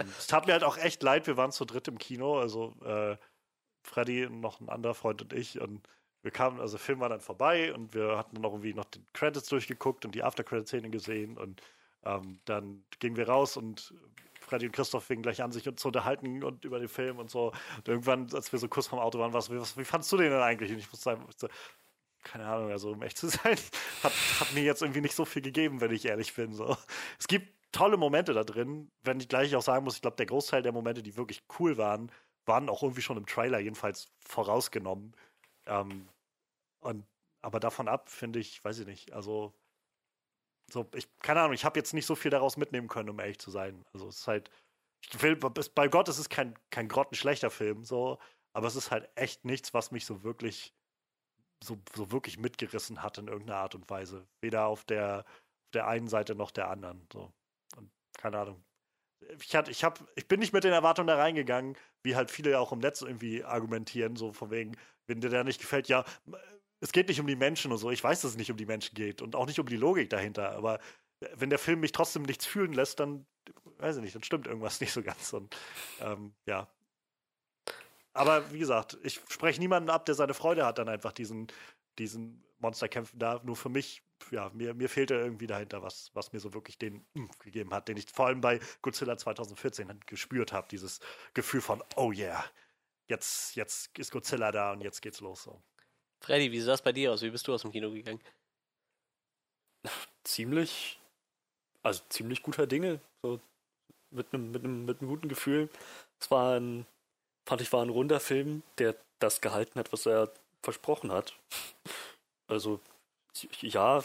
ähm, es tat mir halt auch echt leid, wir waren zu dritt im Kino, also äh, Freddy und noch ein anderer Freund und ich und wir kamen, also der Film war dann vorbei und wir hatten dann noch irgendwie noch den Credits durchgeguckt und die After-Credit-Szene gesehen und ähm, dann gingen wir raus und Freddy und Christoph fingen gleich an, sich zu unterhalten und über den Film und so. Und irgendwann, als wir so kurz vom Auto waren, war es, wie, was, wie fandst du den denn eigentlich? Und ich muss sagen, ich so, keine Ahnung, also um echt zu sein, hat, hat mir jetzt irgendwie nicht so viel gegeben, wenn ich ehrlich bin. So. Es gibt tolle Momente da drin, wenn ich gleich auch sagen muss, ich glaube, der Großteil der Momente, die wirklich cool waren, waren auch irgendwie schon im Trailer jedenfalls vorausgenommen. Ähm, und aber davon ab, finde ich, weiß ich nicht, also so, ich, keine Ahnung, ich habe jetzt nicht so viel daraus mitnehmen können, um ehrlich zu sein. Also es ist halt, will, bei Gott, es ist kein, kein grottenschlechter Film, so, aber es ist halt echt nichts, was mich so wirklich, so, so wirklich mitgerissen hat in irgendeiner Art und Weise. Weder auf der, auf der einen Seite noch der anderen. So. Und keine Ahnung. Ich, hatte, ich, hab, ich bin nicht mit den Erwartungen da reingegangen, wie halt viele auch im Netz irgendwie argumentieren, so von wegen, wenn dir der nicht gefällt, ja, es geht nicht um die Menschen und so. Ich weiß, dass es nicht um die Menschen geht und auch nicht um die Logik dahinter. Aber wenn der Film mich trotzdem nichts fühlen lässt, dann weiß ich nicht, dann stimmt irgendwas nicht so ganz. Und ähm, ja. Aber wie gesagt, ich spreche niemanden ab, der seine Freude hat, dann einfach diesen, diesen Monsterkämpfen da. Nur für mich, ja, mir, mir fehlte irgendwie dahinter was, was mir so wirklich den mm, gegeben hat, den ich vor allem bei Godzilla 2014 gespürt habe. Dieses Gefühl von, oh yeah, jetzt, jetzt ist Godzilla da und jetzt geht's los. So. Freddy, wie sah das bei dir aus? Wie bist du aus dem Kino gegangen? Ziemlich, also ziemlich guter Dinge. So mit einem mit einem mit einem guten Gefühl. Es war ein, fand ich, war ein runder Film, der das gehalten hat, was er versprochen hat. Also ja,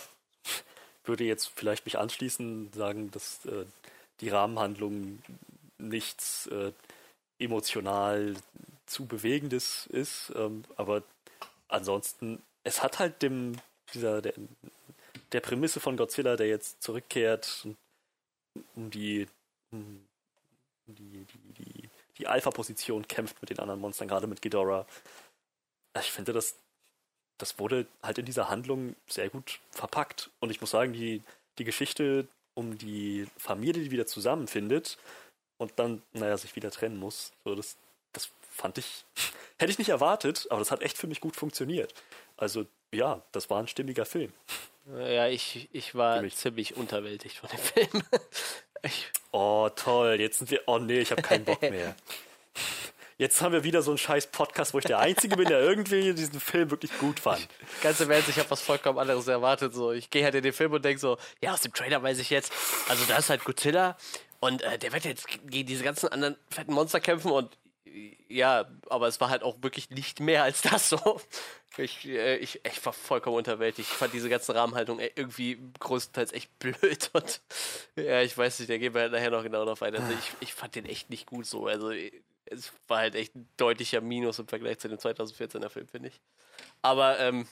würde jetzt vielleicht mich anschließen, sagen, dass äh, die Rahmenhandlung nichts äh, emotional zu bewegendes ist, ähm, aber ansonsten, es hat halt dem, dieser, der, der Prämisse von Godzilla, der jetzt zurückkehrt, um die, um die, die, die, die Alpha-Position kämpft mit den anderen Monstern, gerade mit Ghidorah. Ich finde, das, das wurde halt in dieser Handlung sehr gut verpackt. Und ich muss sagen, die, die Geschichte um die Familie, die wieder zusammenfindet und dann, naja, sich wieder trennen muss, so das, fand ich, hätte ich nicht erwartet, aber das hat echt für mich gut funktioniert. Also ja, das war ein stimmiger Film. Ja, ich, ich war ziemlich unterwältigt von dem Film. oh, toll, jetzt sind wir, oh nee, ich habe keinen Bock mehr. Jetzt haben wir wieder so einen scheiß Podcast, wo ich der Einzige bin, der irgendwie diesen Film wirklich gut fand. Ganz im Ernst, ich habe was vollkommen anderes erwartet. So, ich gehe halt in den Film und denke so, ja, aus dem Trailer weiß ich jetzt, also da ist halt Godzilla und äh, der wird jetzt gegen diese ganzen anderen fetten Monster kämpfen und ja, aber es war halt auch wirklich nicht mehr als das so. Ich, äh, ich, ich war vollkommen unterwältigt. Ich fand diese ganze Rahmenhaltung äh, irgendwie größtenteils echt blöd und ja, ich weiß nicht, da gehen wir halt nachher noch genau drauf ein. Also ich, ich fand den echt nicht gut so. Also es war halt echt ein deutlicher Minus im Vergleich zu dem 2014er Film, finde ich. Aber ähm,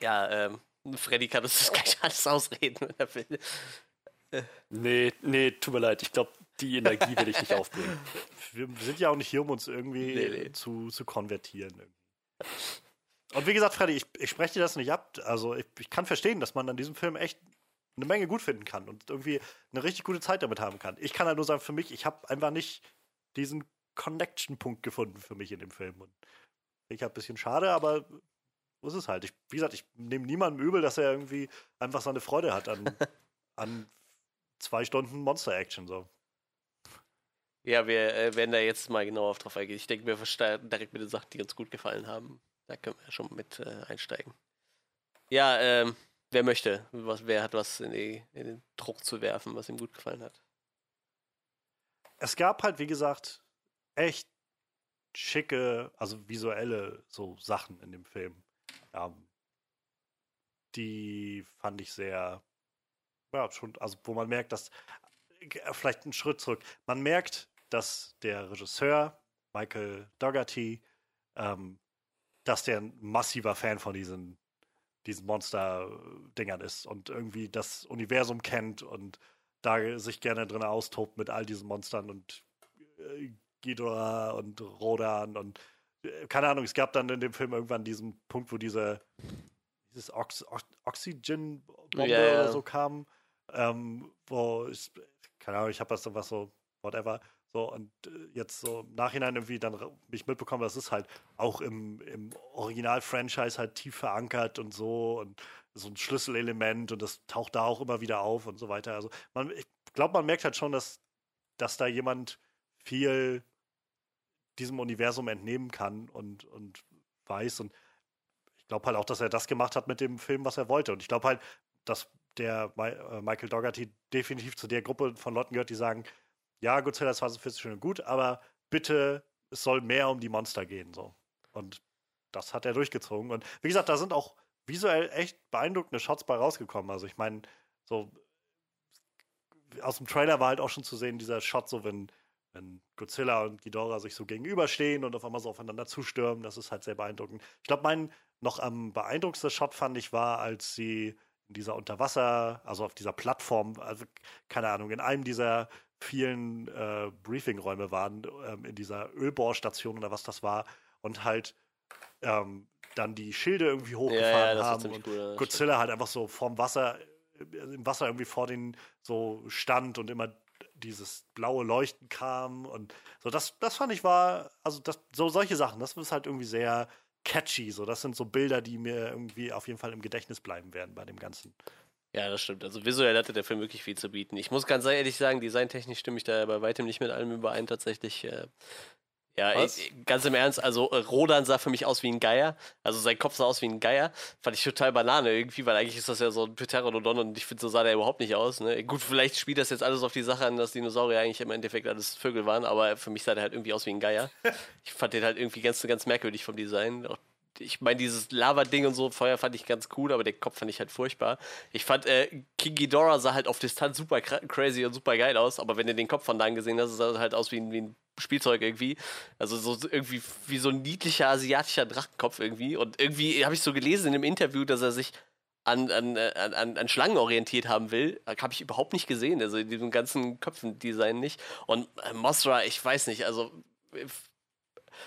ja, ähm, Freddy kann uns das gleich alles ausreden, wenn er will. Nee, nee, tut mir leid. Ich glaube, die Energie will ich nicht aufbringen. Wir sind ja auch nicht hier, um uns irgendwie nee, nee. Zu, zu konvertieren. Und wie gesagt, Freddy, ich, ich spreche dir das nicht ab. Also ich, ich kann verstehen, dass man an diesem Film echt eine Menge gut finden kann und irgendwie eine richtig gute Zeit damit haben kann. Ich kann halt nur sagen, für mich, ich habe einfach nicht diesen Connection-Punkt gefunden für mich in dem Film. Und ich habe ein bisschen schade, aber so ist es halt. Ich, wie gesagt, ich nehme niemandem übel, dass er irgendwie einfach seine Freude hat an, an zwei Stunden Monster-Action. So. Ja, wir äh, werden da jetzt mal genauer drauf eingehen. Ich denke, wir starten direkt mit den Sachen, die uns gut gefallen haben. Da können wir schon mit äh, einsteigen. Ja, ähm, wer möchte? Was, wer hat was in, die, in, den Druck zu werfen, was ihm gut gefallen hat? Es gab halt, wie gesagt, echt schicke, also visuelle so Sachen in dem Film. Ähm, die fand ich sehr, ja, schon, also wo man merkt, dass, äh, vielleicht einen Schritt zurück, man merkt, dass der Regisseur, Michael Dougherty, ähm, dass der ein massiver Fan von diesen, diesen Monster-Dingern ist und irgendwie das Universum kennt und da sich gerne drin austobt mit all diesen Monstern und äh, Ghidorah und Rodan und äh, keine Ahnung, es gab dann in dem Film irgendwann diesen Punkt, wo diese dieses Ox Ox Oxygen-Bombe ja. oder so kam, ähm, wo ich, keine Ahnung, ich habe das dann was so, whatever, so und äh, jetzt so im Nachhinein irgendwie dann mich mitbekommen, das ist halt auch im, im Original-Franchise halt tief verankert und so und so ein Schlüsselelement und das taucht da auch immer wieder auf und so weiter. Also man, ich glaube, man merkt halt schon, dass, dass da jemand viel diesem Universum entnehmen kann und, und weiß. Und ich glaube halt auch, dass er das gemacht hat mit dem Film, was er wollte. Und ich glaube halt, dass der äh, Michael Dougherty definitiv zu der Gruppe von Leuten gehört, die sagen, ja, Godzilla 2040 schön und gut, aber bitte, es soll mehr um die Monster gehen. So. Und das hat er durchgezogen. Und wie gesagt, da sind auch visuell echt beeindruckende Shots bei rausgekommen. Also ich meine, so aus dem Trailer war halt auch schon zu sehen, dieser Shot, so wenn, wenn Godzilla und Ghidorah sich so gegenüberstehen und auf einmal so aufeinander zustürmen, das ist halt sehr beeindruckend. Ich glaube, mein noch am beeindruckendsten Shot fand ich war, als sie in dieser Unterwasser, also auf dieser Plattform, also keine Ahnung, in einem dieser vielen äh, Briefingräume waren, ähm, in dieser Ölbohrstation oder was das war, und halt ähm, dann die Schilde irgendwie Ja, hochgefahren ja, war haben und cool. ja, Godzilla halt einfach so vorm Wasser, äh, im Wasser irgendwie vor den so stand und immer dieses blaue Leuchten kam und so, das, das fand ich war, also das, so solche Sachen, das ist halt irgendwie sehr catchy, so, das sind so Bilder, die mir irgendwie auf jeden Fall im Gedächtnis bleiben werden bei dem Ganzen. Ja, das stimmt. Also visuell hatte der Film wirklich viel zu bieten. Ich muss ganz ehrlich sagen, designtechnisch stimme ich da bei weitem nicht mit allem überein tatsächlich. Äh, ja, ich, ganz im Ernst, also äh, Rodan sah für mich aus wie ein Geier. Also sein Kopf sah aus wie ein Geier. Fand ich total Banane irgendwie, weil eigentlich ist das ja so ein Pteranodon und ich finde, so sah der überhaupt nicht aus. Ne? Gut, vielleicht spielt das jetzt alles auf die Sache an, dass Dinosaurier eigentlich im Endeffekt alles Vögel waren, aber für mich sah der halt irgendwie aus wie ein Geier. ich fand den halt irgendwie ganz, ganz merkwürdig vom Design. Auch ich meine, dieses Lava-Ding und so, Feuer fand ich ganz cool, aber den Kopf fand ich halt furchtbar. Ich fand, äh, King Ghidorah sah halt auf Distanz super cra- crazy und super geil aus, aber wenn du den Kopf von da gesehen hast, sah halt aus wie ein, wie ein Spielzeug irgendwie. Also so irgendwie wie so ein niedlicher asiatischer Drachenkopf irgendwie. Und irgendwie habe ich so gelesen in einem Interview, dass er sich an, an, an, an, an Schlangen orientiert haben will. Habe ich überhaupt nicht gesehen. Also in diesem ganzen Köpfendesign nicht. Und äh, Mothra, ich weiß nicht, also äh,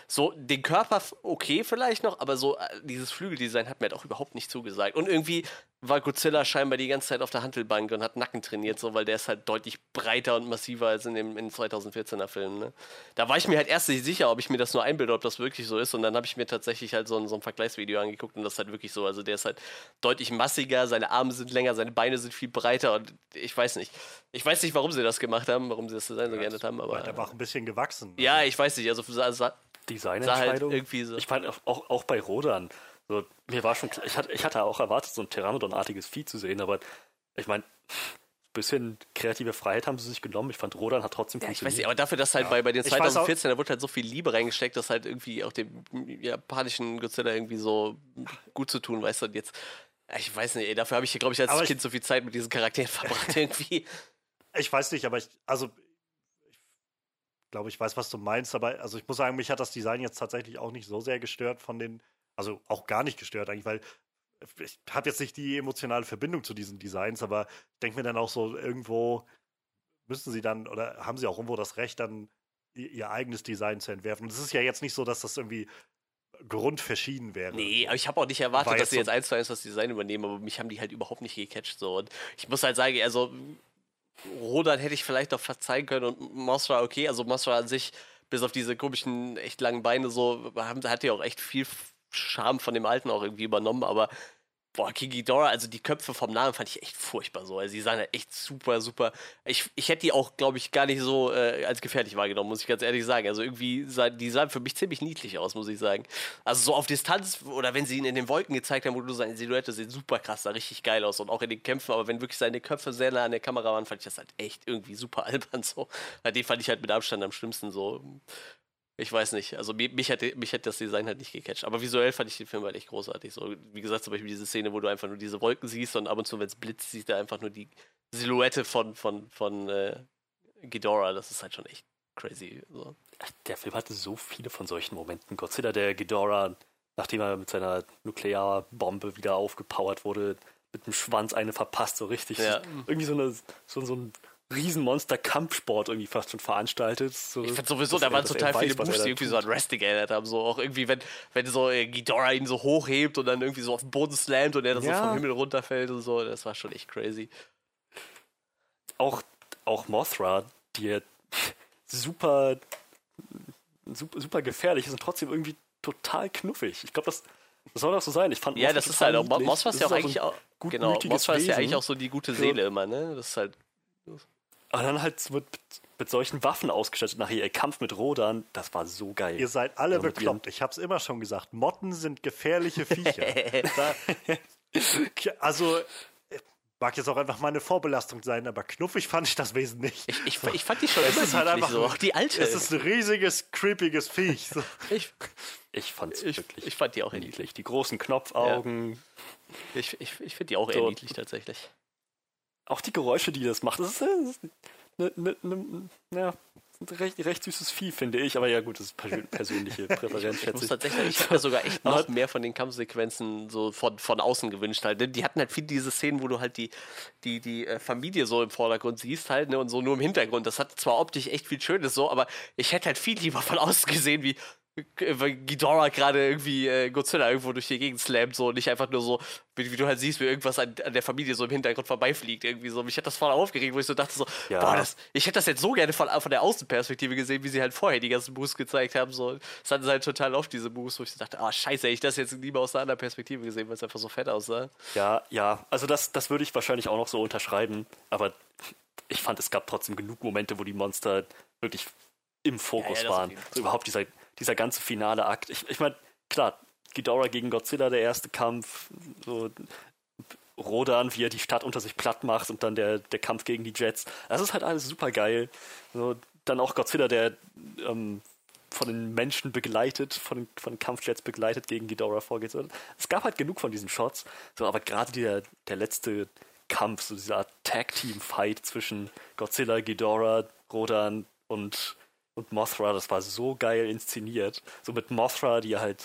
so den Körper okay vielleicht noch, aber so äh, dieses Flügeldesign hat mir halt auch überhaupt nicht zugesagt. Und irgendwie war Godzilla scheinbar die ganze Zeit auf der Hantelbank und hat Nacken trainiert, so weil der ist halt deutlich breiter und massiver als in dem in 2014er Film. Ne? Da war ich mir halt erst nicht sicher, ob ich mir das nur einbilde, ob das wirklich so ist. Und dann habe ich mir tatsächlich halt so ein, so ein Vergleichsvideo angeguckt und das ist halt wirklich so. Also der ist halt deutlich massiger, seine Arme sind länger, seine Beine sind viel breiter und ich weiß nicht. Ich weiß nicht, warum sie das gemacht haben, warum sie das Design so geändert haben, aber. War halt einfach ein bisschen gewachsen. Ja, ich weiß nicht. Also sah, sah halt Designentscheidung. irgendwie so. Ich fand auch- auch, auch bei Rodan. So, mir war schon klar, ich hatte, ich hatte auch erwartet, so ein Pteranodon-artiges Vieh zu sehen, aber ich meine, ein bisschen kreative Freiheit haben sie sich genommen. Ich fand, Rodan hat trotzdem Ja, ich weiß funktioniert. nicht, aber dafür, dass halt bei, bei den Ich weiß auch- 2014, da wurde halt so viel Liebe reingesteckt, dass halt irgendwie auch dem japanischen Godzilla irgendwie so gut zu tun, weißt du, und jetzt, ja, ich weiß nicht, ey, dafür habe ich, glaube ich, als Aber ich- Kind so viel Zeit mit diesen Charakteren verbracht irgendwie. Ich weiß nicht, aber ich, also ich glaube, ich weiß, was du meinst, aber also ich muss sagen, mich hat das Design jetzt tatsächlich auch nicht so sehr gestört von den, also auch gar nicht gestört eigentlich, weil ich habe jetzt nicht die emotionale Verbindung zu diesen Designs, aber ich denke mir dann auch so, irgendwo müssen sie dann oder haben sie auch irgendwo das Recht, dann ihr, eigenes Design zu entwerfen. Und es ist ja jetzt nicht so, dass das irgendwie grundverschieden wäre. Nee, aber ich habe auch nicht erwartet, War dass sie jetzt eins zu eins das Design übernehmen, aber mich haben die halt überhaupt nicht gecatcht. So. Und ich muss halt sagen, also Rodan hätte ich vielleicht noch verzeihen können und Mothra okay. Also Mothra an sich, bis auf diese komischen, echt langen Beine, so, haben, hat ja auch echt viel Charme von dem Alten auch irgendwie übernommen, aber Boah, King Ghidorah, also die Köpfe vom Namen fand ich echt furchtbar so. Also die sahen halt echt super, super. Ich, ich hätte die auch, glaube ich, gar nicht so äh, als gefährlich wahrgenommen, muss ich ganz ehrlich sagen. Also irgendwie, sah, die sahen für mich ziemlich niedlich aus, muss ich sagen. Also so auf Distanz oder wenn sie ihn in den Wolken gezeigt haben, wo du seine Silhouette sieht super krass, sah richtig geil aus und auch in den Kämpfen. Aber wenn wirklich seine Köpfe sehr nah an der Kamera waren, fand ich das halt echt irgendwie super albern so. Den fand ich halt mit Abstand am schlimmsten so. Ich weiß nicht. Also mich, hätte, mich hätte das Design halt nicht gecatcht. Aber visuell fand ich den Film halt echt großartig. So, wie gesagt, zum Beispiel diese Szene, wo du einfach nur diese Wolken siehst und ab und zu, wenn es blitzt, siehst du einfach nur die Silhouette von, von, von äh, Ghidorah. Das ist halt schon echt crazy. So. Der Film hatte so viele von solchen Momenten. Godzilla, der Ghidorah, nachdem er mit seiner Nuklearbombe wieder aufgepowert wurde, mit dem Schwanz eine verpasst, so richtig. Ja. Irgendwie so, eine, so, so ein Riesenmonster-Kampfsport irgendwie fast schon veranstaltet. So, Ich finde sowieso, da waren total viele Moves, die irgendwie so an Wrestling erinnert haben. So auch irgendwie, wenn, wenn so äh, Ghidorah ihn so hochhebt und dann irgendwie so auf den Boden slammt und er dann so Ja. vom Himmel runterfällt und so. Das war schon echt crazy. auch, auch Mothra, die ja super, super, super gefährlich ist und trotzdem irgendwie total knuffig. Ich glaube, das, das soll doch so sein. Ich fand Ja, Mothra das ist halt auch. Niedlich. Mothra ist ja auch so eigentlich auch. Genau, Mothra ist ja eigentlich auch so die gute So. Seele immer, ne? Das ist halt. Aber dann halt mit, mit solchen Waffen ausgestattet. Nachher ihr Kampf mit Rodan, das war so geil. Ihr seid alle Ja, mit bekloppt. Ich hab's immer schon gesagt. Motten sind gefährliche Viecher. also, äh, mag jetzt auch einfach meine Vorbelastung sein, aber knuffig fand ich das Wesen nicht. Ich, ich, ich fand die schon Es immer ist halt niedlich einfach so. Auch die alte. Es ist ein riesiges, creepiges Viech. So. ich, Ich fand's ich, wirklich ich fand die auch eher niedlich. Die großen Knopfaugen, Ich, ich, ich finde die auch eher So. niedlich tatsächlich. Auch die Geräusche, die das macht. Das ist, ne, ne, ne, ja, ein recht, recht süßes Vieh, finde ich. Aber ja, gut, das ist persö- persönliche Präferenz, Ich schätze muss ich. tatsächlich, ich habe mir sogar echt noch mehr von den Kampfsequenzen so von, von außen gewünscht halt. ne? Die hatten halt viel diese Szenen, wo du halt die, die, die äh, Familie so im Vordergrund siehst halt, ne, und so nur im Hintergrund. Das hat zwar optisch echt viel Schönes so, aber ich hätte halt viel lieber von außen gesehen, wie Ghidorah gerade irgendwie äh, Godzilla irgendwo durch die Gegend slammt, so und nicht einfach nur so, wie, wie du halt siehst, wie irgendwas an, an der Familie so im Hintergrund vorbeifliegt, irgendwie so. Mich hat das voll aufgeregt, wo ich so dachte, so, Ja. boah, das, ich hätte das jetzt so gerne von, von der Außenperspektive gesehen, wie sie halt vorher die ganzen Moves gezeigt haben. So. Das hatten sie halt total oft, diese Moves, wo ich so dachte, ah, scheiße, hätte ich das jetzt lieber aus einer anderen Perspektive gesehen, weil es einfach so fett aussah. Ja, ja, also das, das würde ich wahrscheinlich auch noch so unterschreiben, aber ich fand, es gab trotzdem genug Momente, wo die Monster wirklich im Fokus Ja, ja, waren. So überhaupt dieser, dieser ganze finale Akt. Ich, ich meine, klar, Ghidorah gegen Godzilla, der erste Kampf, so Rodan, wie er die Stadt unter sich platt macht und dann der, der Kampf gegen die Jets. Das ist halt alles super geil. So, dann auch Godzilla, der ähm, von den Menschen begleitet, von von Kampfjets begleitet gegen Ghidorah vorgeht. So, Es gab halt genug von diesen Shots, so, aber gerade der, der letzte Kampf, so dieser Tag-Team-Fight zwischen Godzilla, Ghidorah, Rodan und, und Mothra, das war so geil inszeniert. So mit Mothra, die halt,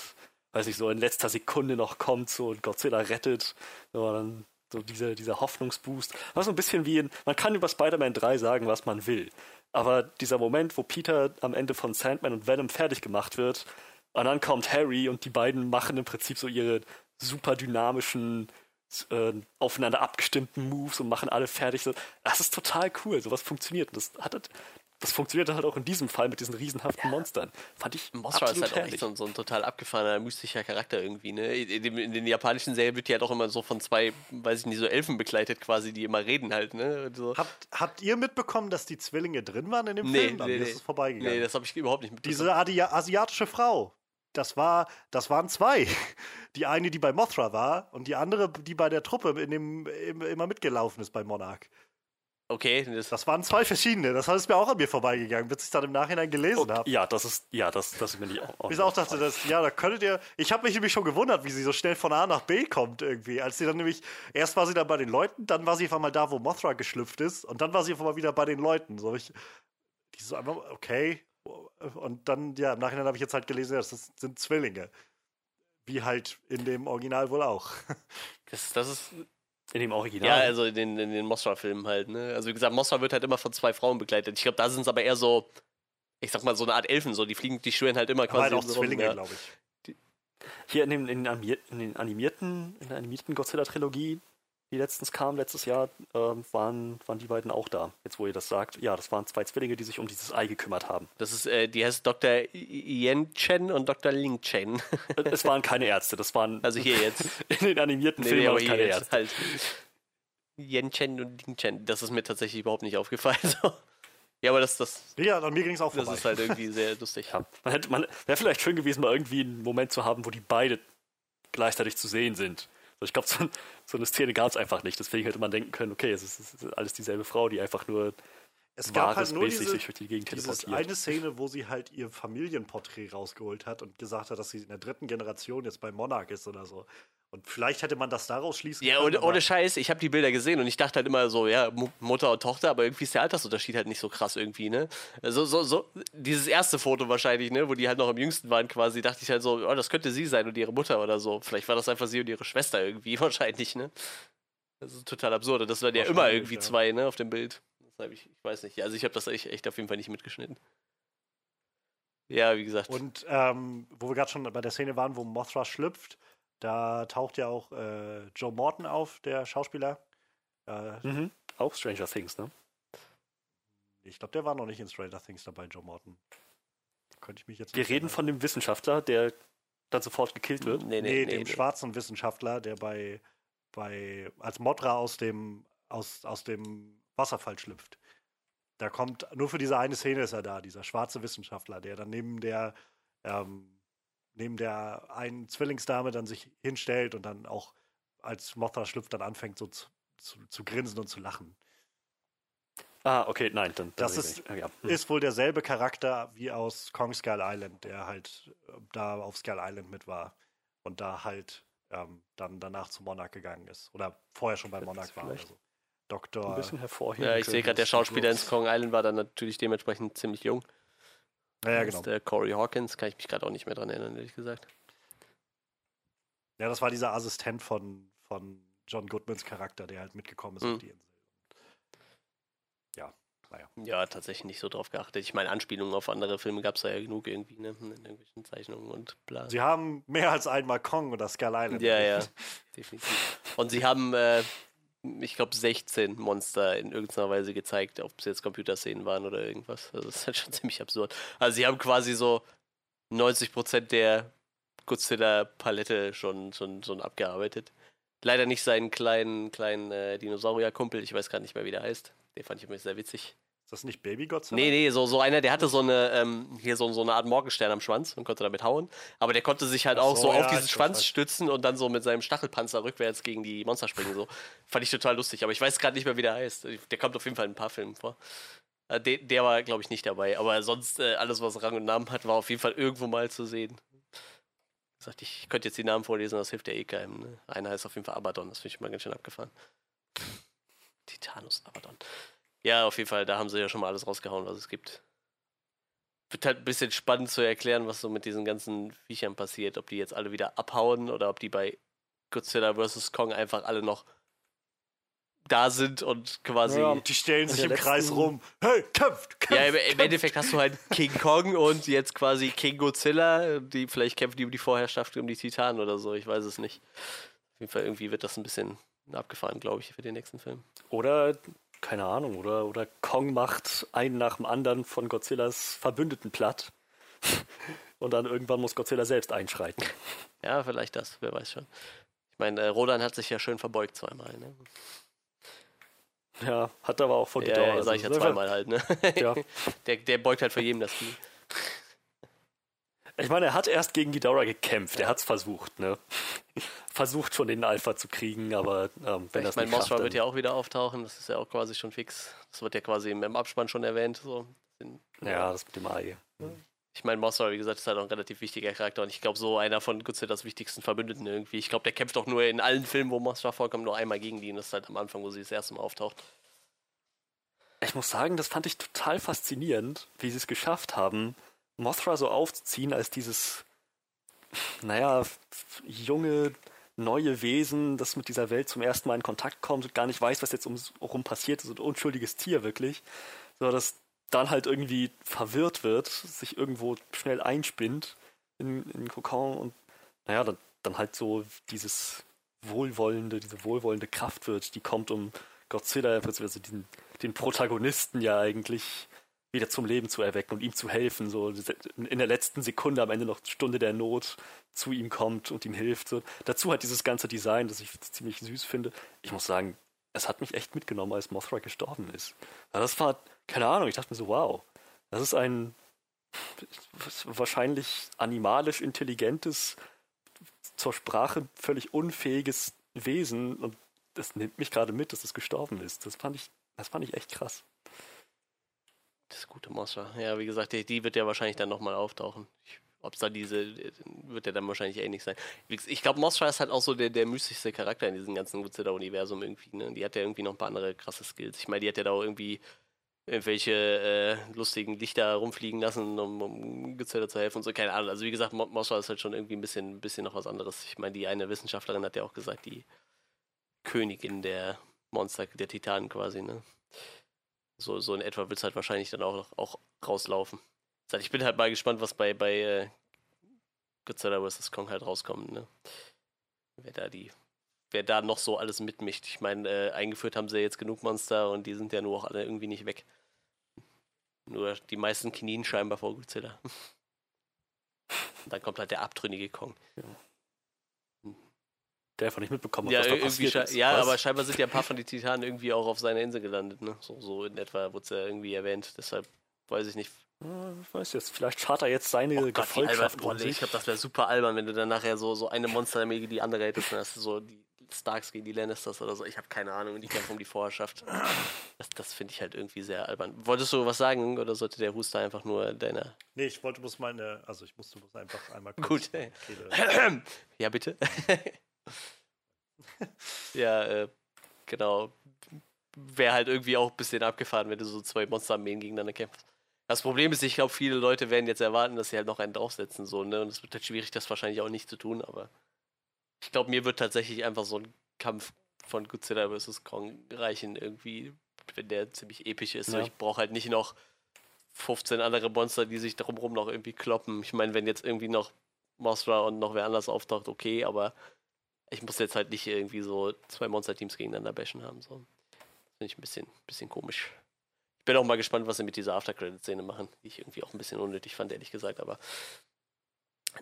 weiß ich, so in letzter Sekunde noch kommt, so und Godzilla rettet. So, dann so dieser, dieser Hoffnungsboost. War so ein bisschen wie in, man kann über Spider-Man 3 sagen, was man will. Aber dieser Moment, wo Peter am Ende von Sandman und Venom fertig gemacht wird, und dann kommt Harry und die beiden machen im Prinzip so ihre super dynamischen, äh, aufeinander abgestimmten Moves und machen alle fertig. Das ist total cool. Sowas funktioniert. Das hat halt, das funktioniert halt auch in diesem Fall mit diesen riesenhaften Monstern. Fand ich Mothra ist halt auch echt so, ein- so ein total abgefahrener, mystischer Charakter irgendwie, ne? In, dem, in den japanischen Serien wird die halt auch immer so von zwei, weiß ich nicht, so Elfen begleitet quasi, die immer reden halt, ne? So. Habt, habt ihr mitbekommen, dass die Zwillinge drin waren in dem Nee, Film? An nee, nee. ist es vorbeigegangen. Nee, das habe ich überhaupt nicht mitbekommen. Diese Adi asiatische Frau, das, war, das waren zwei. Die eine, die bei Mothra war und die andere, die bei der Truppe in dem, im, immer mitgelaufen ist bei Monarch. Okay, das, Das waren zwei verschiedene. Das ist mir auch an mir vorbeigegangen, bis ich dann im Nachhinein gelesen Oh, habe. ja, das ist, ja, das, das ist mir nicht auch. Ich auch dachte, dass, ja, da könntet ihr. Ich habe mich nämlich schon gewundert, wie sie so schnell von A nach B kommt irgendwie. Als sie dann nämlich, erst war sie dann bei den Leuten, dann war sie auf einmal da, wo Mothra geschlüpft ist, und dann war sie auf einmal wieder bei den Leuten. So, ich, die so einfach, okay. Und dann, ja, im Nachhinein habe ich jetzt halt gelesen, ja, das sind Zwillinge. Wie halt in dem Original wohl auch. das, das ist. In dem Original. Ja, also in den, in den Mothra-Filmen halt, ne? Also wie gesagt, Mothra wird halt immer von zwei Frauen begleitet. Ich glaube, da sind es aber eher so, ich sag mal, so eine Art Elfen, so. Die fliegen, die schwören halt immer Aber quasi. halt auch Zwillinge, ja. glaube ich. Hier in, dem, in, den in den animierten, in der animierten Godzilla-Trilogie, die letztens kam, letztes Jahr, ähm, waren, waren die beiden auch da. Jetzt, wo ihr das sagt. Ja, das waren zwei Zwillinge, die sich um dieses Ei gekümmert haben. Das ist, äh, die heißt Dr. Yen Chen und Dr. Ling Chen. es waren keine Ärzte, das waren. Also hier jetzt. in den animierten Nee, Filmen nee, waren es keine Ärzte. halt. Yen Chen und Ling Chen. Das ist mir tatsächlich überhaupt nicht aufgefallen. So. Ja, aber das, das, Ja, an mir ging es auch das vorbei. ist halt irgendwie sehr lustig. Ja, man hätte, man wäre vielleicht schön gewesen, mal irgendwie einen Moment zu haben, wo die beide gleichzeitig zu sehen sind. So, ich glaube, so, so eine Szene gab es einfach nicht. Deswegen hätte man denken können, okay, es ist, es ist alles dieselbe Frau, die einfach nur es gab halt wahresmäßig nur diese, sich durch die Gegend Diese teleportiert. eine Szene, wo sie halt ihr Familienporträt rausgeholt hat und gesagt hat, dass sie in der dritten Generation jetzt bei Monarch ist oder so. Und vielleicht hätte man das daraus schließen Ja, können. aber ohne Scheiß, ich habe die Bilder gesehen und ich dachte halt immer so, ja, Mu- Mutter und Tochter, aber irgendwie ist der Altersunterschied halt nicht so krass irgendwie, ne? So, so, so, dieses erste Foto wahrscheinlich, ne, wo die halt noch am jüngsten waren quasi, dachte ich halt so, oh, das könnte sie sein und ihre Mutter oder so. Vielleicht war das einfach sie und ihre Schwester irgendwie, wahrscheinlich, ne? Das ist total absurd. Das waren ja immer irgendwie ja. zwei, ne, auf dem Bild. Ich, ich weiß nicht. Also ich habe das echt, echt auf jeden Fall nicht mitgeschnitten. Ja, wie gesagt. Und ähm, wo wir gerade schon bei der Szene waren, wo Mothra schlüpft, da taucht ja auch äh, Joe Morton auf, der Schauspieler. Äh, Mhm. Auch Stranger Things, ne? Ich glaube, der war noch nicht in Stranger Things dabei, Joe Morton. Könnte ich mich jetzt Wir reden erinnern. von dem Wissenschaftler, der dann sofort gekillt wird. nee, Nee, nee, dem nee. schwarzen Wissenschaftler, der bei, bei als Mothra aus dem, aus, aus dem Wasserfall schlüpft. Da kommt, nur für diese eine Szene ist er da, dieser schwarze Wissenschaftler, der dann neben der, ähm, neben der einen Zwillingsdame dann sich hinstellt und dann auch als Mothra schlüpft, dann anfängt so zu, zu, zu grinsen und zu lachen. Ah, okay, nein, dann. dann Das ist- nicht. ja. hm. Ist wohl derselbe Charakter wie aus Kong Skull Island, der halt äh, da auf Skull Island mit war und da halt ähm, dann danach zu Monarch gegangen ist. Oder vorher schon bei Monarch war. Also. Dr. ein bisschen hervorheben. Ja, ich sehe gerade, der Schauspieler in Kong Island war dann natürlich dementsprechend ziemlich jung. Ja, ja, Das genau. ist der Corey Hawkins, kann ich mich gerade auch nicht mehr dran erinnern, ehrlich gesagt. Ja, das war dieser Assistent von, von John Goodmans Charakter, der halt mitgekommen ist Mhm. auf die Insel. Ja, naja. Ja, tatsächlich nicht so drauf geachtet. Ich meine, Anspielungen auf andere Filme gab es ja genug irgendwie, ne? In irgendwelchen Zeichnungen und bla. Sie haben mehr als einmal Kong oder Skull Island. Ja, ja, definitiv. Und sie haben, äh, ich glaube, 16 Monster in irgendeiner Weise gezeigt, ob es jetzt Computerszenen waren oder irgendwas. Also das ist halt schon ziemlich absurd. Also sie haben quasi so 90% der Godzilla-Palette schon, schon, schon abgearbeitet. Leider nicht seinen kleinen, kleinen äh, Dinosaurier-Kumpel, ich weiß gar nicht mehr, wie der heißt. Den fand ich immer sehr witzig. Ist das nicht Baby Godzilla? Nee, nee, so, so einer, der hatte so eine, ähm, hier so, so eine Art Morgenstern am Schwanz und konnte damit hauen. Aber der konnte sich halt Ach auch so, so, ja, auf diesen ich Schwanz weiß. stützen und dann so mit seinem Stachelpanzer rückwärts gegen die Monster springen. So. Fand ich total lustig, aber ich weiß gerade nicht mehr, wie der heißt. Der kommt auf jeden Fall in ein paar Filmen vor. Äh, Der, der war, glaube ich, nicht dabei. Aber sonst, äh, alles, was Rang und Namen hat, war auf jeden Fall irgendwo mal zu sehen. Gesagt, ich könnte jetzt die Namen vorlesen, das hilft ja eh keinem. Ne? Einer heißt auf jeden Fall Abaddon, das finde ich mal ganz schön abgefahren. Titanus Abaddon. Ja, auf jeden Fall, da haben sie ja schon mal alles rausgehauen, was es gibt. Wird halt ein bisschen spannend zu erklären, was so mit diesen ganzen Viechern passiert. Ob die jetzt alle wieder abhauen oder ob die bei Godzilla vs. Kong einfach alle noch da sind und quasi. Ja, Ja, Die stellen sich im Kreis letzten- rum. Hey, kämpft! kämpft im, im kämpft. Endeffekt hast du halt King Kong und jetzt quasi King Godzilla. Die vielleicht kämpfen die um die Vorherrschaft um die Titanen oder so. Ich weiß es nicht. Auf jeden Fall irgendwie wird das ein bisschen abgefahren, glaube ich, für den nächsten Film. Oder, keine Ahnung, oder, oder Kong macht einen nach dem anderen von Godzillas Verbündeten platt. Und dann irgendwann muss Godzilla selbst einschreiten. Ja, vielleicht das, wer weiß schon. Ich meine, äh, Rodan hat sich ja schön verbeugt zweimal. Ne? Ja, hat aber auch von Ja, Ghidorah. ja, also sag ich ja selber- zweimal halt. Ne? Ja. Der, der beugt halt für jedem das Knie. Ich meine, er hat erst gegen Ghidorah gekämpft. Er hat's versucht, ne? Versucht schon den Alpha zu kriegen, aber ähm, wenn ich das meine, nicht Mothra wird ja auch wieder auftauchen. Das ist ja auch quasi schon fix. Das wird ja quasi im, im Abspann schon erwähnt. So. Den- ja, das mit dem Ei. Ich meine, Mothra, wie gesagt, ist halt auch ein relativ wichtiger Charakter und ich glaube, so einer von Godzillas wichtigsten Verbündeten irgendwie. Ich glaube, der kämpft auch nur in allen Filmen, wo Mothra vorkommt, nur einmal gegen die und das ist halt am Anfang, wo sie das erste Mal auftaucht. Ich muss sagen, das fand ich total faszinierend, wie sie es geschafft haben, Mothra so aufzuziehen als dieses, naja, junge, neue Wesen, das mit dieser Welt zum ersten Mal in Kontakt kommt und gar nicht weiß, was jetzt rum passiert, so ein unschuldiges Tier wirklich, so dass dann halt irgendwie verwirrt wird, sich irgendwo schnell einspinnt in, in den Kokon und naja, dann, dann halt so dieses wohlwollende, diese wohlwollende Kraft wird, die kommt, um Godzilla, beziehungsweise den, den Protagonisten ja eigentlich wieder zum Leben zu erwecken und ihm zu helfen, so in der letzten Sekunde am Ende noch Stunde der Not zu ihm kommt und ihm hilft. So. Dazu hat dieses ganze Design, das ich ziemlich süß finde. Ich muss sagen, es hat mich echt mitgenommen, als Mothra gestorben ist. Das war, keine Ahnung, ich dachte mir so, wow, das ist ein wahrscheinlich animalisch intelligentes, zur Sprache völlig unfähiges Wesen und das nimmt mich gerade mit, dass es gestorben ist. Das fand ich, das fand ich echt krass. Das gute Mothra. Ja, wie gesagt, die, die wird ja wahrscheinlich dann nochmal auftauchen. Ob es da diese, wird ja dann wahrscheinlich ähnlich sein. Wie gesagt, Ich glaube, Mothra ist halt auch so der, der mystischste Charakter in diesem ganzen Godzilla-Universum irgendwie. Ne? Die hat ja irgendwie noch ein paar andere krasse Skills. Ich meine, die hat ja da auch irgendwie irgendwelche äh, lustigen Lichter rumfliegen lassen, um, um Godzilla zu helfen und so. Keine Ahnung. Also wie gesagt, Mo- Mothra ist halt schon irgendwie ein bisschen, ein bisschen noch was anderes. Ich meine, die eine Wissenschaftlerin hat ja auch gesagt, die Königin der Monster, der Titanen quasi, ne? So, so in etwa wird es halt wahrscheinlich dann auch, auch rauslaufen. Ich bin halt mal gespannt, was bei, bei äh, Godzilla vs. Kong halt rauskommt, ne? Wer da die, wer da noch so alles mitmischt. Ich meine, äh, eingeführt haben sie jetzt genug Monster und die sind ja nur auch alle irgendwie nicht weg. Nur die meisten knien scheinbar vor Godzilla. Dann kommt halt der abtrünnige Kong. Der einfach nicht mitbekommen hat, Ja, was da passiert ist. ja Was? aber scheinbar sind ja ein paar von den Titanen irgendwie auch auf seiner Insel gelandet, ne? So, so in etwa wurde es ja irgendwie erwähnt. Deshalb weiß ich nicht. Ich weiß jetzt, vielleicht schart er jetzt seine Oh Gott. Gefolgschaft um nee, ich sich. glaube, das wäre super albern, wenn du dann nachher so, so eine Monsterarmee gegen die andere hättest. Dann hast du so die Starks gegen die Lannisters oder so. Ich habe keine Ahnung. Die kämpfen um die Vorherrschaft. Das, das finde ich halt irgendwie sehr albern. Wolltest du was sagen oder sollte der Huster einfach nur deiner. Nee, ich wollte bloß meine, also ich musste bloß einfach einmal Gut, ey. Ja, bitte. ja, äh, genau. Wäre halt irgendwie auch ein bisschen abgefahren, wenn du so zwei Monsterarmeen gegeneinander kämpfst. Das Problem ist, ich glaube, viele Leute werden jetzt erwarten, dass sie halt noch einen draufsetzen, so, ne? Und es wird halt schwierig, das wahrscheinlich auch nicht zu tun, aber ich glaube, mir wird tatsächlich einfach so ein Kampf von Godzilla vs. Kong reichen, irgendwie, wenn der ziemlich episch ist. Ja. ich brauche halt nicht noch 15 andere Monster, die sich drumherum noch irgendwie kloppen. Ich meine, wenn jetzt irgendwie noch Mothra und noch wer anders auftaucht, okay, aber ich muss jetzt halt nicht irgendwie so zwei Monster-Teams gegeneinander bashen haben. So. Finde ich ein bisschen, bisschen komisch. Ich bin auch mal gespannt, was sie mit dieser After-Credit-Szene machen, die ich irgendwie auch ein bisschen unnötig fand, ehrlich gesagt, aber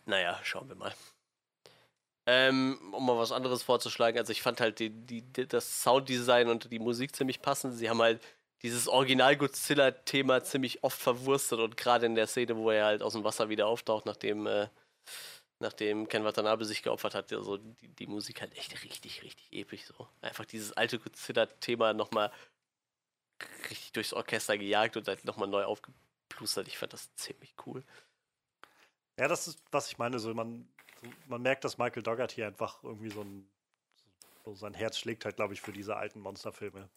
naja, schauen wir mal. Ähm, um mal was anderes vorzuschlagen, also ich fand halt die, die, das Sounddesign und die Musik ziemlich passend. Sie haben halt dieses Original-Godzilla-Thema ziemlich oft verwurstet und gerade in der Szene, wo er halt aus dem Wasser wieder auftaucht, nachdem, äh, nachdem Ken Watanabe sich geopfert hat, also die, die Musik halt echt richtig, richtig episch so. Einfach dieses alte Godzilla-Thema nochmal richtig durchs Orchester gejagt und halt nochmal neu aufgeplustert. Ich fand das ziemlich cool. Ja, das ist, was ich meine. So, man, man merkt, dass Michael Dougherty einfach irgendwie so ein, so sein Herz schlägt halt, glaube ich, für diese alten Monsterfilme.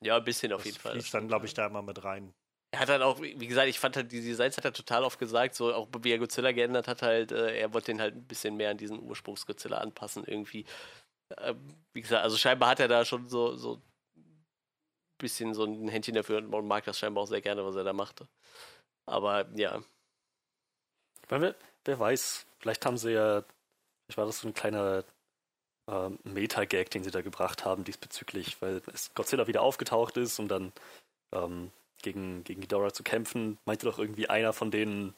Ja, ein bisschen auf das jeden Fall. fließt dann, glaube ich, da immer mit rein. Er hat halt auch, wie gesagt, ich fand halt, die Designs hat er total oft gesagt, so auch wie er Godzilla geändert hat, halt, äh, er wollte den halt ein bisschen mehr an diesen Ursprungs-Godzilla anpassen, irgendwie. Äh, wie gesagt, also scheinbar hat er da schon so, so ein bisschen so ein Händchen dafür und mag das scheinbar auch sehr gerne, was er da machte. Aber ja, wer, wer weiß, vielleicht haben sie ja, vielleicht war das so ein kleiner ähm, Meta-Gag, den sie da gebracht haben diesbezüglich, weil Godzilla wieder aufgetaucht ist, um dann ähm, gegen, gegen Ghidorah zu kämpfen, meinte doch irgendwie einer von denen,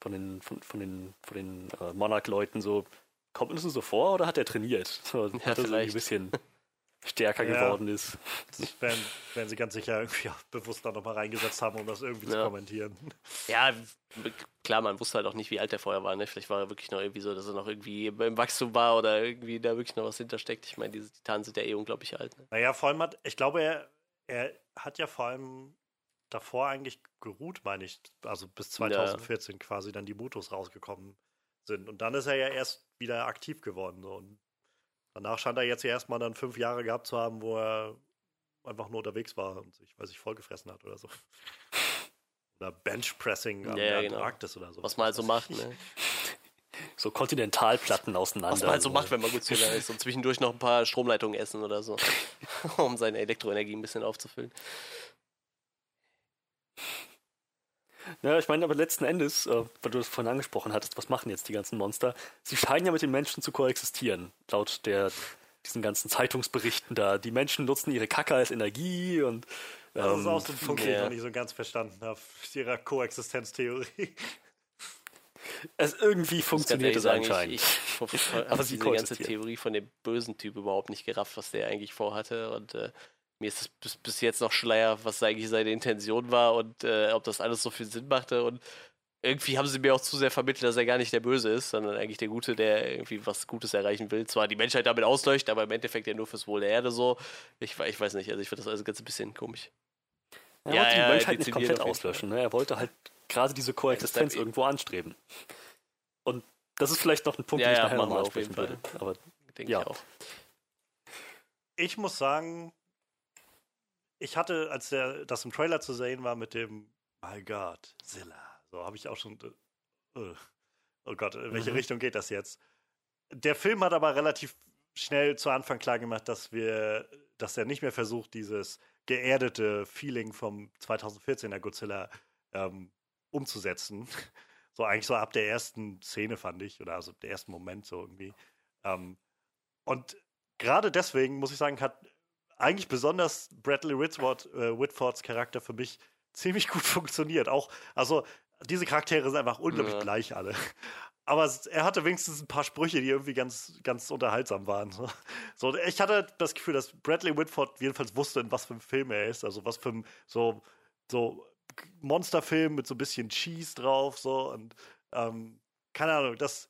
von den, von, von den, von den äh, Monarch-Leuten so, kommt uns das so vor oder hat er trainiert? So, Ja, dass er so ein vielleicht. bisschen stärker Ja. geworden ist. Das werden, werden sie ganz sicher irgendwie auch bewusst da nochmal reingesetzt haben, um das irgendwie zu Ja. kommentieren. ja, klar, man wusste halt auch nicht, wie alt er vorher war, ne? Vielleicht war er wirklich noch irgendwie so, dass er noch irgendwie im Wachstum war oder irgendwie da wirklich noch was hintersteckt. Ich meine, diese Titanen sind ja eh unglaublich alt, ne? Naja, vor allem hat, ich glaube, er, er hat ja vor allem davor eigentlich geruht, meine ich, also bis 2014 quasi dann die Mutos rausgekommen sind. Und dann ist er ja erst wieder aktiv geworden. So. Und danach scheint er jetzt ja erstmal dann fünf Jahre gehabt zu haben, wo er einfach nur unterwegs war und sich, weiß ich, vollgefressen hat oder so. Oder Benchpressing am Ja, ja, genau. Antarktis oder so. Was man halt so macht, ne? So Kontinentalplatten auseinander. Was man halt so macht, wenn man Godzilla ist und zwischendurch noch ein paar Stromleitungen essen oder so, um seine Elektroenergie ein bisschen aufzufüllen. Ja, ich meine, aber letzten Endes, äh, weil du das vorhin angesprochen hattest, was machen jetzt die ganzen Monster? Sie scheinen ja mit den Menschen zu koexistieren, laut der diesen ganzen Zeitungsberichten da. Die Menschen nutzen ihre Kacke als Energie und Das ist ähm, auch so ein Punkt, den ich noch nicht so ganz verstanden habe. Ihrer Koexistenztheorie. es irgendwie funktioniert es anscheinend. Ich, ich, ich Aber habe sie diese ganze. Theorie von dem bösen Typ überhaupt nicht gerafft, was der eigentlich vorhatte. Und äh, mir ist es bis, bis jetzt noch Schleier, was eigentlich seine Intention war und äh, ob das alles so viel Sinn machte. Und irgendwie haben sie mir auch zu sehr vermittelt, dass er gar nicht der Böse ist, sondern eigentlich der Gute, der irgendwie was Gutes erreichen will. Zwar die Menschheit damit ausleuchtet, aber im Endeffekt ja nur fürs Wohl der Erde so. Ich, ich weiß nicht, also ich finde das alles ganz ein bisschen komisch. Er Ja, wollte die ja, Menschheit nicht komplett auslöschen. Ne? Er wollte halt gerade diese Koexistenz Ja, das- irgendwo anstreben. Und das ist vielleicht noch ein Punkt, Ja, den ich ja, nachher machen nochmal ansprechen würde. Aber Denke Ja. ich auch. Ich muss sagen, ich hatte, als der, das im Trailer zu sehen war mit dem My God, Zilla, so habe ich auch schon. Äh, äh, oh Gott, in welche Mhm. Richtung geht das jetzt? Der Film hat aber relativ schnell zu Anfang klar gemacht, dass wir, dass er nicht mehr versucht, dieses geerdete Feeling vom 2014er Godzilla ähm, umzusetzen. So eigentlich so ab der ersten Szene fand ich, oder also der ersten Moment so irgendwie. Ähm, und gerade deswegen muss ich sagen, hat eigentlich besonders Bradley Whitford, äh, Whitfords Charakter für mich ziemlich gut funktioniert. Auch, also diese Charaktere sind einfach unglaublich Ja. gleich alle. Aber er hatte wenigstens ein paar Sprüche, die irgendwie ganz, ganz unterhaltsam waren. So. So, ich hatte das Gefühl, dass Bradley Whitford jedenfalls wusste, in was für einem Film er ist. Also was für ein so, so Monsterfilm mit so ein bisschen Cheese drauf. So und ähm, keine Ahnung, das,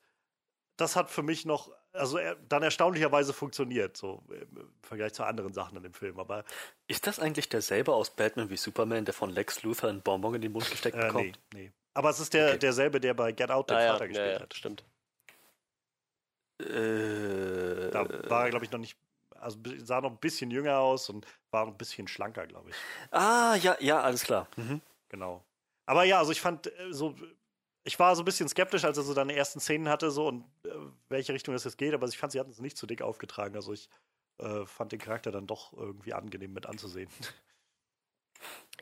das hat für mich noch, also er, dann erstaunlicherweise funktioniert, so im Vergleich zu anderen Sachen in dem Film. Aber Ist das eigentlich derselbe aus Batman wie Superman, der von Lex Luthor einen Bonbon in den Mund gesteckt äh, nee, bekommt? nee. Aber es ist der, Okay. derselbe, der bei Get Out den Ah, Vater ja, gespielt ja, hat. stimmt. Äh, Da war er, glaube ich, noch nicht, also sah noch ein bisschen jünger aus und war noch ein bisschen schlanker, glaube ich. ah, ja, ja, alles klar. Mhm. Genau. Aber ja, also ich fand äh, so, ich war so ein bisschen skeptisch, als er so seine ersten Szenen hatte, so und äh, welche Richtung das jetzt geht, aber ich fand, sie hatten es nicht zu dick aufgetragen. Also ich äh, fand den Charakter dann doch irgendwie angenehm mit anzusehen.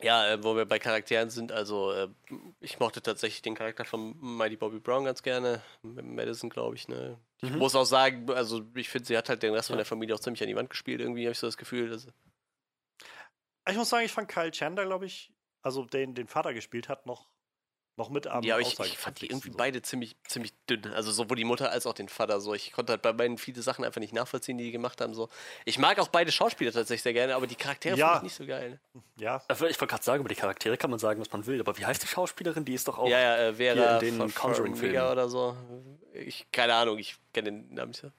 Ja, äh, wo wir bei Charakteren sind, also äh, ich mochte tatsächlich den Charakter von Mighty Bobby Brown ganz gerne. mit Madison, glaube ich, ne? Ich Mhm. muss auch sagen, also ich finde, sie hat halt den Rest von Ja. der Familie auch ziemlich an die Wand gespielt, irgendwie habe ich so das Gefühl. Dass, Ich muss sagen, ich fand Kyle Chandler, glaube ich, also den den Vater gespielt hat, noch, noch mit am ja, aber ich, ich fand die irgendwie so. beide ziemlich, ziemlich dünn. Also sowohl die Mutter als auch den Vater. So. Ich konnte halt bei beiden viele Sachen einfach nicht nachvollziehen, die die gemacht haben. So. Ich mag auch beide Schauspieler tatsächlich sehr gerne, aber die Charaktere Ja. finde ich nicht so geil. Ja, Also Ich wollte gerade sagen, über die Charaktere kann man sagen, was man will, aber wie heißt die Schauspielerin? Die ist doch auch. ja, ja, äh, Vera hier in den von Conjuring-Filmen. Oder so. Ich, keine Ahnung, ich kenne den Namen nicht so.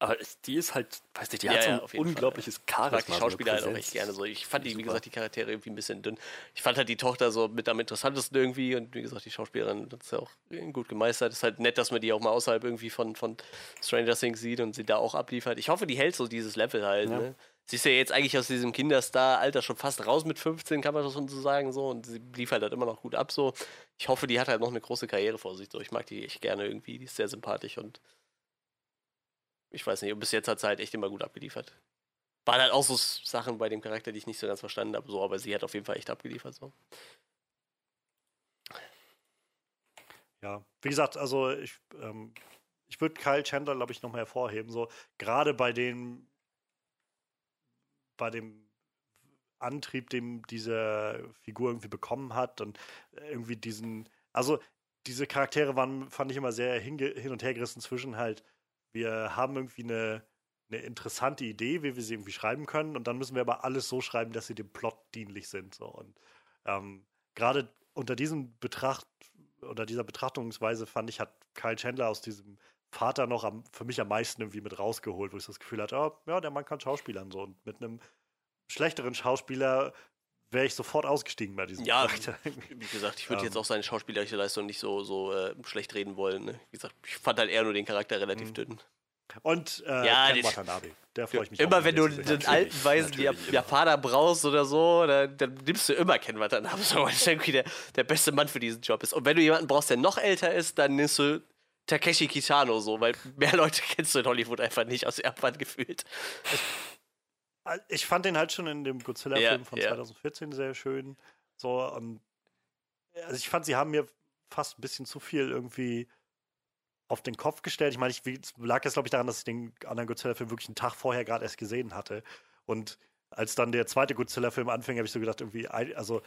Aber die ist halt, weiß nicht, die Ja, hat so ja, ein Fall, unglaubliches Ich Charisma. mag die Schauspieler halt auch echt gerne so. Ich fand die, wie Super. gesagt, die Charaktere irgendwie ein bisschen dünn. Ich fand halt die Tochter so mit am interessantesten irgendwie und wie gesagt, die Schauspielerin hat es ja auch gut gemeistert. Ist halt nett, dass man die auch mal außerhalb irgendwie von, von Stranger Things sieht und sie da auch abliefert. Ich hoffe, die hält so dieses Level halt. Ja. Ne? Sie ist ja jetzt eigentlich aus diesem Kinderstar-Alter schon fast raus mit 15, kann man das schon so sagen, so. Und sie liefert halt immer noch gut ab, so. Ich hoffe, die hat halt noch eine große Karriere vor sich, so. Ich mag die echt gerne irgendwie. Die ist sehr sympathisch und ich weiß nicht, und bis jetzt hat sie halt echt immer gut abgeliefert. Waren halt auch so Sachen bei dem Charakter, die ich nicht so ganz verstanden habe, so, aber sie hat auf jeden Fall echt abgeliefert, so. Ja, wie gesagt, also ich, ähm, ich würde Kyle Chandler, glaube ich, nochmal hervorheben. So, gerade bei dem, bei dem Antrieb, den diese Figur irgendwie bekommen hat und irgendwie diesen, also diese Charaktere waren, fand ich immer sehr hin und her gerissen zwischen halt, wir haben irgendwie eine, eine interessante Idee, wie wir sie irgendwie schreiben können, und dann müssen wir aber alles so schreiben, dass sie dem Plot dienlich sind. So. Und ähm, gerade unter diesem Betracht oder dieser Betrachtungsweise fand ich, hat Kyle Chandler aus diesem Vater noch am, für mich am meisten irgendwie mit rausgeholt, wo ich das Gefühl hatte, oh, ja, der Mann kann Schauspielern so. Und mit einem schlechteren Schauspieler wäre ich sofort ausgestiegen bei diesem Ja, Charakter. Wie gesagt, ich würde Ähm. jetzt auch seine schauspielerische Leistung nicht so, so äh, schlecht reden wollen. Ne? Wie gesagt, ich fand halt eher nur den Charakter relativ Mhm. dünn. Und äh, Ja, Ken Watanabe, der freue ich mich Immer wenn du den alten Jap- immer. Japaner brauchst oder so, dann, dann nimmst du immer Ken Watanabe, so, weil es irgendwie der, der beste Mann für diesen Job ist. Und wenn du jemanden brauchst, der noch älter ist, dann nimmst du Takeshi Kitano so, weil mehr Leute kennst du in Hollywood einfach nicht aus Japan gefühlt. Ich fand den halt schon in dem Godzilla-Film Ja, von ja. 2014 sehr schön. So, ähm, also ich fand, sie haben mir fast ein bisschen zu viel irgendwie auf den Kopf gestellt. Ich meine, ich lag jetzt, glaube ich, daran, dass ich den anderen Godzilla-Film wirklich einen Tag vorher gerade erst gesehen hatte. Und als dann der zweite Godzilla-Film anfing, habe ich so gedacht, irgendwie, also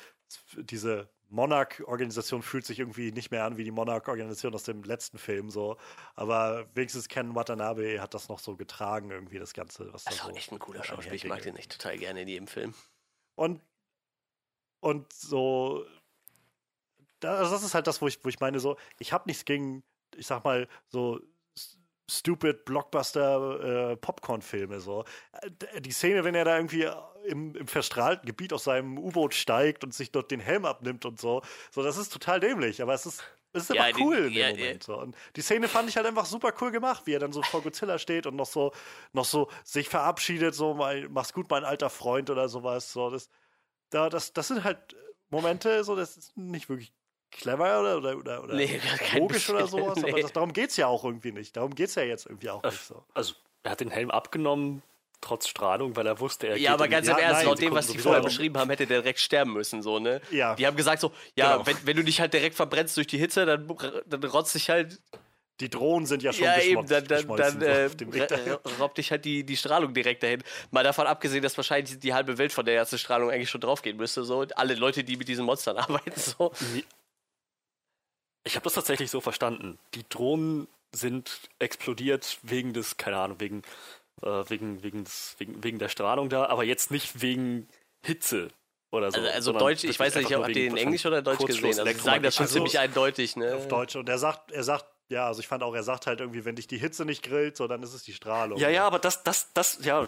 diese Monarch-Organisation fühlt sich irgendwie nicht mehr an wie die Monarch-Organisation aus dem letzten Film so. Aber wenigstens Ken Watanabe hat das noch so getragen, irgendwie das Ganze. Was da Das ist auch so echt ein cooler Schauspieler. Ich mag den echt total gerne in jedem Film. Und, und so, da- also das ist halt das, wo ich, wo ich meine, so, ich habe nichts gegen, ich sag mal, so stupid Blockbuster äh, Popcorn-Filme. So. Äh, Die Szene, wenn er da irgendwie im, im verstrahlten Gebiet aus seinem U-Boot steigt und sich dort den Helm abnimmt und so, so, das ist total dämlich, aber es ist. Es ist Ja, einfach die- cool in dem ja, Moment. So. Und die Szene fand ich halt einfach super cool gemacht, wie er dann so vor Godzilla steht und noch so, noch so sich verabschiedet, so, mein, mach's gut, mein alter Freund oder sowas. So, das, da, das, das sind halt Momente, so, das ist nicht wirklich clever oder, oder, oder, oder Nee, gar kein logisch oder sowas, aber Nee. das, darum geht's ja auch irgendwie nicht. Darum geht's ja jetzt irgendwie auch nicht so. Also, er hat den Helm abgenommen, trotz Strahlung, weil er wusste, er Ja, geht aber ganz im Ernst, laut dem, was die vorher beschrieben haben, hätte der direkt sterben müssen, so, ne? Ja. Die haben gesagt so, ja, Genau. wenn, wenn du dich halt direkt verbrennst durch die Hitze, dann, dann rotzt dich halt, Die Drohnen sind ja schon ja eben, geschmolzen, dann, dann, dann so äh, auf dem Weg dahin. r- raubt dich halt die, die Strahlung direkt dahin. Mal davon abgesehen, dass wahrscheinlich die halbe Welt von der ganzen Strahlung eigentlich schon draufgehen müsste, so. Und alle Leute, die mit diesen Monstern arbeiten, so. Ich habe das tatsächlich so verstanden. Die Drohnen sind explodiert wegen des, keine Ahnung, wegen, äh, wegen, wegen, des, wegen, wegen der Strahlung da, aber jetzt nicht wegen Hitze oder so. Also, also Deutsch, ich weiß nicht, wegen ihr in Englisch oder Deutsch gesehen? Also, sie sagen das schon Also- ziemlich eindeutig, ne? auf Deutsch. Und er sagt, er sagt, ja, also ich fand auch, er sagt halt irgendwie, wenn dich die Hitze nicht grillt, so dann ist es die Strahlung. Ja, ja, aber das, das, das, ja.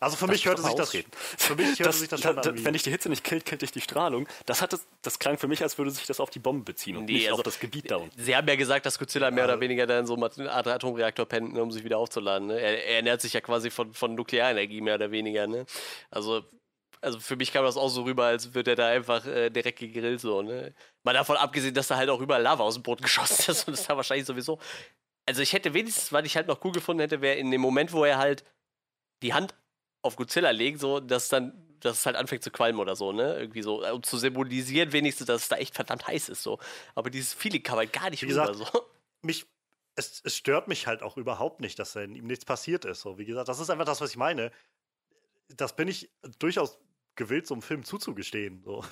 Also für mich hörte sich das, ausreden. für mich hörte Das, sich das da, schon da, an. wie- wenn dich die Hitze nicht killt, killt dich die Strahlung. Das, hat es, das klang für mich, als würde sich das auf die Bombe beziehen und Nee, nicht also- auf das Gebiet da unten. Sie haben ja gesagt, dass Godzilla mehr Also- oder weniger dann so eine Art Atomreaktor pennt, ne, um sich wieder aufzuladen. Ne? Er, er ernährt sich ja quasi von, von Nuklearenergie mehr oder weniger. Ne? Also, also für mich kam das auch so rüber, als würde er da einfach äh, direkt gegrillt so. Ne? Mal davon abgesehen, dass da halt auch überall Lava aus dem Boden geschossen ist und das war wahrscheinlich sowieso. Also ich hätte wenigstens, was ich halt noch cool gefunden hätte, wäre in dem Moment, wo er halt die Hand auf Godzilla legt, so, dass dann, dass es halt anfängt zu qualmen oder so, ne? Irgendwie so, um zu symbolisieren wenigstens, dass es da echt verdammt heiß ist, so. Aber dieses Feeling kam halt gar nicht Wie rüber, gesagt, so. mich, es, es stört mich halt auch überhaupt nicht, dass ihm nichts passiert ist. So, wie gesagt, das ist einfach das, was ich meine. Das bin ich durchaus gewillt, so einem Film zuzugestehen. So.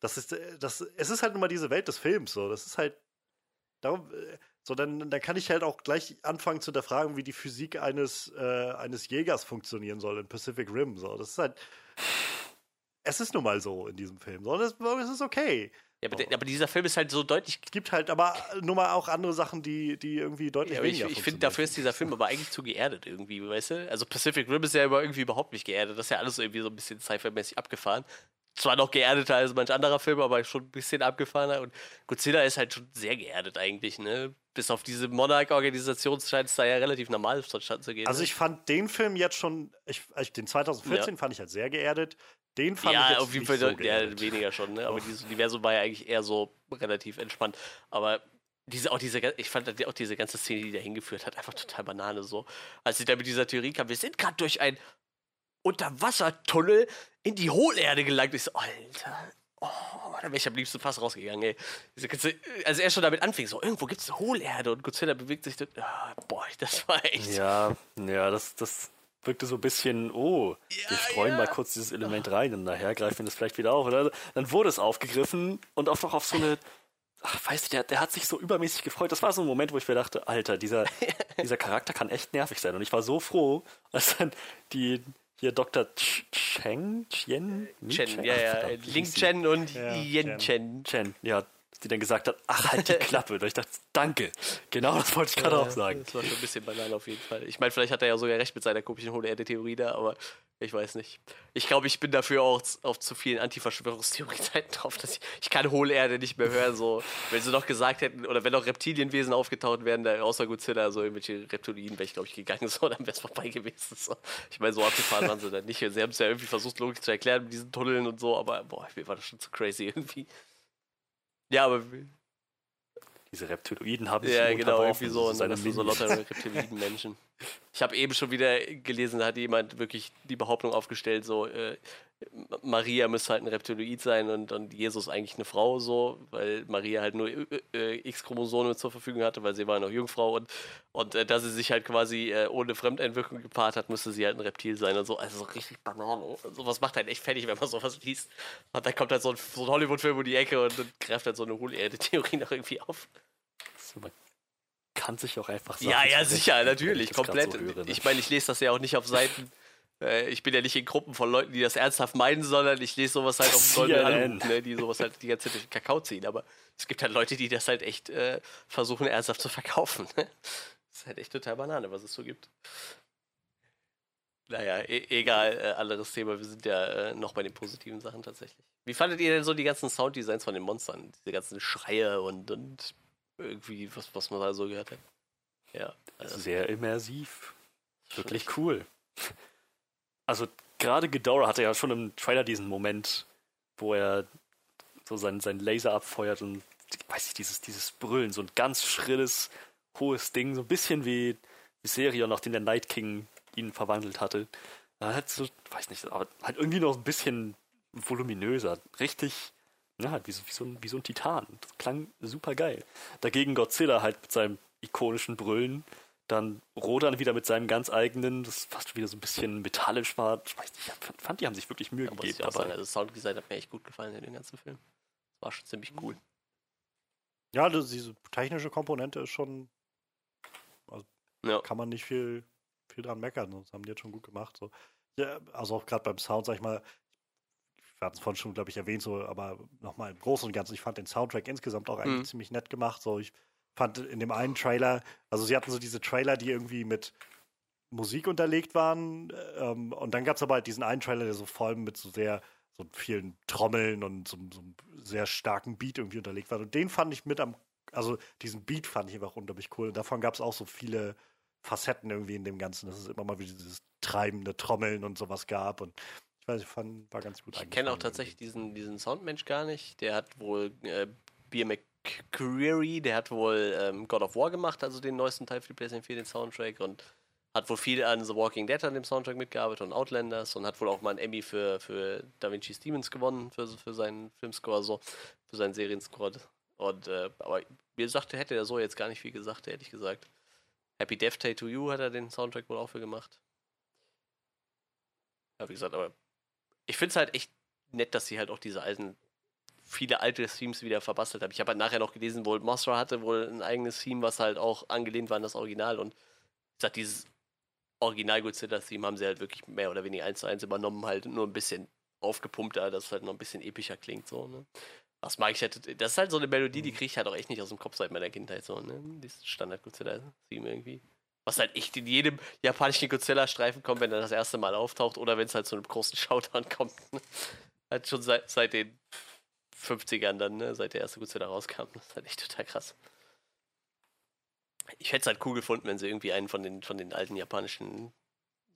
Das ist, äh, das, es ist halt nun mal diese Welt des Films. So. Das ist halt. Darum, äh, so, dann, dann kann ich halt auch gleich anfangen zu hinterfragen, wie die Physik eines, äh, eines Jägers funktionieren soll in Pacific Rim. So. Das ist halt. Es ist nun mal so in diesem Film. So. Das, das ist okay. Ja, aber, der- aber dieser Film ist halt so deutlich. Es gibt halt aber nur mal auch andere Sachen, die, die irgendwie deutlich Ja, aber ich weniger ich finde, dafür ist dieser Film aber eigentlich zu geerdet irgendwie, weißt du? Also Pacific Rim ist ja aber irgendwie überhaupt nicht geerdet. Das ist ja alles irgendwie so ein bisschen Sci-Fi-mäßig abgefahren. Zwar noch geerdeter als manch anderer Film, aber schon ein bisschen abgefahrener. Und Godzilla ist halt schon sehr geerdet eigentlich, ne? Bis auf diese Monarch-Organisation scheint es da ja relativ normal vonstatten zu gehen. Also ne? ich fand den Film jetzt schon, ich, den 2014 fand ich halt sehr geerdet. Den fand ich ja, jetzt auf jeden Fall so ja, weniger schon, ne? Aber dieses Universum war ja eigentlich eher so relativ entspannt. Aber diese, auch diese, ich fand auch diese ganze Szene, die da hingeführt hat, einfach total Banane so. Als sie da mit dieser Theorie kam, wir sind gerade durch ein Unterwassertunnel in die Hohlerde gelangt. Ich so, Alter. Oh, da wäre ich am liebsten fast rausgegangen, ey. Ganze, als er schon damit anfing, so, irgendwo gibt es eine Hohlerde und Godzilla bewegt sich. Ah, boah, das war echt. Ja, ja, das, das wirkte so ein bisschen, oh, wir streuen ja. mal kurz dieses Element rein und nachher greifen wir das vielleicht wieder auf. Oder? Dann wurde es aufgegriffen und auch noch auf so eine, ach, weiß ich, der, der hat sich so übermäßig gefreut. Das war so ein Moment, wo ich mir dachte, Alter, dieser, dieser Charakter kann echt nervig sein. Und ich war so froh, als dann die, hier Dr. Ch Cheng, Chien, Chen, ja, ja. Sie? Chen und Ja, Yen Chen. Chen, ja, die dann gesagt hat, ach, halt die Klappe. Und ich dachte, danke. Genau das wollte ich gerade auch sagen. Das war schon ein bisschen banal auf jeden Fall. Ich meine, vielleicht hat er ja sogar recht mit seiner komischen Hohle-Erde-Theorie da, aber ich weiß nicht. Ich glaube, ich bin dafür auch auf zu vielen Anti-Verschwörungstheorie-Seiten drauf, dass ich, ich kann Hohle-Erde nicht mehr hören. So. Wenn sie noch gesagt hätten, oder wenn noch Reptilienwesen aufgetaucht wären, da außer Godzilla, so irgendwelche Reptilien, wäre ich, glaube ich, gegangen, so, dann wäre es vorbei gewesen. So. Ich meine, so abgefahren waren sie dann nicht. Sie haben es ja irgendwie versucht, logisch zu erklären mit diesen Tunneln und so, aber boah, mir war das schon zu crazy irgendwie. Ja, aber Diese Reptiloiden haben sich ja, genau, irgendwie so. Du so Mini- lauter Reptiliden-Menschen. Ich habe eben schon wieder gelesen, da hat jemand wirklich die Behauptung aufgestellt, so, äh, Maria müsste halt ein Reptiloid sein und, und Jesus eigentlich eine Frau, so, weil Maria halt nur äh, äh, X-Chromosome zur Verfügung hatte, weil sie war noch Jungfrau und, und äh, da sie sich halt quasi äh, ohne Fremdeinwirkung gepaart hat, müsste sie halt ein Reptil sein und so. Also so richtig Banane. Sowas macht halt echt fertig, wenn man sowas liest. Und dann kommt halt so ein, so ein Hollywood-Film um die Ecke und dann greift halt so eine Hohlerde-Theorie noch irgendwie auf. Man kann sich auch einfach Ja, ja, zurechtfinden, sicher, natürlich, komplett. so höre, ne? Ich meine, ich lese das ja auch nicht auf Seiten. Äh, ich bin ja nicht in Gruppen von Leuten, die das ernsthaft meinen, sondern ich lese sowas halt auf dem goldenen. Anruf, ne, die sowas halt die ganze Zeit durch den Kakao ziehen. Aber es gibt halt Leute, die das halt echt äh, versuchen, ernsthaft zu verkaufen. Ne? Das ist halt echt total Banane, was es so gibt. Naja, e egal, äh, anderes Thema. Wir sind ja äh, noch bei den positiven Sachen tatsächlich. Wie fandet ihr denn so die ganzen Sounddesigns von den Monstern? Diese ganzen Schreie und, und irgendwie, was, was man da so gehört hat? Ja. Also, Sehr immersiv. Wirklich cool. Also gerade Ghidorah hatte ja schon im Trailer diesen Moment, wo er so seinen, seinen Laser abfeuert und weiß ich, dieses, dieses Brüllen, so ein ganz schrilles, hohes Ding, so ein bisschen wie Viserion, nachdem der Night King ihn verwandelt hatte. halt so, weiß nicht, aber halt irgendwie noch ein bisschen voluminöser. Richtig, ja, halt wie so, wie so, ein, wie so ein Titan. Das klang super geil. Dagegen Godzilla halt mit seinem ikonischen Brüllen. Dann Rodan wieder mit seinem ganz eigenen, das fast wieder so ein bisschen metallisch war. Ich weiß nicht, ich fand, die haben sich wirklich Mühe muss gegeben. ich auch sagen, dabei. also das Sounddesign hat mir echt gut gefallen in dem ganzen Film. Das war schon ziemlich cool. Ja, das, diese technische Komponente ist schon, Ja. kann man nicht viel, viel dran meckern. Das haben die jetzt schon gut gemacht. So. Ja, also auch gerade beim Sound, sag ich mal, wir hatten es vorhin schon, glaube ich, erwähnt, so, aber nochmal im Großen und Ganzen, ich fand den Soundtrack insgesamt auch eigentlich Mhm. ziemlich nett gemacht. So, ich fand in dem einen Trailer, also sie hatten so diese Trailer, die irgendwie mit Musik unterlegt waren. Ähm, und dann gab es aber halt diesen einen Trailer, der so vor allem mit so sehr so vielen Trommeln und so, so einem sehr starken Beat irgendwie unterlegt war. Und den fand ich mit am, also diesen Beat fand ich einfach unglaublich cool. Und davon gab es auch so viele Facetten irgendwie in dem Ganzen, dass es immer mal wieder dieses treibende Trommeln und sowas gab. Und weiß, ich fand, war ganz gut Ich kenne auch tatsächlich diesen, diesen Soundmensch gar nicht. Der hat wohl äh, Beer McCreary, der hat wohl ähm, God of War gemacht, also den neuesten Teil für die PlayStation 4, den Soundtrack. Und hat wohl viel an The Walking Dead an dem Soundtrack mitgearbeitet und Outlanders und hat wohl auch mal einen Emmy für, für Da Vinci's Demons gewonnen, für, für seinen Filmscore, so, für seinen Serienscore. Und, äh, aber mir sagte, hätte er so jetzt gar nicht viel gesagt, ehrlich gesagt. Happy Death Day to You hat er den Soundtrack wohl auch für gemacht. Ja, wie gesagt, aber ich finde es halt echt nett, dass sie halt auch diese alten, viele alte Themes wieder verbastelt haben. Ich habe halt nachher noch gelesen, wohl Mothra hatte wohl ein eigenes Theme, was halt auch angelehnt war an das Original und ich sag, dieses Original Godzilla-Theme haben sie halt wirklich mehr oder weniger eins zu eins übernommen, halt nur ein bisschen aufgepumpter, dass es halt noch ein bisschen epischer klingt, so, ne. Das mag ich halt, das ist halt so eine Melodie, die kriege ich halt auch echt nicht aus dem Kopf seit meiner Kindheit, so, ne. Dieses Standard-Godzilla-Theme irgendwie. Was halt echt in jedem japanischen Godzilla-Streifen kommt, wenn er das erste Mal auftaucht oder wenn es halt zu einem großen Showdown kommt. Ne? Halt schon seit, seit den 50ern dann, ne? seit der erste Godzilla rauskam. Das ist halt echt total krass. Ich hätte es halt cool gefunden, wenn sie irgendwie einen von den, von den alten japanischen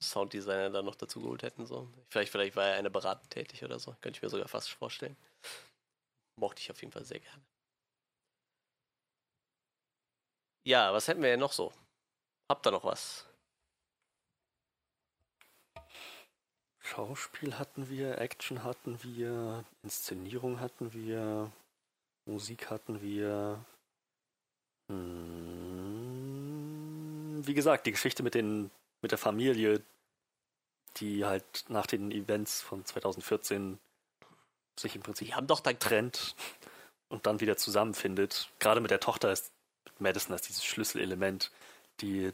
Sounddesignern da noch dazu geholt hätten. So. Vielleicht, vielleicht war er eine beratend tätig oder so. Könnte ich mir sogar fast vorstellen. Mochte ich auf jeden Fall sehr gerne. Ja, was hätten wir denn noch so? Habt ihr noch was? Schauspiel hatten wir, Action hatten wir, Inszenierung hatten wir, Musik hatten wir. Hm, wie gesagt, die Geschichte mit den mit der Familie, die halt nach den Events von 2014 sich im Prinzip Die haben doch dann trennt und dann wieder zusammenfindet. Gerade mit der Tochter ist Madison als dieses Schlüsselelement, die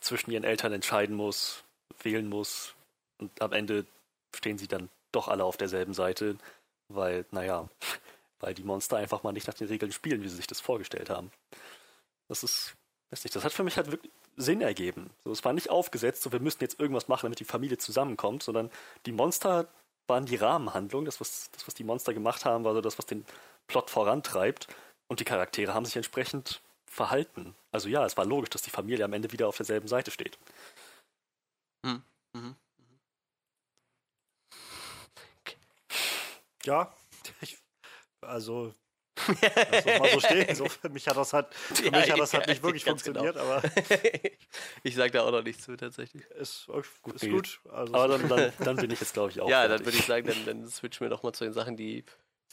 zwischen ihren Eltern entscheiden muss, wählen muss und am Ende stehen sie dann doch alle auf derselben Seite, weil, naja, weil die Monster einfach mal nicht nach den Regeln spielen, wie sie sich das vorgestellt haben. Das ist, weiß nicht, das hat für mich halt wirklich Sinn ergeben. So, es war nicht aufgesetzt, so wir müssen jetzt irgendwas machen, damit die Familie zusammenkommt, sondern die Monster waren die Rahmenhandlung. Das was, das, was die Monster gemacht haben, war so das, was den Plot vorantreibt. Und die Charaktere haben sich entsprechend verhalten. Also ja, es war logisch, dass die Familie am Ende wieder auf derselben Seite steht. Mhm. Mhm. Ja, ich, also lass uns mal so stehen. So, für mich hat das halt, für Ja, mich hat das halt ja, nicht wirklich genau. funktioniert, aber ich sag da auch noch nichts zu, tatsächlich. ist, ist nee. gut. Also, Aber dann, dann, dann bin ich jetzt, glaube ich, auch. ja, dann fertig. würde ich sagen, dann, dann switchen wir doch mal zu den Sachen, die.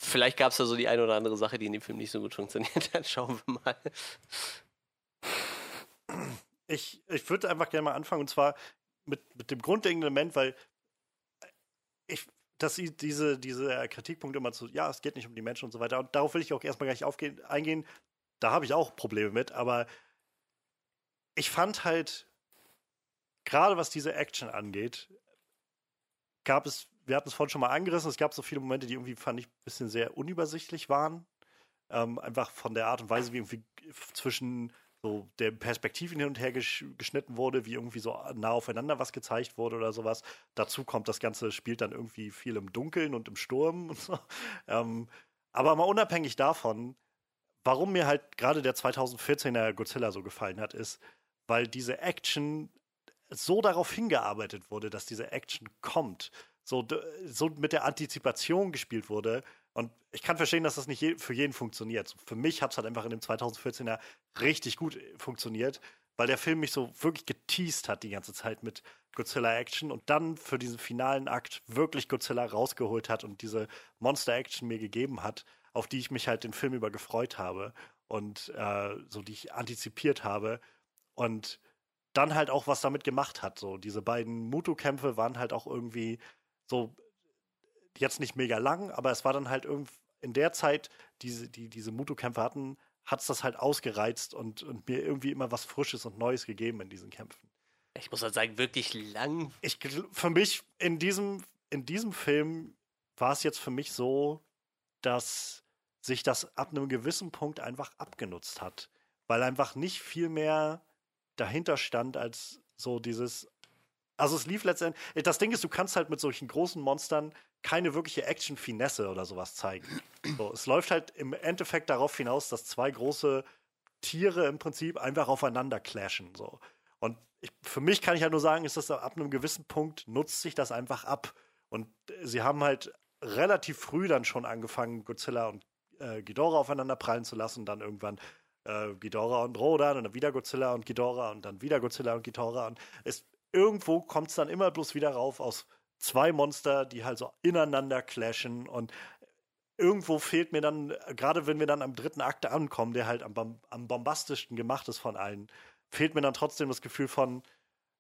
Vielleicht gab es ja so die eine oder andere Sache, die in dem Film nicht so gut funktioniert hat. Schauen wir mal. ich, ich würde einfach gerne mal anfangen und zwar mit, mit dem grundlegenden Element, weil ich, dass sie diese, diese Kritikpunkte immer zu, ja, es geht nicht um die Menschen und so weiter. Und darauf will ich auch erstmal gar nicht aufgehen, eingehen. Da habe ich auch Probleme mit, aber ich fand halt, gerade was diese Action angeht, gab es, wir hatten es vorhin schon mal angerissen, es gab so viele Momente, die irgendwie, fand ich, ein bisschen sehr unübersichtlich waren. Ähm, einfach von der Art und Weise, wie irgendwie zwischen so der Perspektiven hin und her gesch geschnitten wurde, wie irgendwie so nah aufeinander was gezeigt wurde oder sowas. Dazu kommt, das Ganze spielt dann irgendwie viel im Dunkeln und im Sturm und so. Ähm, aber mal unabhängig davon, warum mir halt gerade der 2014er Godzilla so gefallen hat, ist, weil diese Action so darauf hingearbeitet wurde, dass diese Action kommt. So, so mit der Antizipation gespielt wurde. Und ich kann verstehen, dass das nicht je für jeden funktioniert. Für mich hat es halt einfach in dem 2014er richtig gut funktioniert, weil der Film mich so wirklich geteased hat die ganze Zeit mit Godzilla-Action und dann für diesen finalen Akt wirklich Godzilla rausgeholt hat und diese Monster-Action mir gegeben hat, auf die ich mich halt den Film über gefreut habe und äh, so die ich antizipiert habe und dann halt auch was damit gemacht hat. So diese beiden Mutu-Kämpfe waren halt auch irgendwie so jetzt nicht mega lang, aber es war dann halt irgendwie in der Zeit, diese, die diese Mutu-Kämpfe hatten, hat es das halt ausgereizt und, und mir irgendwie immer was Frisches und Neues gegeben in diesen Kämpfen. Ich muss halt sagen, wirklich lang. Ich, für mich in diesem, in diesem Film war es jetzt für mich so, dass sich das ab einem gewissen Punkt einfach abgenutzt hat. Weil einfach nicht viel mehr dahinter stand als so dieses. Also es lief letztendlich. Das Ding ist, du kannst halt mit solchen großen Monstern keine wirkliche Action-Finesse oder sowas zeigen. So, es läuft halt im Endeffekt darauf hinaus, dass zwei große Tiere im Prinzip einfach aufeinander clashen. So. Und ich, für mich kann ich halt nur sagen, ist das ab einem gewissen Punkt nutzt sich das einfach ab. Und sie haben halt relativ früh dann schon angefangen, Godzilla und äh, Ghidorah aufeinander prallen zu lassen, dann irgendwann äh, Ghidorah und Rodan und dann wieder Godzilla und Ghidorah und dann wieder Godzilla und Ghidorah und es irgendwo kommt es dann immer bloß wieder rauf aus zwei Monster, die halt so ineinander clashen und irgendwo fehlt mir dann, gerade wenn wir dann am dritten Akt ankommen, der halt am, am bombastischsten gemacht ist von allen, fehlt mir dann trotzdem das Gefühl von,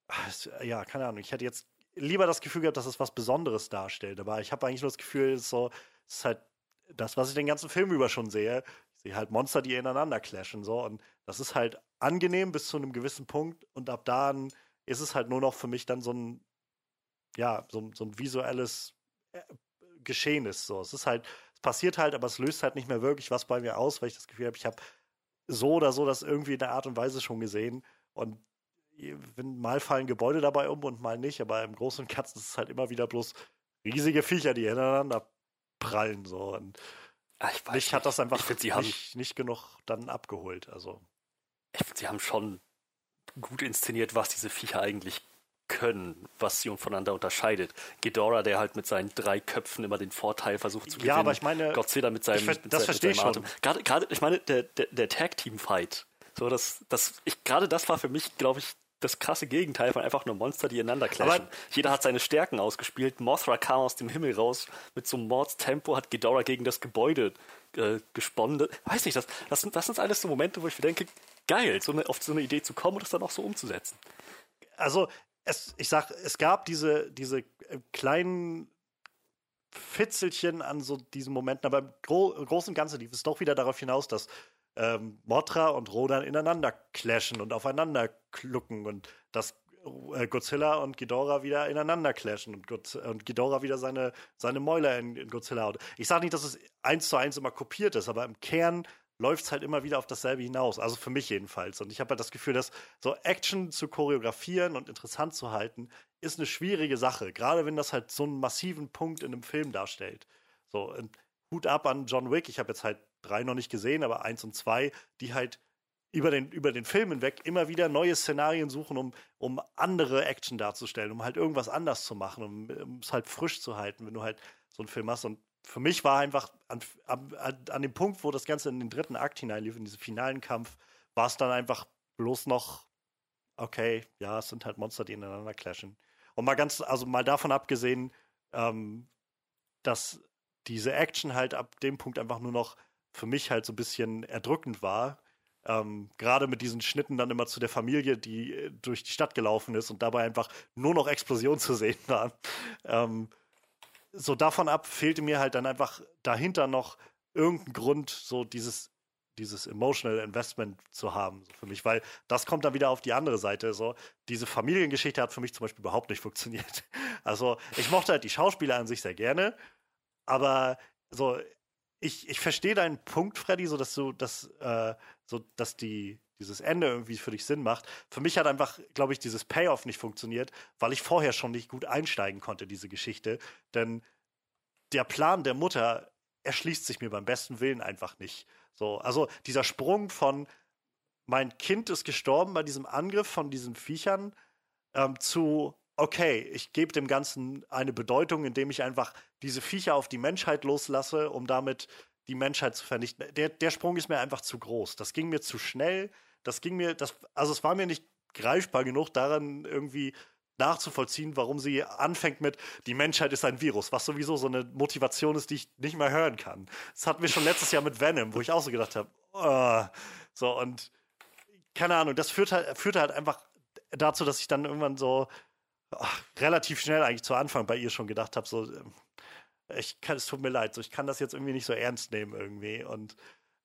ach, ja, keine Ahnung, ich hätte jetzt lieber das Gefühl gehabt, dass es was Besonderes darstellt, aber ich habe eigentlich nur das Gefühl, es ist so, es ist halt das, was ich den ganzen Film über schon sehe. Ich sehe halt Monster, die ineinander clashen, so, und das ist halt angenehm bis zu einem gewissen Punkt und ab dann ist es halt nur noch für mich dann so ein ja, so, so ein visuelles äh, Geschehen ist. So. Es ist halt, es passiert halt, aber es löst halt nicht mehr wirklich was bei mir aus, weil ich das Gefühl habe, ich habe so oder so das irgendwie in der Art und Weise schon gesehen. Und wenn mal fallen Gebäude dabei um und mal nicht, aber im Großen und Ganzen ist es halt immer wieder bloß riesige Viecher, die ineinander prallen. So. Und Ach, ich weiß mich hat das einfach ich find, sie nicht, haben, nicht genug dann abgeholt. Also. Ich finde, sie haben schon gut inszeniert, was diese Viecher eigentlich können, was sie voneinander unterscheidet. Ghidorah, der halt mit seinen drei Köpfen immer den Vorteil versucht zu gewinnen. Ja, aber ich meine, Godzilla mit seinem, ich, mit das verstehe ich schon. Gerade, gerade, ich meine, der, der, der Tag-Team-Fight, so das, das, ich, gerade das war für mich, glaube ich, das krasse Gegenteil von einfach nur Monster, die ineinander clashen. Aber Jeder hat seine Stärken ausgespielt. Mothra kam aus dem Himmel raus mit so einem Mordstempo, hat Ghidorah gegen das Gebäude äh, gesponnen. Weiß nicht, das, das, das sind alles so Momente, wo ich mir denke, geil, so eine, auf so eine Idee zu kommen und das dann auch so umzusetzen. Also es, ich sag, es gab diese, diese äh, kleinen Fitzelchen an so diesen Momenten, aber im Gro Großen und Ganzen lief es doch wieder darauf hinaus, dass ähm, Mothra und Rodan ineinander clashen und aufeinander klucken und dass äh, Godzilla und Ghidorah wieder ineinander clashen und, God und Ghidorah wieder seine, seine Mäuler in, in Godzilla haut. Ich sage nicht, dass es eins zu eins immer kopiert ist, aber im Kern läuft es halt immer wieder auf dasselbe hinaus. Also für mich jedenfalls. Und ich habe halt das Gefühl, dass so Action zu choreografieren und interessant zu halten, ist eine schwierige Sache. Gerade wenn das halt so einen massiven Punkt in einem Film darstellt. So, Hut ab an John Wick. Ich habe jetzt halt drei noch nicht gesehen, aber eins und zwei, die halt über den, über den Film hinweg immer wieder neue Szenarien suchen, um, um andere Action darzustellen, um halt irgendwas anders zu machen, um es halt frisch zu halten, wenn du halt so einen Film hast. Und für mich war einfach an, an, an, dem Punkt, wo das Ganze in den dritten Akt hineinlief, in diesen finalen Kampf, war es dann einfach bloß noch, okay, ja, es sind halt Monster, die ineinander clashen. Und mal ganz, also mal davon abgesehen, ähm, dass diese Action halt ab dem Punkt einfach nur noch für mich halt so ein bisschen erdrückend war. Ähm, Gerade mit diesen Schnitten dann immer zu der Familie, die äh, durch die Stadt gelaufen ist und dabei einfach nur noch Explosionen zu sehen waren. Ähm, so davon ab fehlte mir halt dann einfach dahinter noch irgendein Grund, so dieses, dieses emotional Investment zu haben so für mich, weil das kommt dann wieder auf die andere Seite. So diese Familiengeschichte hat für mich zum Beispiel überhaupt nicht funktioniert. Also ich mochte halt die Schauspieler an sich sehr gerne, aber so ich, ich verstehe deinen Punkt, Freddy, so dass du dass äh, so dass die dieses Ende irgendwie für dich Sinn macht. Für mich hat einfach, glaube ich, dieses Payoff nicht funktioniert, weil ich vorher schon nicht gut einsteigen konnte, diese Geschichte. Denn der Plan der Mutter erschließt sich mir beim besten Willen einfach nicht. So, also dieser Sprung von mein Kind ist gestorben bei diesem Angriff von diesen Viechern ähm, zu okay, ich gebe dem Ganzen eine Bedeutung, indem ich einfach diese Viecher auf die Menschheit loslasse, um damit die Menschheit zu vernichten. Der, der Sprung ist mir einfach zu groß. Das ging mir zu schnell. Das ging mir, das, also es war mir nicht greifbar genug, daran irgendwie nachzuvollziehen, warum sie anfängt mit, die Menschheit ist ein Virus, was sowieso so eine Motivation ist, die ich nicht mehr hören kann. Das hatten wir schon letztes Jahr mit Venom, wo ich auch so gedacht habe, oh. so und keine Ahnung, das führt halt, führt halt einfach dazu, dass ich dann irgendwann so ach, relativ schnell eigentlich zu Anfang bei ihr schon gedacht habe, so, ähm, ich kann, es tut mir leid, so, ich kann das jetzt irgendwie nicht so ernst nehmen irgendwie und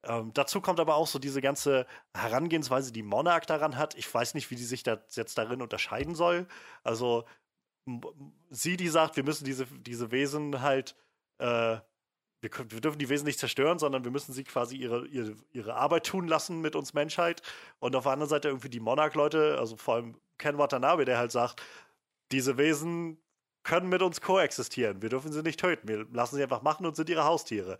ähm, dazu kommt aber auch so diese ganze Herangehensweise, die Monarch daran hat. Ich weiß nicht, wie die sich da jetzt darin unterscheiden soll. Also sie, die sagt, wir müssen diese, diese Wesen halt, äh, wir, wir, dürfen die Wesen nicht zerstören, sondern wir müssen sie quasi ihre, ihre, ihre Arbeit tun lassen mit uns Menschheit. Und auf der anderen Seite irgendwie die Monarch-Leute, also vor allem Ken Watanabe, der halt sagt, diese Wesen können mit uns koexistieren. Wir dürfen sie nicht töten. Wir lassen sie einfach machen und sind ihre Haustiere.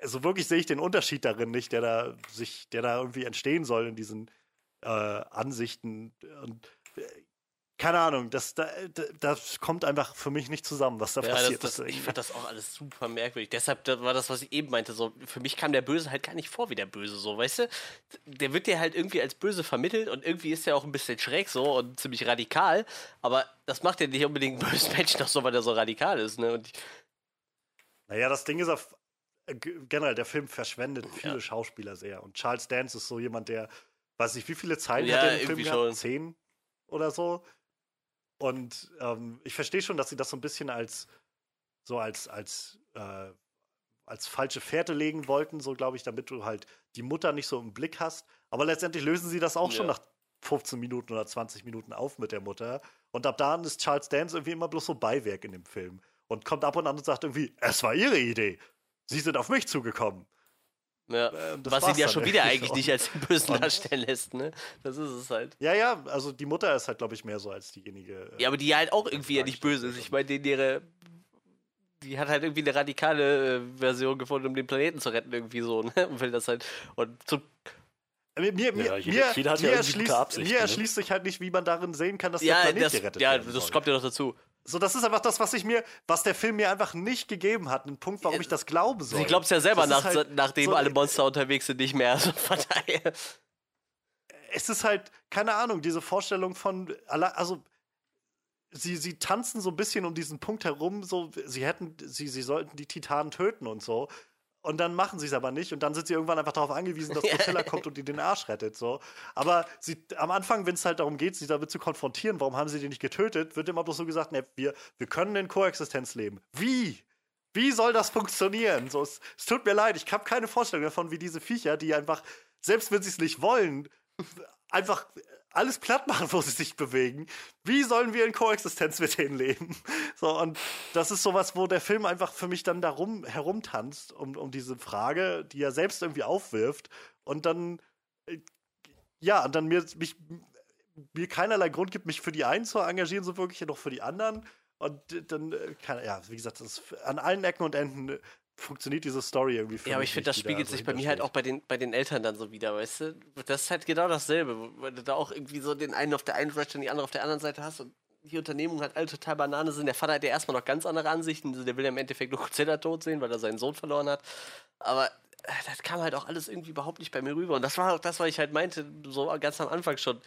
Also wirklich sehe ich den Unterschied darin nicht, der da sich, der da irgendwie entstehen soll in diesen äh, Ansichten. Und äh, keine Ahnung, das, da, das kommt einfach für mich nicht zusammen, was da ja, passiert das, das, Ich fand das auch alles super merkwürdig. Deshalb das war das, was ich eben meinte. So, für mich kam der Böse halt gar nicht vor wie der Böse, so, weißt du? Der wird dir halt irgendwie als böse vermittelt und irgendwie ist er auch ein bisschen schräg so und ziemlich radikal, aber das macht ja nicht unbedingt einen bösen Menschen noch so, weil er so radikal ist, ne? Und naja, das Ding ist auf, äh, generell, der Film verschwendet viele ja. Schauspieler sehr und Charles Dance ist so jemand, der, weiß nicht, wie viele Zeilen ja, hat er im Film gehabt? Zehn oder so? Und ähm, ich verstehe schon, dass sie das so ein bisschen als so als als äh, als falsche Fährte legen wollten, so glaube ich, damit du halt die Mutter nicht so im Blick hast. Aber letztendlich lösen sie das auch ja. schon nach 15 Minuten oder 20 Minuten auf mit der Mutter. Und ab da ist Charles Dance irgendwie immer bloß so Beiwerk in dem Film. Und kommt ab und an und sagt irgendwie, es war ihre Idee. Sie sind auf mich zugekommen. Ja, äh, was ihn ja schon wieder eigentlich nicht als den Bösen darstellen lässt, ne? Das ist es halt. Ja, ja, also die Mutter ist halt, glaube ich, mehr so als diejenige. Äh, ja, aber die halt auch irgendwie ja nicht böse ist. Ich meine, ihre. Die hat halt irgendwie eine radikale äh, Version gefunden, um den Planeten zu retten, irgendwie so, ne? Und will das halt. Und zum mir, mir, ja, jeder, mir, mir, erschließt, mir ne? erschließt sich halt nicht, wie man darin sehen kann, dass ja, der Planet das, gerettet werden Ja, das kommt ja noch dazu. So, das ist einfach das, was ich mir, was der Film mir einfach nicht gegeben hat. Ein Punkt, warum ich das glauben soll. Sie glaubt es ja selber, nach, halt nachdem so, alle Monster unterwegs sind, nicht mehr. Also von daher. Es ist halt, keine Ahnung, diese Vorstellung von, also, sie, sie tanzen so ein bisschen um diesen Punkt herum, so, sie hätten, sie, sie sollten die Titanen töten und so und dann machen sie es aber nicht und dann sind sie irgendwann einfach darauf angewiesen, dass Godzilla kommt und die den Arsch rettet. So. Aber sie, am Anfang, wenn es halt darum geht, sie damit zu konfrontieren, warum haben sie die nicht getötet, wird immer bloß so gesagt, ne, wir, wir können in Koexistenz leben. Wie? Wie soll das funktionieren? So, es, es tut mir leid, ich habe keine Vorstellung davon, wie diese Viecher, die einfach, selbst wenn sie es nicht wollen, einfach alles platt machen, wo sie sich bewegen. Wie sollen wir in Koexistenz mit denen leben? So, und das ist sowas, wo der Film einfach für mich dann darum herumtanzt, um, um diese Frage, die er selbst irgendwie aufwirft. Und dann, äh, ja, und dann mir, mich, mir keinerlei Grund gibt, mich für die einen zu engagieren, so wirklich, noch für die anderen. Und dann, äh, ja, wie gesagt, das ist an allen Ecken und Enden funktioniert diese Story irgendwie für Ja, aber ich finde, das spiegelt sich bei mir halt auch bei den, bei den Eltern dann so wieder, weißt du? Das ist halt genau dasselbe, weil du da auch irgendwie so den einen auf der einen Seite und die andere auf der anderen Seite hast und die Unternehmung hat alle total Banane sind. Der Vater hat ja erstmal noch ganz andere Ansichten. Also der will ja im Endeffekt nur Godzilla tot sehen, weil er seinen Sohn verloren hat. Aber äh, das kam halt auch alles irgendwie überhaupt nicht bei mir rüber. Und das war auch das, was ich halt meinte, so ganz am Anfang schon.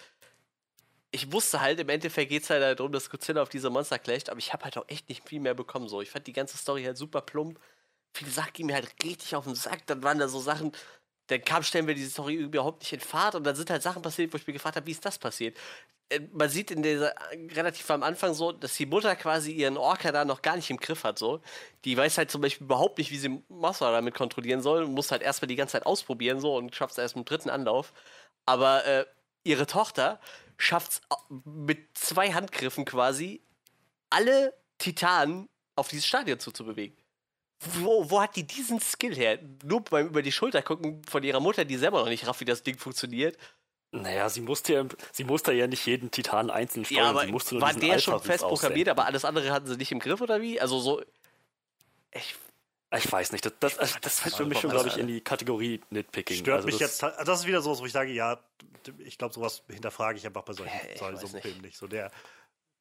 Ich wusste halt, im Endeffekt geht es halt darum, dass Godzilla auf diese Monster clasht, aber ich habe halt auch echt nicht viel mehr bekommen. So. Ich fand die ganze Story halt super plump viele Sachen gingen mir halt richtig auf den Sack. Dann waren da so Sachen, dann kam stellen wir diese Story überhaupt nicht in Fahrt und dann sind halt Sachen passiert, wo ich mir gefragt habe, wie ist das passiert? Äh, man sieht in dieser relativ am Anfang so, dass die Mutter quasi ihren Orca da noch gar nicht im Griff hat. So. Die weiß halt zum Beispiel überhaupt nicht, wie sie Mothra damit kontrollieren soll und muss halt erstmal die ganze Zeit ausprobieren so und schafft es erst im dritten Anlauf. Aber äh, ihre Tochter schafft es mit zwei Handgriffen quasi, alle Titanen auf dieses Stadion zuzubewegen wo, wo hat die diesen Skill her? Nur beim über die Schulter gucken von ihrer Mutter, die selber noch nicht rafft, wie das Ding funktioniert. Naja, sie musste ja, sie musste ja nicht jeden Titan einzeln steuern. Ja, aber sie musste nur war der schon fest programmiert, aber alles andere hatten sie nicht im Griff oder wie? Also so. Ich, ich weiß nicht. Das, das, das, das fällt für mich schon, glaube ich, in die Kategorie Nitpicking. Stört also mich jetzt. Das ist wieder sowas, wo ich sage, ja, ich glaube, sowas hinterfrage ich einfach bei solchen, hey, so einem Film nicht. So der,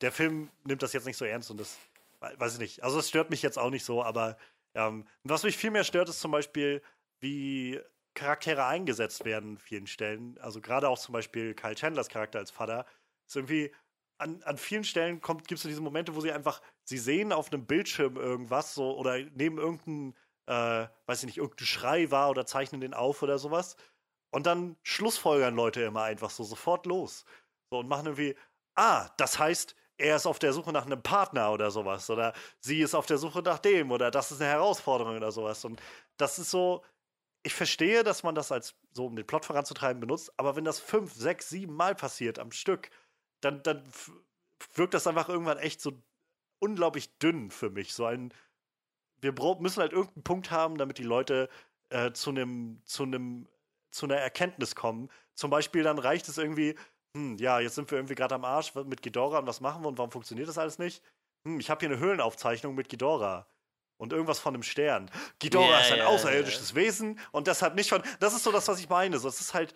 der Film nimmt das jetzt nicht so ernst und das weiß ich nicht. Also es stört mich jetzt auch nicht so, aber ähm, was mich viel mehr stört, ist zum Beispiel, wie Charaktere eingesetzt werden in vielen Stellen. Also gerade auch zum Beispiel Kyle Chandlers Charakter als Vater ist irgendwie an, an vielen Stellen gibt es so diese Momente, wo sie einfach, sie sehen auf einem Bildschirm irgendwas so oder nehmen irgendeinen, äh, weiß ich nicht, irgendeinen Schrei wahr oder zeichnen den auf oder sowas. Und dann schlussfolgern Leute immer einfach so sofort los. So und machen irgendwie, ah, das heißt, er ist auf der Suche nach einem Partner oder sowas. Oder sie ist auf der Suche nach dem oder das ist eine Herausforderung oder sowas. Und das ist so, ich verstehe, dass man das als so, um den Plot voranzutreiben, benutzt, aber wenn das fünf, sechs, sieben Mal passiert am Stück, dann, dann wirkt das einfach irgendwann echt so unglaublich dünn für mich. So ein, wir müssen halt irgendeinen Punkt haben, damit die Leute äh, zu einem, zu einem, zu einer Erkenntnis kommen. Zum Beispiel dann reicht es irgendwie, hm, ja, jetzt sind wir irgendwie gerade am Arsch mit Ghidorah und was machen wir und warum funktioniert das alles nicht? Hm, ich habe hier eine Höhlenaufzeichnung mit Ghidorah und irgendwas von einem Stern. Ghidorah yeah, ist ein yeah, außerirdisches yeah. Wesen und deshalb nicht von. Das ist so das, was ich meine. So, das ist halt.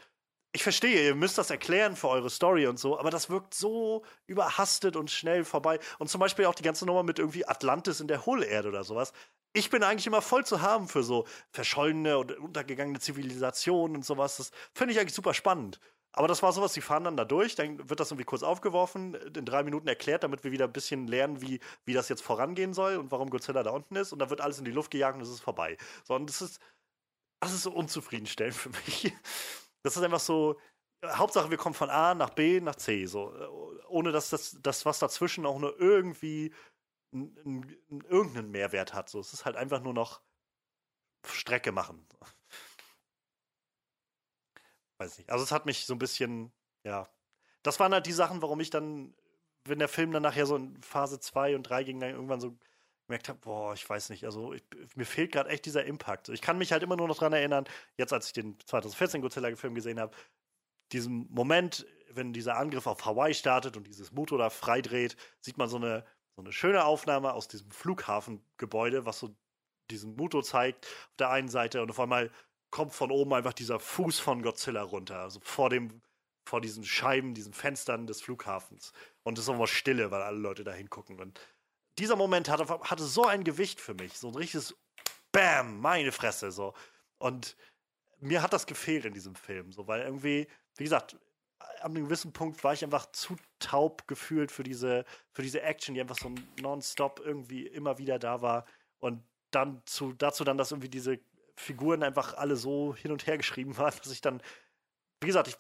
Ich verstehe, ihr müsst das erklären für eure Story und so, aber das wirkt so überhastet und schnell vorbei. Und zum Beispiel auch die ganze Nummer mit irgendwie Atlantis in der Hohlerde oder sowas. Ich bin eigentlich immer voll zu haben für so verschollene und untergegangene Zivilisationen und sowas. Das finde ich eigentlich super spannend. Aber das war sowas, die fahren dann da durch, dann wird das irgendwie kurz aufgeworfen, in drei Minuten erklärt, damit wir wieder ein bisschen lernen, wie, wie das jetzt vorangehen soll und warum Godzilla da unten ist. Und dann wird alles in die Luft gejagt und es ist vorbei. So, und das ist, das ist so unzufriedenstellend für mich. Das ist einfach so, Hauptsache, wir kommen von A nach B nach C, so, ohne dass das, das was dazwischen auch nur irgendwie irgendeinen Mehrwert hat. So, es ist halt einfach nur noch Strecke machen weiß nicht. Also es hat mich so ein bisschen, ja. Das waren halt die Sachen, warum ich dann, wenn der Film dann nachher so in Phase 2 und 3 ging, dann irgendwann so gemerkt habe, boah, ich weiß nicht, also ich, mir fehlt gerade echt dieser Impact. Ich kann mich halt immer nur noch dran erinnern, jetzt als ich den 2014 Godzilla-Film gesehen habe, diesen Moment, wenn dieser Angriff auf Hawaii startet und dieses Motor da freidreht, sieht man so eine, so eine schöne Aufnahme aus diesem Flughafengebäude, was so diesen Muto zeigt auf der einen Seite und auf einmal kommt von oben einfach dieser Fuß von Godzilla runter, also vor dem vor diesen Scheiben, diesen Fenstern des Flughafens. Und es ist immer Stille, weil alle Leute da hingucken. Und dieser Moment hatte, hatte so ein Gewicht für mich, so ein richtiges Bam, meine Fresse, so. Und mir hat das gefehlt in diesem Film, so, weil irgendwie, wie gesagt, an einem gewissen Punkt war ich einfach zu taub gefühlt für diese, für diese Action, die einfach so nonstop irgendwie immer wieder da war. Und dann zu, dazu dann, dass irgendwie diese Figuren einfach alle so hin und her geschrieben waren, dass ich dann, wie gesagt, ich,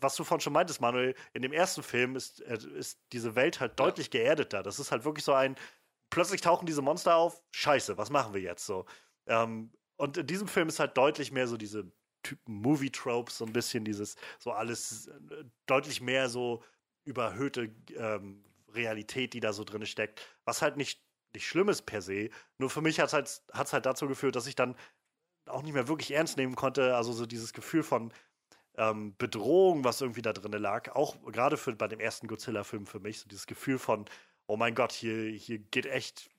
was du vorhin schon meintest, Manuel, in dem ersten Film ist, äh, ist diese Welt halt deutlich geerdeter. Das ist halt wirklich so ein, plötzlich tauchen diese Monster auf, scheiße, was machen wir jetzt so? Ähm, und in diesem Film ist halt deutlich mehr so diese Typen Movie-Tropes, so ein bisschen dieses, so alles äh, deutlich mehr so überhöhte ähm, Realität, die da so drin steckt, was halt nicht nicht Schlimmes per se. Nur für mich hat es halt, halt dazu geführt, dass ich dann auch nicht mehr wirklich ernst nehmen konnte. Also so dieses Gefühl von ähm, Bedrohung, was irgendwie da drin lag, auch gerade für, bei dem ersten Godzilla-Film für mich, so dieses Gefühl von, oh mein Gott, hier, hier geht echt,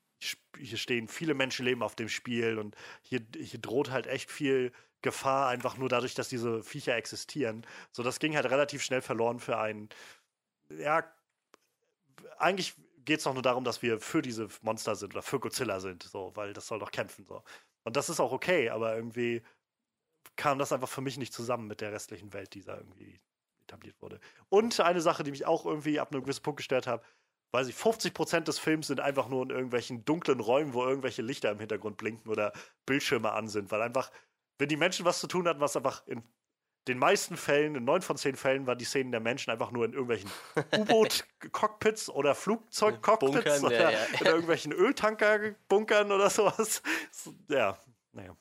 hier stehen viele Menschenleben auf dem Spiel und hier, hier droht halt echt viel Gefahr, einfach nur dadurch, dass diese Viecher existieren. So, das ging halt relativ schnell verloren für einen, ja, eigentlich geht es doch nur darum, dass wir für diese Monster sind oder für Godzilla sind, so, weil das soll doch kämpfen, so. Und das ist auch okay, aber irgendwie kam das einfach für mich nicht zusammen mit der restlichen Welt, die da irgendwie etabliert wurde. Und eine Sache, die mich auch irgendwie ab einem gewissen Punkt gestört hat, weiß ich, 50 Prozent des Films sind einfach nur in irgendwelchen dunklen Räumen, wo irgendwelche Lichter im Hintergrund blinken oder Bildschirme an sind, weil einfach, wenn die Menschen was zu tun hatten, was einfach in den meisten Fällen, in neun von zehn Fällen, waren die Szenen der Menschen einfach nur in irgendwelchen U-Boot-Cockpits oder Flugzeug-Cockpits oder ja, ja. in irgendwelchen Öltanker-Bunkern oder sowas. Ja, naja.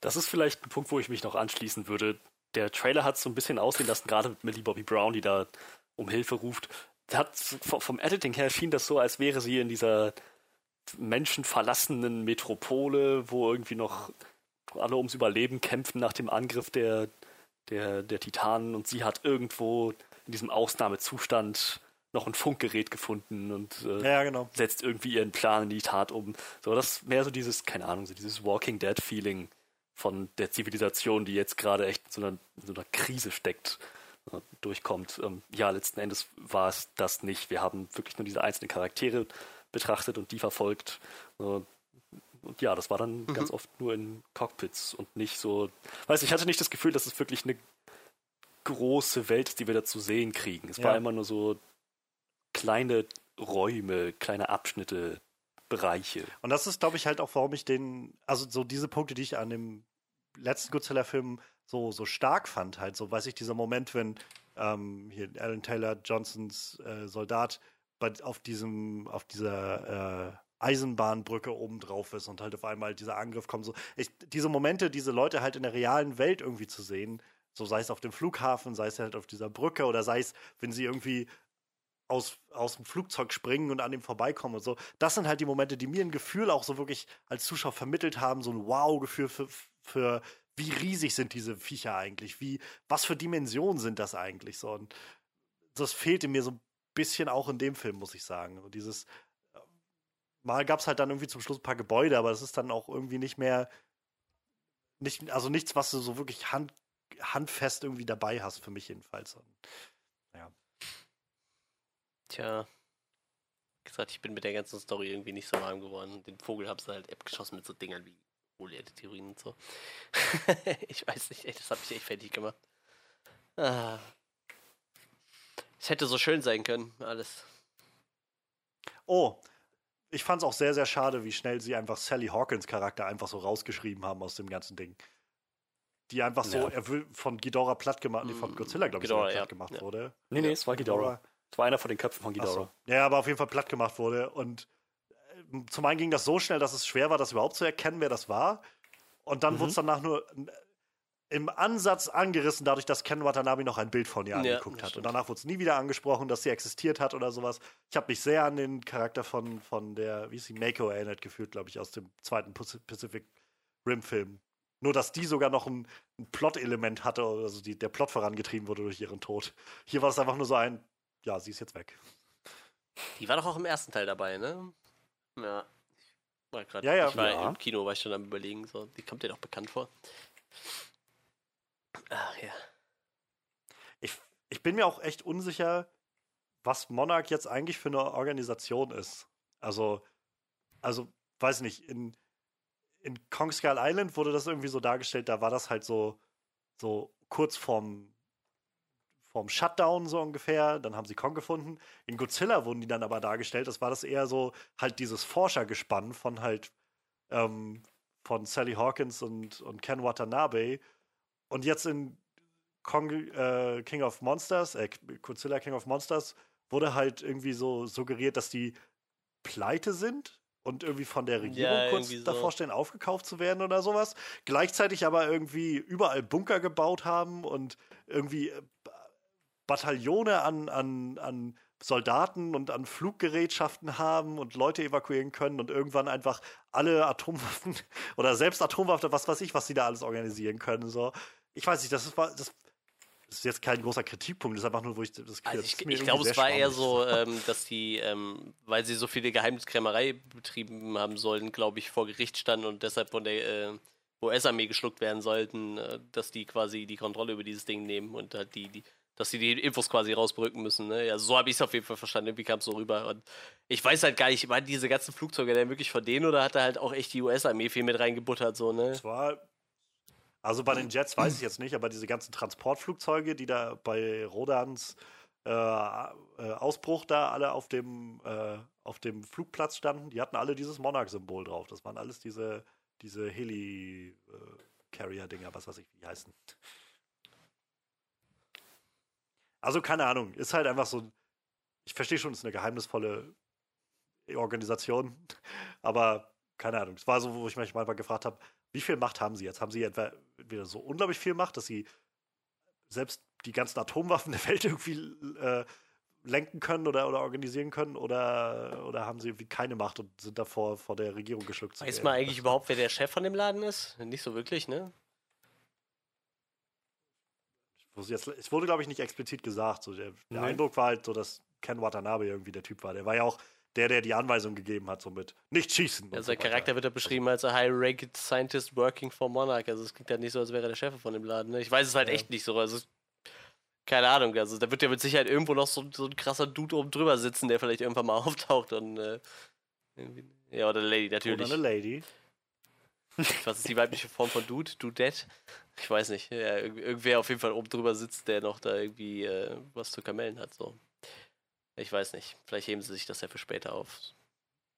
Das ist vielleicht ein Punkt, wo ich mich noch anschließen würde. Der Trailer hat so ein bisschen aussehen lassen, gerade mit Millie Bobby Brown, die da um Hilfe ruft. Hat, vom Editing her schien das so, als wäre sie in dieser menschenverlassenen Metropole, wo irgendwie noch alle ums Überleben kämpfen nach dem Angriff der der, der Titanen und sie hat irgendwo in diesem Ausnahmezustand noch ein Funkgerät gefunden und äh, ja, genau. setzt irgendwie ihren Plan in die Tat um. So, das ist mehr so dieses, keine Ahnung, so dieses Walking Dead Feeling von der Zivilisation, die jetzt gerade echt in so einer, in so einer Krise steckt, äh, durchkommt. Ähm, ja, letzten Endes war es das nicht. Wir haben wirklich nur diese einzelnen Charaktere betrachtet und die verfolgt. Äh, und ja, das war dann mhm. ganz oft nur in Cockpits und nicht so. Weiß ich hatte nicht das Gefühl, dass es wirklich eine große Welt ist, die wir da zu sehen kriegen. Es ja. war immer nur so kleine Räume, kleine Abschnitte, Bereiche. Und das ist, glaube ich, halt auch, warum ich den, also so diese Punkte, die ich an dem letzten Godzilla-Film so, so stark fand, halt, so weiß ich, dieser Moment, wenn ähm, hier Alan Taylor Johnsons äh, Soldat bei, auf diesem, auf dieser äh, Eisenbahnbrücke oben drauf ist und halt auf einmal dieser Angriff kommt. So, ich, diese Momente, diese Leute halt in der realen Welt irgendwie zu sehen, so sei es auf dem Flughafen, sei es halt auf dieser Brücke oder sei es, wenn sie irgendwie aus, aus dem Flugzeug springen und an dem vorbeikommen und so. Das sind halt die Momente, die mir ein Gefühl auch so wirklich als Zuschauer vermittelt haben, so ein Wow-Gefühl für, für wie riesig sind diese Viecher eigentlich, wie, was für Dimensionen sind das eigentlich so. Und das fehlte mir so ein bisschen auch in dem Film, muss ich sagen. Und dieses, mal gab es halt dann irgendwie zum Schluss ein paar Gebäude, aber das ist dann auch irgendwie nicht mehr, nicht, also nichts, was du so wirklich hand, handfest irgendwie dabei hast, für mich jedenfalls. Ja. Tja. Wie gesagt, ich bin mit der ganzen Story irgendwie nicht so warm geworden. Den Vogel hab's halt abgeschossen mit so Dingern wie Theorien und so. ich weiß nicht, ey, das hat mich echt fertig gemacht. Ah. Es hätte so schön sein können, alles. Oh, ich fand es auch sehr, sehr schade, wie schnell sie einfach Sally Hawkins Charakter einfach so rausgeschrieben haben aus dem ganzen Ding. Die einfach so Ja. er will von Ghidorah platt gemacht, nee, von Mm, Godzilla, glaube ich, Ghidorah, platt gemacht Ja. wurde. Nee, nee, es war Ghidorah. Es war einer von den Köpfen von Ghidorah. so. Ja, aber auf jeden Fall platt gemacht wurde. Und äh, zum einen ging das so schnell, dass es schwer war, das überhaupt zu erkennen, wer das war. Und dann Mhm. wurde es danach nur im Ansatz angerissen, dadurch, dass Ken Watanabe noch ein Bild von ihr Ja, angeguckt das hat. Und danach wurde es nie wieder angesprochen, dass sie existiert hat oder sowas. Ich habe mich sehr an den Charakter von, von der, wie ist sie, Mako erinnert gefühlt, glaube ich, aus dem zweiten Paci- Pacific Rim-Film. Nur, dass die sogar noch ein, ein Plot-Element hatte, also die, der Plot vorangetrieben wurde durch ihren Tod. Hier war es einfach nur so ein, ja, sie ist jetzt weg. Die war doch auch im ersten Teil dabei, ne? Ja. Ich war grad, Ja, ja. Ich war Ja. im Kino, war ich schon am überlegen, so. Die kommt dir doch bekannt vor. Ach ja. Ich, ich bin mir auch echt unsicher, was Monarch jetzt eigentlich für eine Organisation ist. Also, also, weiß nicht, in, in Kong Skull Island wurde das irgendwie so dargestellt, da war das halt so, so kurz vorm, vorm Shutdown so ungefähr, dann haben sie Kong gefunden. In Godzilla wurden die dann aber dargestellt, das war das eher so halt dieses Forschergespann von halt ähm, von Sally Hawkins und, und Ken Watanabe. Und jetzt in Kong, äh, King of Monsters, äh, Godzilla King of Monsters, wurde halt irgendwie so suggeriert, dass die pleite sind und irgendwie von der Regierung Ja, kurz so. davor stehen, aufgekauft zu werden oder sowas. Gleichzeitig aber irgendwie überall Bunker gebaut haben und irgendwie äh, Bataillone an, an, an Soldaten und an Fluggerätschaften haben und Leute evakuieren können und irgendwann einfach alle Atomwaffen oder selbst Atomwaffen, was weiß ich, was sie da alles organisieren können. So. Ich weiß nicht, das ist, war- das ist jetzt kein großer Kritikpunkt, das ist einfach nur, wo ich das Also das ich, ich glaube, es war eher so, ähm, dass die, ähm, weil sie so viele Geheimniskrämerei betrieben haben sollen, glaube ich, vor Gericht standen und deshalb von der äh, US-Armee geschluckt werden sollten, äh, dass die quasi die Kontrolle über dieses Ding nehmen und halt die, die dass sie die Infos quasi rausbrücken müssen. Ne? Ja, so habe ich es auf jeden Fall verstanden. Irgendwie kam es so rüber. Und ich weiß halt gar nicht, waren diese ganzen Flugzeuge denn wirklich von denen oder hat da halt auch echt die US-Armee viel mit reingebuttert? So, ne? Es war, also bei den Jets weiß ich jetzt nicht, aber diese ganzen Transportflugzeuge, die da bei Rodans äh, äh, Ausbruch da alle auf dem, äh, auf dem Flugplatz standen, die hatten alle dieses Monarch-Symbol drauf. Das waren alles diese, diese Heli-Carrier-Dinger, was weiß ich, wie die heißen. Also keine Ahnung, ist halt einfach so, ich verstehe schon, es ist eine geheimnisvolle Organisation, aber keine Ahnung. Es war so, wo ich mich manchmal gefragt habe, wie viel Macht haben sie jetzt? Haben sie etwa wieder so unglaublich viel Macht, dass sie selbst die ganzen Atomwaffen der Welt irgendwie äh, lenken können oder, oder organisieren können? Oder, oder haben sie irgendwie keine Macht und sind davor vor der Regierung geschluckt zu Weiß man eigentlich überhaupt, wer der Chef von dem Laden ist? Nicht so wirklich, ne? Jetzt, es wurde, glaube ich, nicht explizit gesagt. So der, der Nee. Eindruck war halt so, dass Ken Watanabe irgendwie der Typ war. Der war ja auch der, der die Anweisung gegeben hat, so mit nicht schießen. Also so der. Charakter wird ja beschrieben als a high-ranked scientist working for Monarch. Also es klingt ja nicht so, als wäre er der Chef von dem Laden. Ne? Ich weiß es halt Ja. echt nicht so. Also keine Ahnung. Also da wird ja mit Sicherheit irgendwo noch so, so ein krasser Dude oben drüber sitzen, der vielleicht irgendwann mal auftaucht und äh, ja oder Lady Oder natürlich. eine Lady. Was ist die weibliche Form von Dude? Dudette? Ich weiß nicht. Ja, irg- irgendwer auf jeden Fall oben drüber sitzt, der noch da irgendwie äh, was zu kamellen hat. So. Ich weiß nicht. Vielleicht heben sie sich das ja für später auf.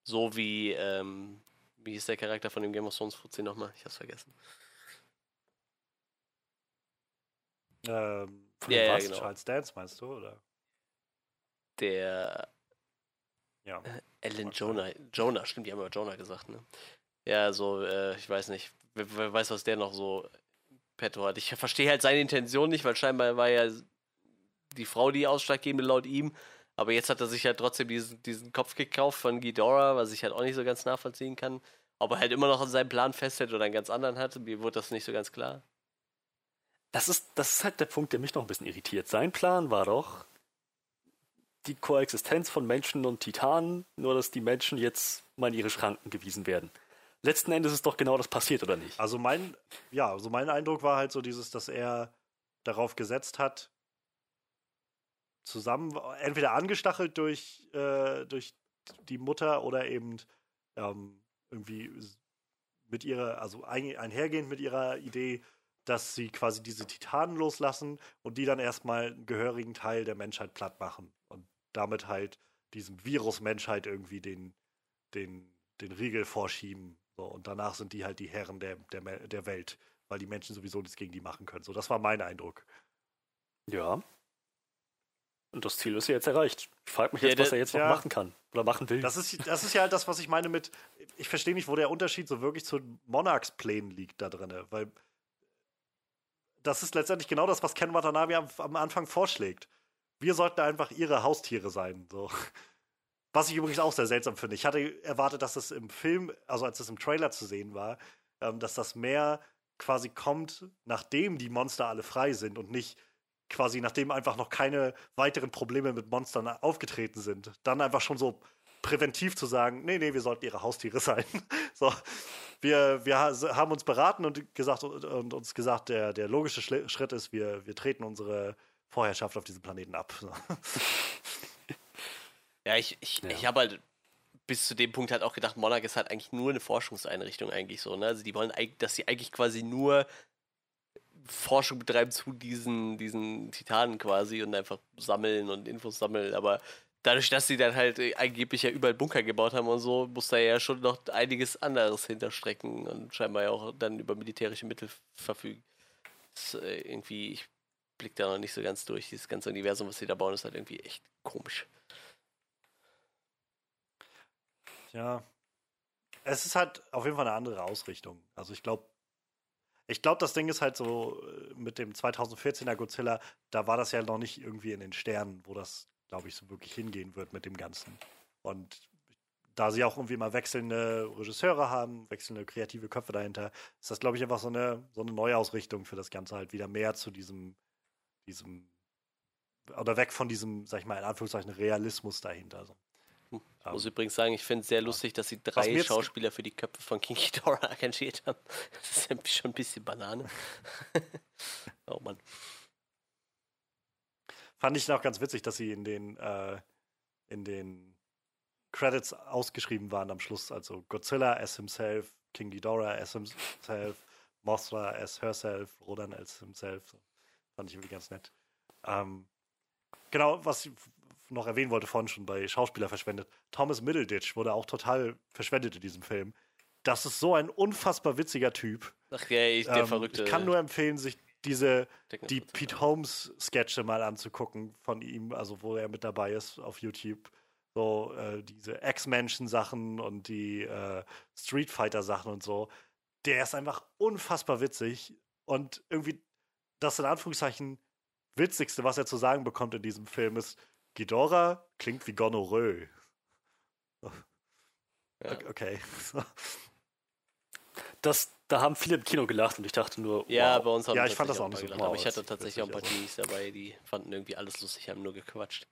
So wie, ähm, wie ist der Charakter von dem Game of Thrones Fuzzi nochmal? Ich hab's vergessen. Ähm, Ja, ja, was? genau. Charles Dance meinst du? Oder? Der Ja. Ellen Mag Jonah. Jonah, stimmt, die haben aber Jonah gesagt, ne? Ja, so, äh, ich weiß nicht. Wer, wer weiß, was der noch so petto hat. Ich verstehe halt seine Intention nicht, weil scheinbar war ja die Frau die Ausschlaggebende laut ihm. Aber jetzt hat er sich halt trotzdem diesen, diesen Kopf gekauft von Ghidorah, was ich halt auch nicht so ganz nachvollziehen kann. Ob er halt immer noch an seinem Plan festhält oder einen ganz anderen hat, mir wurde das nicht so ganz klar. Das ist, das ist halt der Punkt, der mich noch ein bisschen irritiert. Sein Plan war doch die Koexistenz von Menschen und Titanen, nur dass die Menschen jetzt mal in ihre Schranken gewiesen werden. Letzten Endes ist doch genau das passiert, oder nicht? Also mein, ja, also mein Eindruck war halt so dieses, dass er darauf gesetzt hat, zusammen, entweder angestachelt durch, äh, durch die Mutter oder eben ähm, irgendwie mit ihrer, also ein, einhergehend mit ihrer Idee, dass sie quasi diese Titanen loslassen und die dann erstmal einen gehörigen Teil der Menschheit platt machen und damit halt diesem Virus Menschheit irgendwie den, den, den Riegel vorschieben. So, und danach sind die halt die Herren der, der, der Welt, weil die Menschen sowieso nichts gegen die machen können. So, das war mein Eindruck. Ja. Und das Ziel ist ja jetzt erreicht. Ich frage mich Ja, jetzt, was der- er jetzt noch ja. machen kann oder machen will. Das ist, das ist ja halt das, was ich meine mit, ich verstehe nicht, wo der Unterschied so wirklich zu Monarchs Plänen liegt da drin, weil das ist letztendlich genau das, was Ken Watanabe am, am Anfang vorschlägt. Wir sollten einfach ihre Haustiere sein, so. Was ich übrigens auch sehr seltsam finde. Ich hatte erwartet, dass es im Film, also als es im Trailer zu sehen war, ähm, dass das mehr quasi kommt, nachdem die Monster alle frei sind und nicht quasi nachdem einfach noch keine weiteren Probleme mit Monstern aufgetreten sind. Dann einfach schon so präventiv zu sagen, nee, nee, wir sollten ihre Haustiere sein. so, wir, wir ha- haben uns beraten und gesagt und, und uns gesagt, der, der logische Schli- Schritt ist, wir, wir treten unsere Vorherrschaft auf diesem Planeten ab. Ja, ich, ich, Ja. ich habe halt bis zu dem Punkt halt auch gedacht, Monarch ist halt eigentlich nur eine Forschungseinrichtung eigentlich so, ne? Also die wollen dass sie eigentlich quasi nur Forschung betreiben zu diesen, diesen Titanen quasi und einfach sammeln und Infos sammeln, aber dadurch, dass sie dann halt angeblich ja überall Bunker gebaut haben und so, muss da ja schon noch einiges anderes hinterstrecken und scheinbar ja auch dann über militärische Mittel verfügen. Das, ist, äh, irgendwie, ich blick da noch nicht so ganz durch. Dieses ganze Universum, was sie da bauen, ist halt irgendwie echt komisch. Ja. Es ist halt auf jeden Fall eine andere Ausrichtung. Also ich glaube, ich glaube, das Ding ist halt so äh, mit dem 2014er Godzilla, da war das ja noch nicht irgendwie in den Sternen, wo das, glaube ich, so wirklich hingehen wird mit dem Ganzen. Und da sie auch irgendwie mal wechselnde Regisseure haben, wechselnde kreative Köpfe dahinter, ist das, glaube ich, einfach so eine, so eine Neuausrichtung für das Ganze halt wieder mehr zu diesem, diesem, oder weg von diesem, sag ich mal, in Anführungszeichen Realismus dahinter. So. Ich Ähm, muss übrigens sagen, ich finde es sehr lustig, dass sie drei Schauspieler für die Köpfe von King Ghidorah engagiert haben. Das ist ja schon ein bisschen Banane. oh Mann. Fand ich noch ganz witzig, dass sie in den, äh, in den Credits ausgeschrieben waren am Schluss. Also Godzilla as himself, King Ghidorah as himself, Mothra as herself, Rodan as himself. Fand ich irgendwie ganz nett. Ähm, genau, was noch erwähnen wollte vorhin schon bei Schauspieler verschwendet. Thomas Middleditch wurde auch total verschwendet in diesem Film. Das ist so ein unfassbar witziger Typ. Ach ja, ich, der Ähm, verrückte. ich kann nur empfehlen, sich diese die Pete Holmes Sketche mal anzugucken von ihm, also wo er mit dabei ist auf YouTube. So äh, diese X-Menschen-Sachen und die äh, Street Fighter-Sachen und so. Der ist einfach unfassbar witzig und irgendwie das in Anführungszeichen witzigste, was er zu sagen bekommt in diesem Film ist, Ghidorah klingt wie Gonorrhoe. Ja. Okay. Das, da haben viele im Kino gelacht und ich dachte nur, Ja, wow. bei uns haben Ja, ich fand das auch nicht so mal gelacht. Aber ich hatte tatsächlich auch ein paar Teenies dabei, die fanden irgendwie alles lustig, haben nur gequatscht.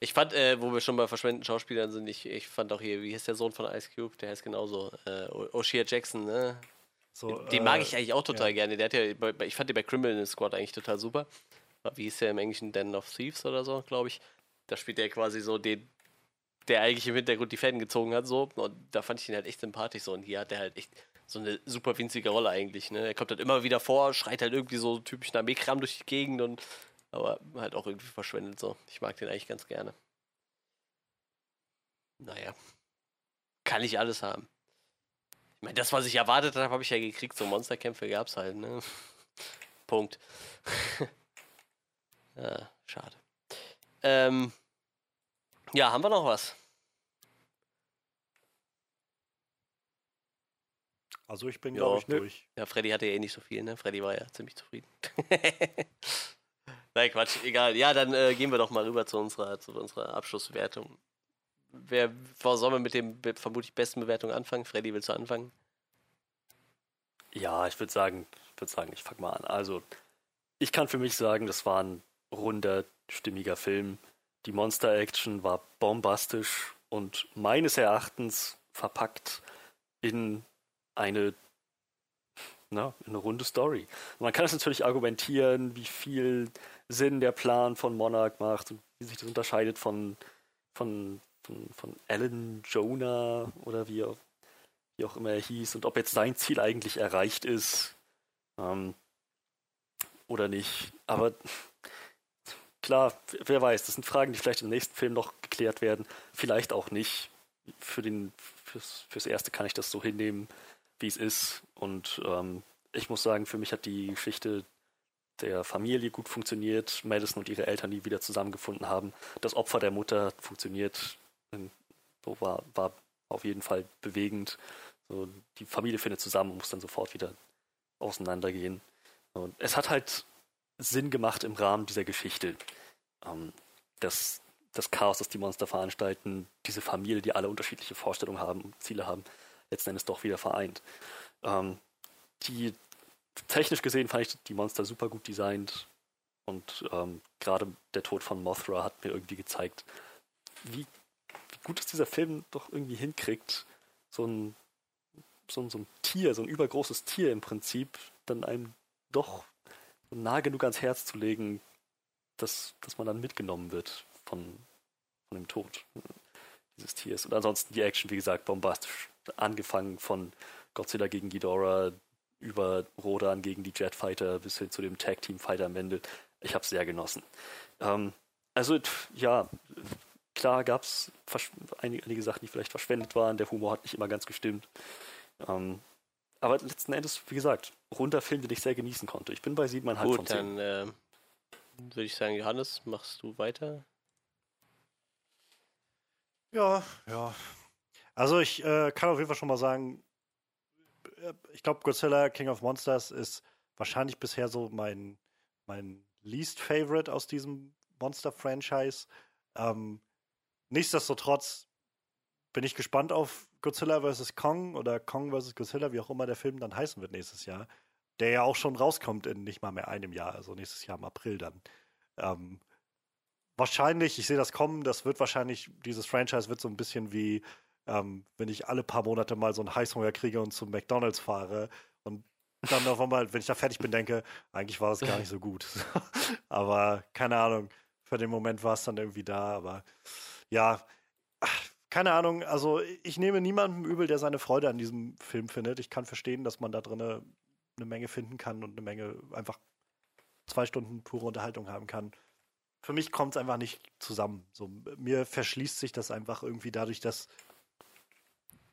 Ich fand, äh, wo wir schon bei verschwendeten Schauspielern sind, ich, ich fand auch hier, wie heißt der Sohn von Ice Cube? Der heißt genauso, äh, O'Shea Jackson, ne? So, Den äh, mag ich eigentlich auch total ja. gerne. Der hat ja, ich fand den bei Criminal Squad eigentlich total super. Wie hieß der im Englischen? Den of Thieves oder so, glaube ich. Da spielt er quasi so den, der eigentlich im Hintergrund die Fäden gezogen hat, so. Und da fand ich ihn halt echt sympathisch so. Und hier hat er halt echt so eine super winzige Rolle eigentlich, ne? Er kommt halt immer wieder vor, schreit halt irgendwie so typischen Armeekram durch die Gegend und aber halt auch irgendwie verschwendet so. Ich mag den eigentlich ganz gerne. naja, kann ich alles haben. Ich meine, das, was ich erwartet habe, habe ich ja gekriegt. So Monsterkämpfe gab es halt, ne? Punkt. ja, schade. Ähm, ja, haben wir noch was? Also ich bin, Ja, glaube ich, durch. Ja, Freddy hatte ja eh nicht so viel, ne? Freddy war ja ziemlich zufrieden. Nein, Quatsch, egal. Ja, dann äh, gehen wir doch mal rüber zu unserer, zu unserer Abschlussbewertung. Wer, sollen wir mit dem vermutlich besten Bewertung anfangen? Freddy, willst du anfangen? Ja, ich würde sagen, ich würde sagen, ich fange mal an. Also, ich kann für mich sagen, das war ein runder, stimmiger Film. Die Monster-Action war bombastisch und meines Erachtens verpackt in eine, na, in eine runde Story. Man kann es natürlich argumentieren, wie viel Sinn der Plan von Monarch macht und wie sich das unterscheidet von, von, von, von Alan Jonah oder wie auch, wie auch immer er hieß und ob jetzt sein Ziel eigentlich erreicht ist ähm, oder nicht. Aber klar, wer weiß, das sind Fragen, die vielleicht im nächsten Film noch geklärt werden, vielleicht auch nicht. Für den, fürs, fürs Erste kann ich das so hinnehmen, wie es ist. Und ähm, ich muss sagen, für mich hat die Geschichte der Familie gut funktioniert, Madison und ihre Eltern, die wieder zusammengefunden haben. Das Opfer der Mutter funktioniert. So war, war auf jeden Fall bewegend. So, die Familie findet zusammen und muss dann sofort wieder auseinandergehen. Und es hat halt Sinn gemacht im Rahmen dieser Geschichte. Ähm, das, das Chaos, das die Monster veranstalten, diese Familie, die alle unterschiedliche Vorstellungen haben und Ziele haben, letzten Endes doch wieder vereint. Ähm, die technisch gesehen fand ich die Monster super gut designt und ähm, gerade der Tod von Mothra hat mir irgendwie gezeigt, wie, wie gut es dieser Film doch irgendwie hinkriegt, so ein, so, ein, so ein Tier, so ein übergroßes Tier im Prinzip, dann einem doch nah genug ans Herz zu legen, dass, dass man dann mitgenommen wird von, von dem Tod dieses Tiers. Und ansonsten die Action, wie gesagt, bombastisch. Angefangen von Godzilla gegen Ghidorah über Rodan gegen die Jetfighter bis hin zu dem Tag-Team-Fighter am Ende. Ich habe sehr genossen. Ähm, also, ja, klar gab es einige, einige Sachen, die vielleicht verschwendet waren. Der Humor hat nicht immer ganz gestimmt. Ähm, aber letzten Endes, wie gesagt, runder Film, den ich sehr genießen konnte. Ich bin bei 7,5 von Gut, 10. dann äh, würde ich sagen, Johannes, machst du weiter? Ja, ja. Also ich äh, kann auf jeden Fall schon mal sagen, äh, ich glaube, Godzilla King of Monsters ist wahrscheinlich bisher so mein, mein least favorite aus diesem Monster-Franchise. Ähm, nichtsdestotrotz bin ich gespannt auf Godzilla vs. Kong oder Kong vs. Godzilla, wie auch immer der Film dann heißen wird nächstes Jahr. Der ja auch schon rauskommt in nicht mal mehr einem Jahr, also nächstes Jahr im April dann. Ähm, wahrscheinlich, ich sehe das kommen, das wird wahrscheinlich, dieses Franchise wird so ein bisschen wie, ähm, wenn ich alle paar Monate mal so einen Heißhunger kriege und zum McDonalds fahre und dann auf einmal, wenn ich da fertig bin, denke, eigentlich war das gar nicht so gut. aber keine Ahnung, für den Moment war es dann irgendwie da, aber ja, ach, keine Ahnung, also ich nehme niemandem übel, der seine Freude an diesem Film findet. Ich kann verstehen, dass man da drin eine Menge finden kann und eine Menge einfach zwei Stunden pure Unterhaltung haben kann. Für mich kommt es einfach nicht zusammen. So, mir verschließt sich das einfach irgendwie dadurch, dass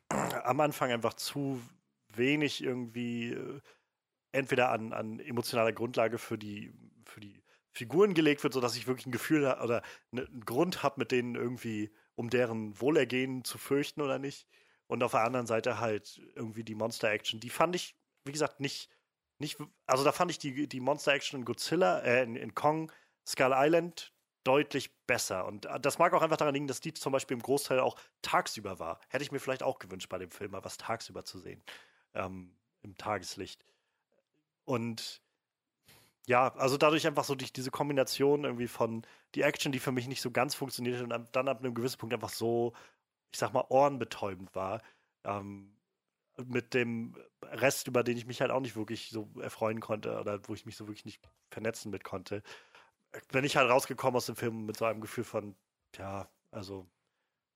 am Anfang einfach zu wenig irgendwie äh, entweder an, an emotionaler Grundlage für die, für die Figuren gelegt wird, sodass ich wirklich ein Gefühl oder ne, einen Grund habe, mit denen irgendwie um deren Wohlergehen zu fürchten oder nicht. Und auf der anderen Seite halt irgendwie die Monster-Action. Die fand ich, wie gesagt, nicht, nicht, also da fand ich die, die Monster-Action in Godzilla, äh, in, in Kong, Skull Island deutlich besser. Und äh, das mag auch einfach daran liegen, dass die zum Beispiel im Großteil auch tagsüber war. Hätte ich mir vielleicht auch gewünscht bei dem Film, mal was tagsüber zu sehen. Ähm, Im Tageslicht. Und ja, also dadurch einfach so durch diese Kombination irgendwie von die Action, die für mich nicht so ganz funktioniert und dann ab einem gewissen Punkt einfach so, ich sag mal, ohrenbetäubend war. Ähm, mit dem Rest, über den ich mich halt auch nicht wirklich so erfreuen konnte oder wo ich mich so wirklich nicht vernetzen mit konnte, bin ich halt rausgekommen aus dem Film mit so einem Gefühl von, ja, also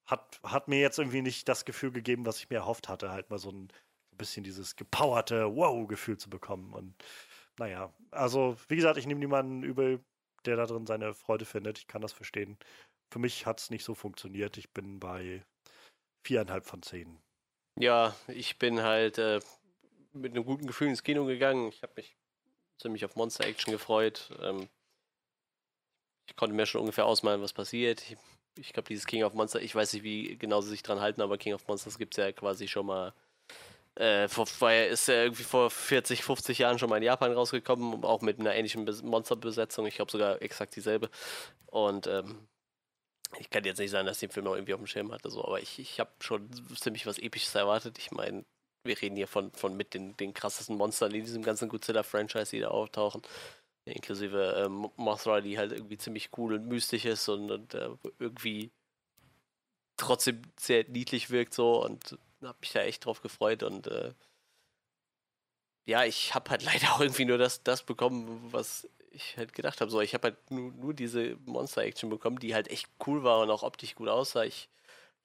hat, hat mir jetzt irgendwie nicht das Gefühl gegeben, was ich mir erhofft hatte, halt mal so ein, so ein bisschen dieses gepowerte Wow-Gefühl zu bekommen. Und naja, also wie gesagt, ich nehme niemanden übel, der da drin seine Freude findet. Ich kann das verstehen. Für mich hat es nicht so funktioniert. Ich bin bei viereinhalb von zehn. Ja, ich bin halt äh, mit einem guten Gefühl ins Kino gegangen. Ich habe mich ziemlich auf Monster Action gefreut. Ähm, ich konnte mir schon ungefähr ausmalen, was passiert. Ich, ich glaube, dieses King of Monster, ich weiß nicht, wie genau sie sich dran halten, aber King of Monsters gibt es ja quasi schon mal. Äh, vor, vorher ist er irgendwie vor 40, 50 Jahren schon mal in Japan rausgekommen, auch mit einer ähnlichen Bes- Monsterbesetzung. Ich glaube sogar exakt dieselbe. Und ähm, ich kann jetzt nicht sagen, dass ich den Film noch irgendwie auf dem Schirm hatte, so, aber ich, ich habe schon ziemlich was Episches erwartet. Ich meine, wir reden hier von, von mit den, den krassesten Monstern in diesem ganzen Godzilla-Franchise, die da auftauchen. Inklusive ähm, Mothra, die halt irgendwie ziemlich cool und mystisch ist und, und äh, irgendwie trotzdem sehr niedlich wirkt so und habe mich da echt drauf gefreut und äh, ja, ich habe halt leider auch irgendwie nur das, das bekommen, was ich halt gedacht habe. So, ich habe halt nur, nur diese Monster-Action bekommen, die halt echt cool war und auch optisch gut aussah. Ich,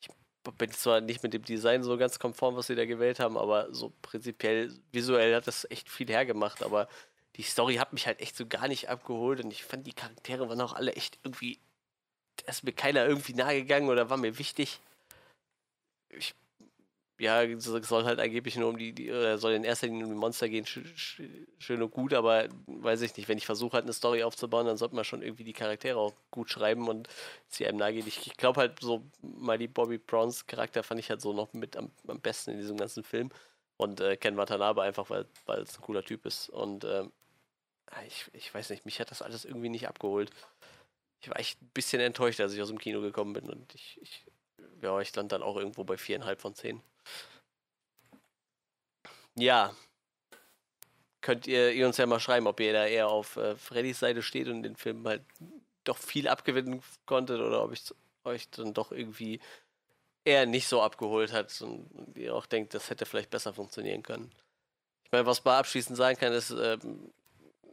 ich bin zwar nicht mit dem Design so ganz konform, was sie da gewählt haben, aber so prinzipiell visuell hat das echt viel hergemacht. Aber die Story hat mich halt echt so gar nicht abgeholt und ich fand die Charaktere waren auch alle echt irgendwie. Da ist mir keiner irgendwie nahe gegangen oder war mir wichtig. Ich, ja, soll halt angeblich nur um die, die soll in erster Linie um die Monster gehen, sch, sch, schön und gut, aber weiß ich nicht, wenn ich versuche halt eine Story aufzubauen, dann sollte man schon irgendwie die Charaktere auch gut schreiben und sie einem nahe gehen. Ich, ich glaube halt so, Miley Bobby Browns Charakter fand ich halt so noch mit am, am besten in diesem ganzen Film. Und äh, Ken Watanabe einfach, weil weil es ein cooler Typ ist. Und ähm, ich, ich weiß nicht, mich hat das alles irgendwie nicht abgeholt. Ich war echt ein bisschen enttäuscht, als ich aus dem Kino gekommen bin. Und ich, ich ja, ich stand dann auch irgendwo bei viereinhalb von zehn. Ja. Könnt ihr, ihr uns ja mal schreiben, ob ihr da eher auf äh, Freddys Seite steht und den Film halt doch viel abgewinnen konntet oder ob ich euch dann doch irgendwie eher nicht so abgeholt hat und, und ihr auch denkt, das hätte vielleicht besser funktionieren können. Ich meine, was man abschließend sagen kann, ist, ähm,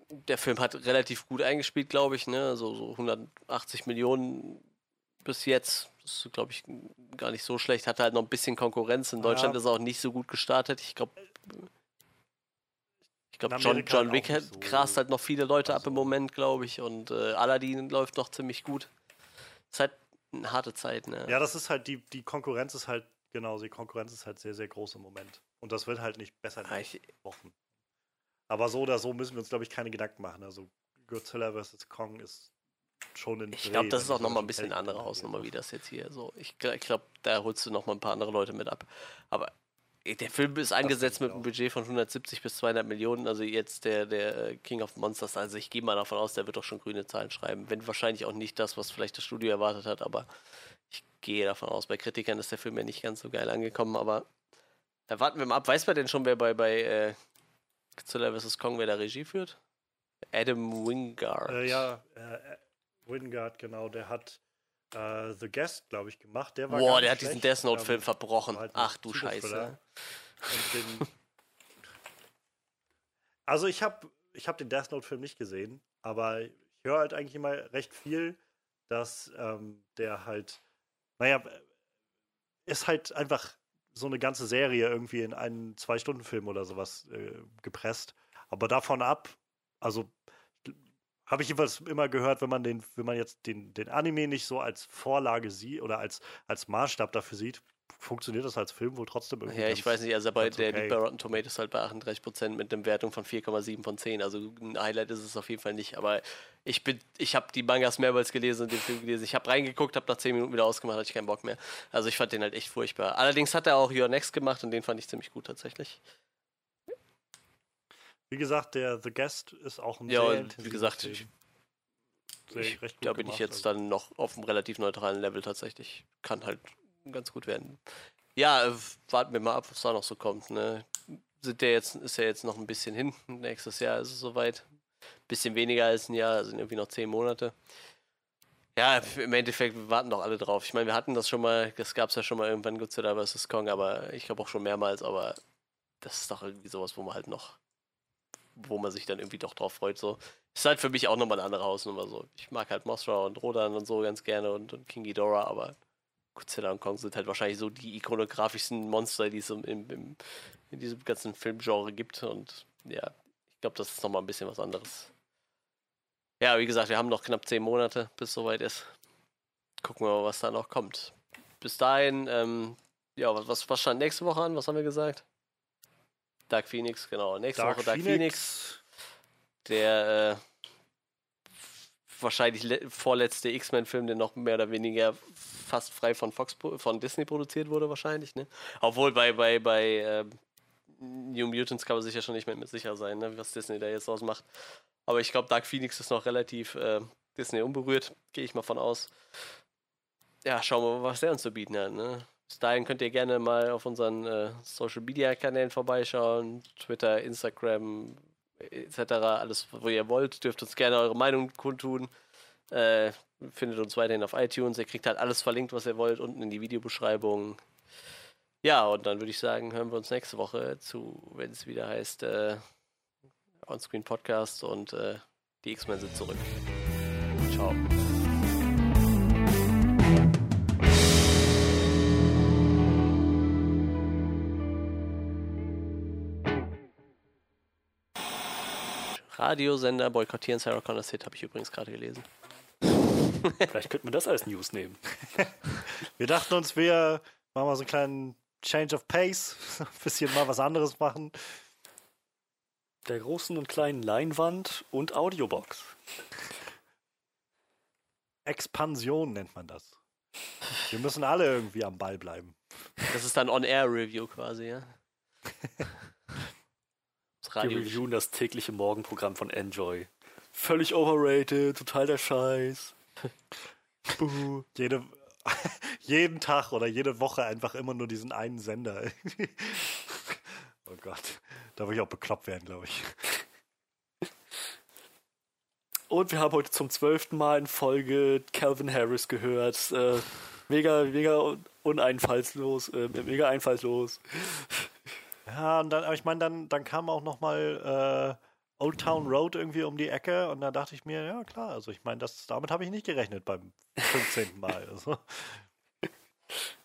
der Film hat relativ gut eingespielt, glaube ich, ne? So, so 180 Millionen bis jetzt. Das ist, glaube ich, gar nicht so schlecht. Hatte halt noch ein bisschen Konkurrenz. In Deutschland Ja. ist er auch nicht so gut gestartet. Ich glaube, ich glaube, John, John auch Wick so. grast halt noch viele Leute ab Also- im Moment, glaube ich. Und äh, Aladdin läuft noch ziemlich gut. Ist halt eine harte Zeit, ne? Ja, das ist halt, die, die Konkurrenz ist halt, genau, die Konkurrenz ist halt sehr, sehr groß im Moment. Und das wird halt nicht besser in Ah, ich, Wochen. Aber so oder so müssen wir uns, glaube ich, keine Gedanken machen. Also Godzilla vs. Kong ist schon in Ich glaube, das ist auch nochmal ein bisschen eine andere angeht. Hausnummer, wie das jetzt hier so. Ich, gl- ich glaube, da holst du nochmal ein paar andere Leute mit ab. Aber der Film ist angesetzt mit einem. Budget von 170 bis 200 Millionen. Also jetzt der, der äh, King of Monsters. Also ich gehe mal davon aus, der wird doch schon grüne Zahlen schreiben. Wenn wahrscheinlich auch nicht das, was vielleicht das Studio erwartet hat. Aber ich gehe davon aus. Bei Kritikern ist der Film ja nicht ganz so geil angekommen. Aber da warten wir mal ab. Weiß man denn schon, wer bei, bei äh, Godzilla vs. Kong, wer da Regie führt? Adam Wingard. Äh, ja, äh, Wingard, genau, der hat äh, The Guest, glaube ich, gemacht. Der war Boah, der hat diesen. Death Note-Film Ähm, verbrochen. halt Ach du Scheiße. Den, also ich habe ich hab den Death Note-Film nicht gesehen, aber ich höre halt eigentlich immer recht viel, dass ähm, der halt, naja, ist halt einfach so eine ganze Serie irgendwie in einen Zwei-Stunden-Film oder sowas äh, gepresst. Aber davon ab, also habe ich jedenfalls immer gehört, wenn man den, wenn man jetzt den, den Anime nicht so als Vorlage sieht oder als, als Maßstab dafür sieht, funktioniert das als Film wohl trotzdem irgendwie. Ja, ich ganz- weiß nicht, also bei der okay. liegt bei Rotten Tomatoes halt bei 38% mit einer Wertung von 4,7 von 10. Also ein Highlight ist es auf jeden Fall nicht. Aber ich bin, ich habe die Mangas mehrmals gelesen und den Film gelesen. Ich habe reingeguckt, habe nach 10 Minuten wieder ausgemacht, hatte ich keinen Bock mehr. Also ich fand den halt echt furchtbar. Allerdings hat er auch Your Next gemacht und den fand ich ziemlich gut tatsächlich. Wie gesagt, der The Guest ist auch ein Ja, sehr und wie gesagt, Film. ich- ich, da bin ich gemacht, jetzt also. dann noch auf einem relativ neutralen Level tatsächlich. Kann halt ganz gut werden. Ja, äh, warten wir mal ab, was da noch so kommt. Ne? Sind der jetzt, ist ja jetzt noch ein bisschen hin. Nächstes Jahr ist es soweit. Bisschen weniger als ein Jahr, sind irgendwie noch zehn Monate. Ja, im Endeffekt, wir warten doch alle drauf. Ich meine, wir hatten das schon mal, das gab es ja schon mal irgendwann Godzilla vs. Kong, aber ich glaube auch schon mehrmals, aber das ist doch irgendwie sowas, wo man halt noch, wo man sich dann irgendwie doch drauf freut. So. Ist halt für mich auch nochmal eine andere Hausnummer. So. Ich mag halt Mothra und Rodan und so ganz gerne und, und King Ghidorah, aber Godzilla und Kong sind halt wahrscheinlich so die ikonografischsten Monster, die es im, im, im, in diesem ganzen Filmgenre gibt. Und ja, ich glaube, das ist nochmal ein bisschen was anderes. Ja, wie gesagt, wir haben noch knapp zehn Monate, bis soweit ist. Gucken wir mal, was da noch kommt. Bis dahin, ähm, ja, was, was, was stand nächste Woche an? Was haben wir gesagt? Dark Phoenix, genau. Nächste Dark Woche Dark Phoenix. Phoenix. Der äh, wahrscheinlich le- vorletzte X-Men-Film, der noch mehr oder weniger fast frei von Fox von Disney produziert wurde, wahrscheinlich, ne? Obwohl bei, bei, bei ähm, New Mutants kann man sich ja schon nicht mehr mit sicher sein, ne? was Disney da jetzt ausmacht. Aber ich glaube, Dark Phoenix ist noch relativ äh, Disney unberührt, gehe ich mal von aus. Ja, schauen wir mal, was der uns zu bieten hat. Ne? Bis dahin könnt ihr gerne mal auf unseren äh, Social Media Kanälen vorbeischauen: Twitter, Instagram, etc. Alles, wo ihr wollt. Dürft uns gerne eure Meinung kundtun. Äh, findet uns weiterhin auf iTunes. Ihr kriegt halt alles verlinkt, was ihr wollt, unten in die Videobeschreibung. Ja, und dann würde ich sagen, hören wir uns nächste Woche zu, wenn es wieder heißt äh, Onscreen Podcast und äh, die X-Men sind zurück. Ciao. Radiosender boykottieren Sarah Connor's Hit, habe ich übrigens gerade gelesen. Vielleicht könnte man das als News nehmen. Wir dachten uns, wir machen mal so einen kleinen Change of Pace, ein bisschen mal was anderes machen. Der großen und kleinen Leinwand und Audiobox. Expansion nennt man das. Wir müssen alle irgendwie am Ball bleiben. Das ist dann On-Air-Review quasi, ja? Das Wir Radio. reviewen das tägliche Morgenprogramm von Enjoy. Völlig overrated, total der Scheiß. Buh. Jede, jeden Tag oder jede Woche einfach immer nur diesen einen Sender. oh Gott, da würde ich auch bekloppt werden, glaube ich. Und wir haben heute zum zwölften Mal in Folge Calvin Harris gehört. Äh, mega, mega un- uneinfallslos, äh, mega einfallslos. Ja, und dann, aber ich meine, dann, dann kam auch noch mal äh, Old Town Road irgendwie um die Ecke und da dachte ich mir, ja klar, also ich meine, damit habe ich nicht gerechnet beim 15. Mal. Also.